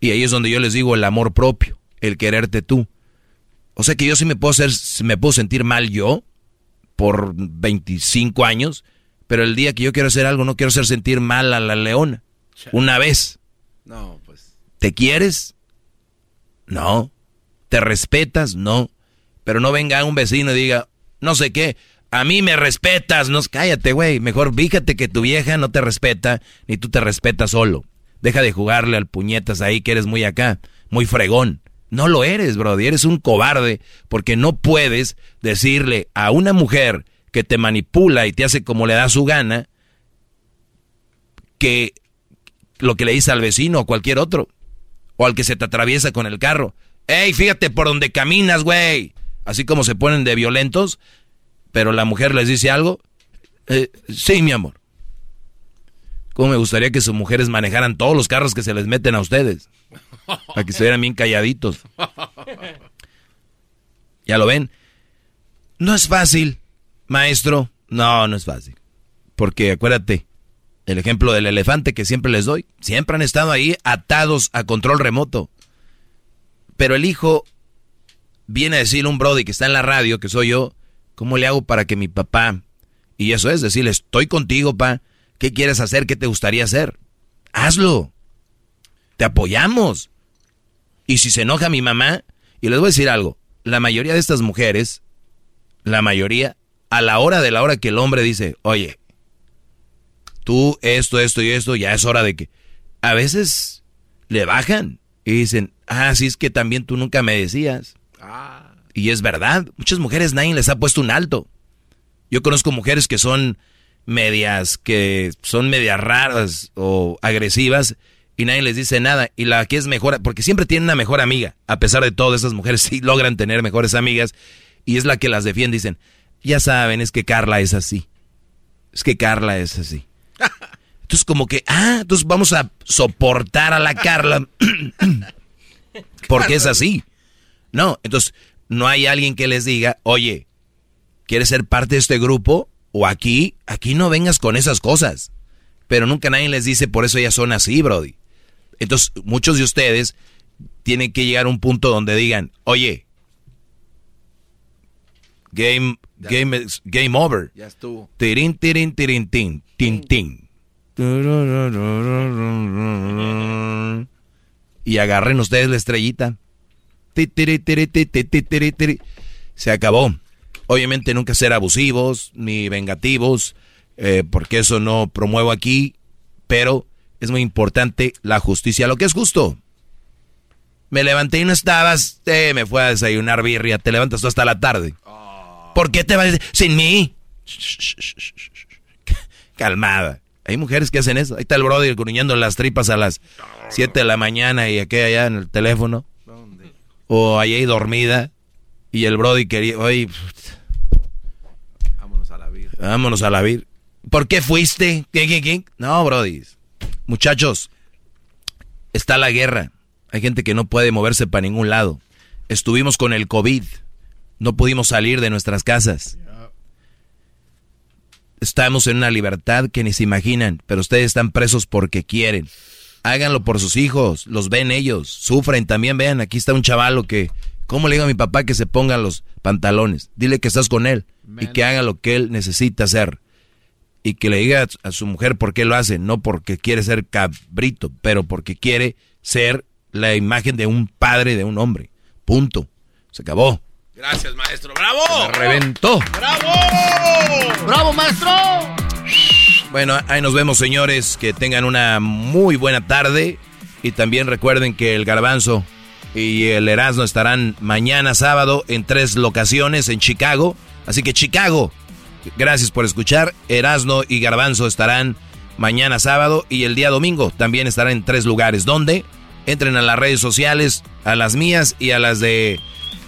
Y ahí es donde yo les digo el amor propio, el quererte tú. O sea que yo sí me puedo hacer, me puedo sentir mal yo por 25 años, pero el día que yo quiero hacer algo no quiero hacer sentir mal a la leona. Una vez. No, pues. ¿Te quieres? No. ¿Te respetas? No. Pero no venga un vecino y diga, no sé qué, a mí me respetas. No, cállate, güey. Mejor fíjate que tu vieja no te respeta, ni tú te respetas solo. Deja de jugarle al puñetas ahí que eres muy acá, muy fregón. No lo eres, brody. Eres un cobarde porque no puedes decirle a una mujer que te manipula y te hace como le da su gana que lo que le dice al vecino o cualquier otro. O al que se te atraviesa con el carro. ¡Ey, fíjate por donde caminas, güey! Así como se ponen de violentos, pero la mujer les dice algo. Eh, sí, mi amor. ¿Cómo me gustaría que sus mujeres manejaran todos los carros que se les meten a ustedes? Para que estuvieran bien calladitos. ¿Ya lo ven? No es fácil, maestro. No, no es fácil. Porque acuérdate, el ejemplo del elefante que siempre les doy, siempre han estado ahí atados a control remoto. Pero el hijo viene a decirle a un brody que está en la radio, que soy yo, ¿cómo le hago para que mi papá... Y eso es decirle, estoy contigo, pa. ¿Qué quieres hacer? ¿Qué te gustaría hacer? Hazlo. Te apoyamos. Y si se enoja mi mamá, y les voy a decir algo, la mayoría de estas mujeres, la mayoría, a la hora de la hora que el hombre dice, oye, tú esto, esto y esto, ya es hora de que... A veces le bajan y dicen, ah, sí es que también tú nunca me decías. Y es verdad, muchas mujeres nadie les ha puesto un alto. Yo conozco mujeres que son medias que son medias raras o agresivas y nadie les dice nada. Y la que es mejor, porque siempre tienen una mejor amiga, a pesar de todo, esas mujeres sí logran tener mejores amigas y es la que las defiende. Dicen, ya saben, es que Carla es así. Es que Carla es así. Entonces como que, ah, entonces vamos a soportar a la Carla porque es así. No, entonces no hay alguien que les diga, oye, ¿quieres ser parte de este grupo? O aquí, aquí no vengas con esas cosas. Pero nunca nadie les dice, por eso ya son así, Brody. Entonces, muchos de ustedes tienen que llegar a un punto donde digan, oye, game, game, game over. Ya estuvo. Tin, tin, tin. Y agarren ustedes la estrellita. Se acabó. Obviamente nunca ser abusivos ni vengativos, eh, porque eso no promuevo aquí, pero es muy importante la justicia, lo que es justo. Me levanté y no estabas, eh, me fue a desayunar birria, te levantas tú hasta la tarde. ¿Por qué te vas sin mí? Calmada. Hay mujeres que hacen eso. Ahí está el brother gruñendo las tripas a las 7 de la mañana y aquí allá en el teléfono. O ahí dormida. Y el brody quería, oye, Vámonos a la vir. Vámonos a la vir. ¿Por qué fuiste? ¿Qué, qué, qué? No, brody. Muchachos, está la guerra. Hay gente que no puede moverse para ningún lado. Estuvimos con el COVID. No pudimos salir de nuestras casas. Estamos en una libertad que ni se imaginan, pero ustedes están presos porque quieren. Háganlo por sus hijos, los ven ellos, sufren también. Vean, aquí está un chavalo que, ¿cómo le digo a mi papá que se ponga los pantalones? Dile que estás con él y que haga lo que él necesita hacer. Y que le diga a su mujer por qué lo hace, no porque quiere ser cabrito, pero porque quiere ser la imagen de un padre, de un hombre. Punto. Se acabó. Gracias, maestro. ¡Bravo! Me reventó. ¡Bravo! ¡Bravo, maestro! Bueno, ahí nos vemos, señores. Que tengan una muy buena tarde. Y también recuerden que el Garbanzo y el Erasmo estarán mañana sábado en tres locaciones en Chicago. Así que Chicago, gracias por escuchar. Erasmo y Garbanzo estarán mañana sábado y el día domingo también estarán en tres lugares. ¿Dónde? Entren a las redes sociales, a las mías y a las de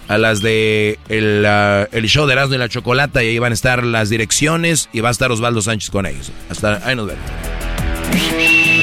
a las de el, ah, el show de Erasmo y la Chocolata y ahí van a estar las direcciones y va a estar Osvaldo Sánchez con ellos. Hasta ahí nos vemos.